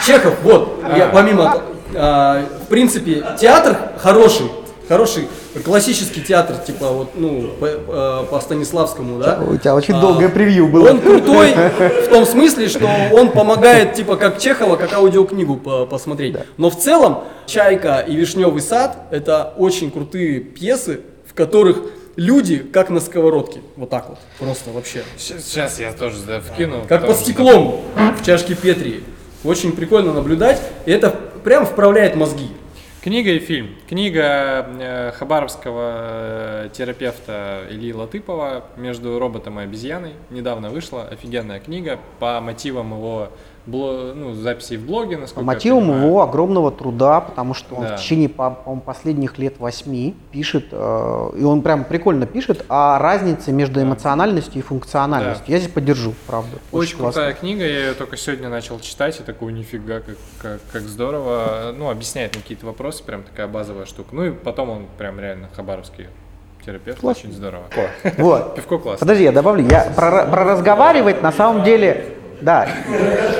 Чехов, вот, А. я помимо, а, в принципе, театр хороший, хороший, классический театр, типа вот, ну, по, э, по Станиславскому, да. У тебя очень А, долгое превью было. Он крутой в том смысле, что он помогает, типа, как Чехова, как аудиокнигу по- посмотреть. Но в целом «Чайка» и «Вишневый сад» — это очень крутые пьесы, в которых люди как на сковородке. Вот так вот, просто вообще. Сейчас я тоже да, вкину. Как под стеклом в чашке Петри. Очень прикольно наблюдать, и это прям вправляет мозги. Книга и фильм. Книга э, хабаровского э, терапевта Ильи Латыпова «Между роботом и обезьяной» недавно вышла. Офигенная книга по мотивам его бло- ну, записей в блоге, насколько понимаю. его огромного труда, потому что он Да. в течение, по- по-моему, последних лет восьми пишет, э, и он прям прикольно пишет о разнице между эмоциональностью и функциональностью. Я здесь поддержу, правда. Очень классно. крутая книга, я ее только сегодня начал читать, и такой, нифига, как, как, как здорово. Ну, объясняет мне какие-то вопросы, прям такая базовая штука. Ну и потом он прям реально хабаровский терапевт, Классно. очень здорово. Вот. Пивко классно. Подожди, я добавлю. Я про, про разговаривать на самом деле, да.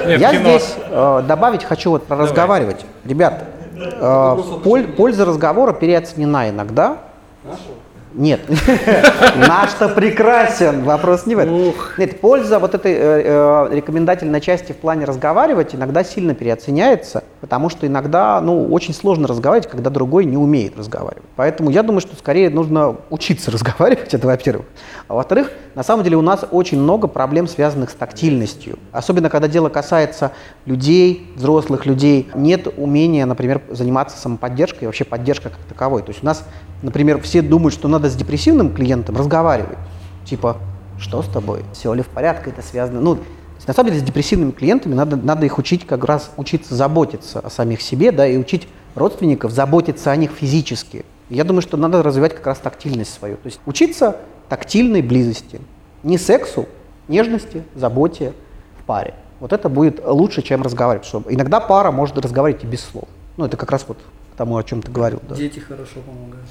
Нет, я кино. здесь э, добавить хочу вот про разговаривать. Ребят, э, поль- польза разговора переоценена иногда. Нет, наш-то прекрасен, вопрос не в этом. Нет, польза вот этой э, э, рекомендательной части в плане разговаривать иногда сильно переоценяется, потому что иногда, ну, очень сложно разговаривать, когда другой не умеет разговаривать. Поэтому я думаю, что скорее нужно учиться разговаривать, это во-первых. А во-вторых, на самом деле у нас очень много проблем, связанных с тактильностью. Особенно, когда дело касается людей, взрослых людей, нет умения, например, заниматься самоподдержкой вообще поддержкой как таковой. То есть у нас, например, все думают, что надо с депрессивным клиентом разговаривать. Типа, что с тобой? Все ли в порядке? Это связано... Ну, на самом деле с депрессивными клиентами надо, надо их учить как раз учиться заботиться о самих себе, да, и учить родственников заботиться о них физически. Я думаю, что надо развивать как раз тактильность свою. То есть учиться тактильной близости. Не сексу, нежности, заботе в паре. Вот это будет лучше, чем разговаривать. Что иногда пара может разговаривать и без слов. Ну, это как раз вот тому, о чем ты говорил. Да. Дети хорошо помогают.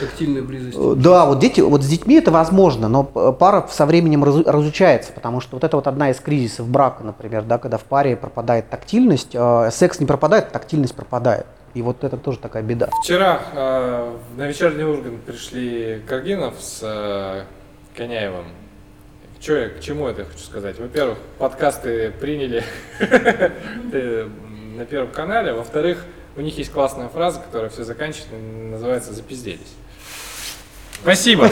Тактильная близость. Э, Да, вот дети, вот с детьми это возможно, но п- пара со временем разу- разучается, потому что вот это вот одна из кризисов брака, например, да, когда в паре пропадает тактильность, э, секс не пропадает, тактильность пропадает. И вот это тоже такая беда. Вчера э, на вечерний Ургант пришли Каргинов с э, Коняевым. Чё я, к чему это хочу сказать? Во-первых, подкасты приняли э, на Первом канале. Во-вторых, у них есть классная фраза, которая все заканчивает, называется «запизделись». Спасибо.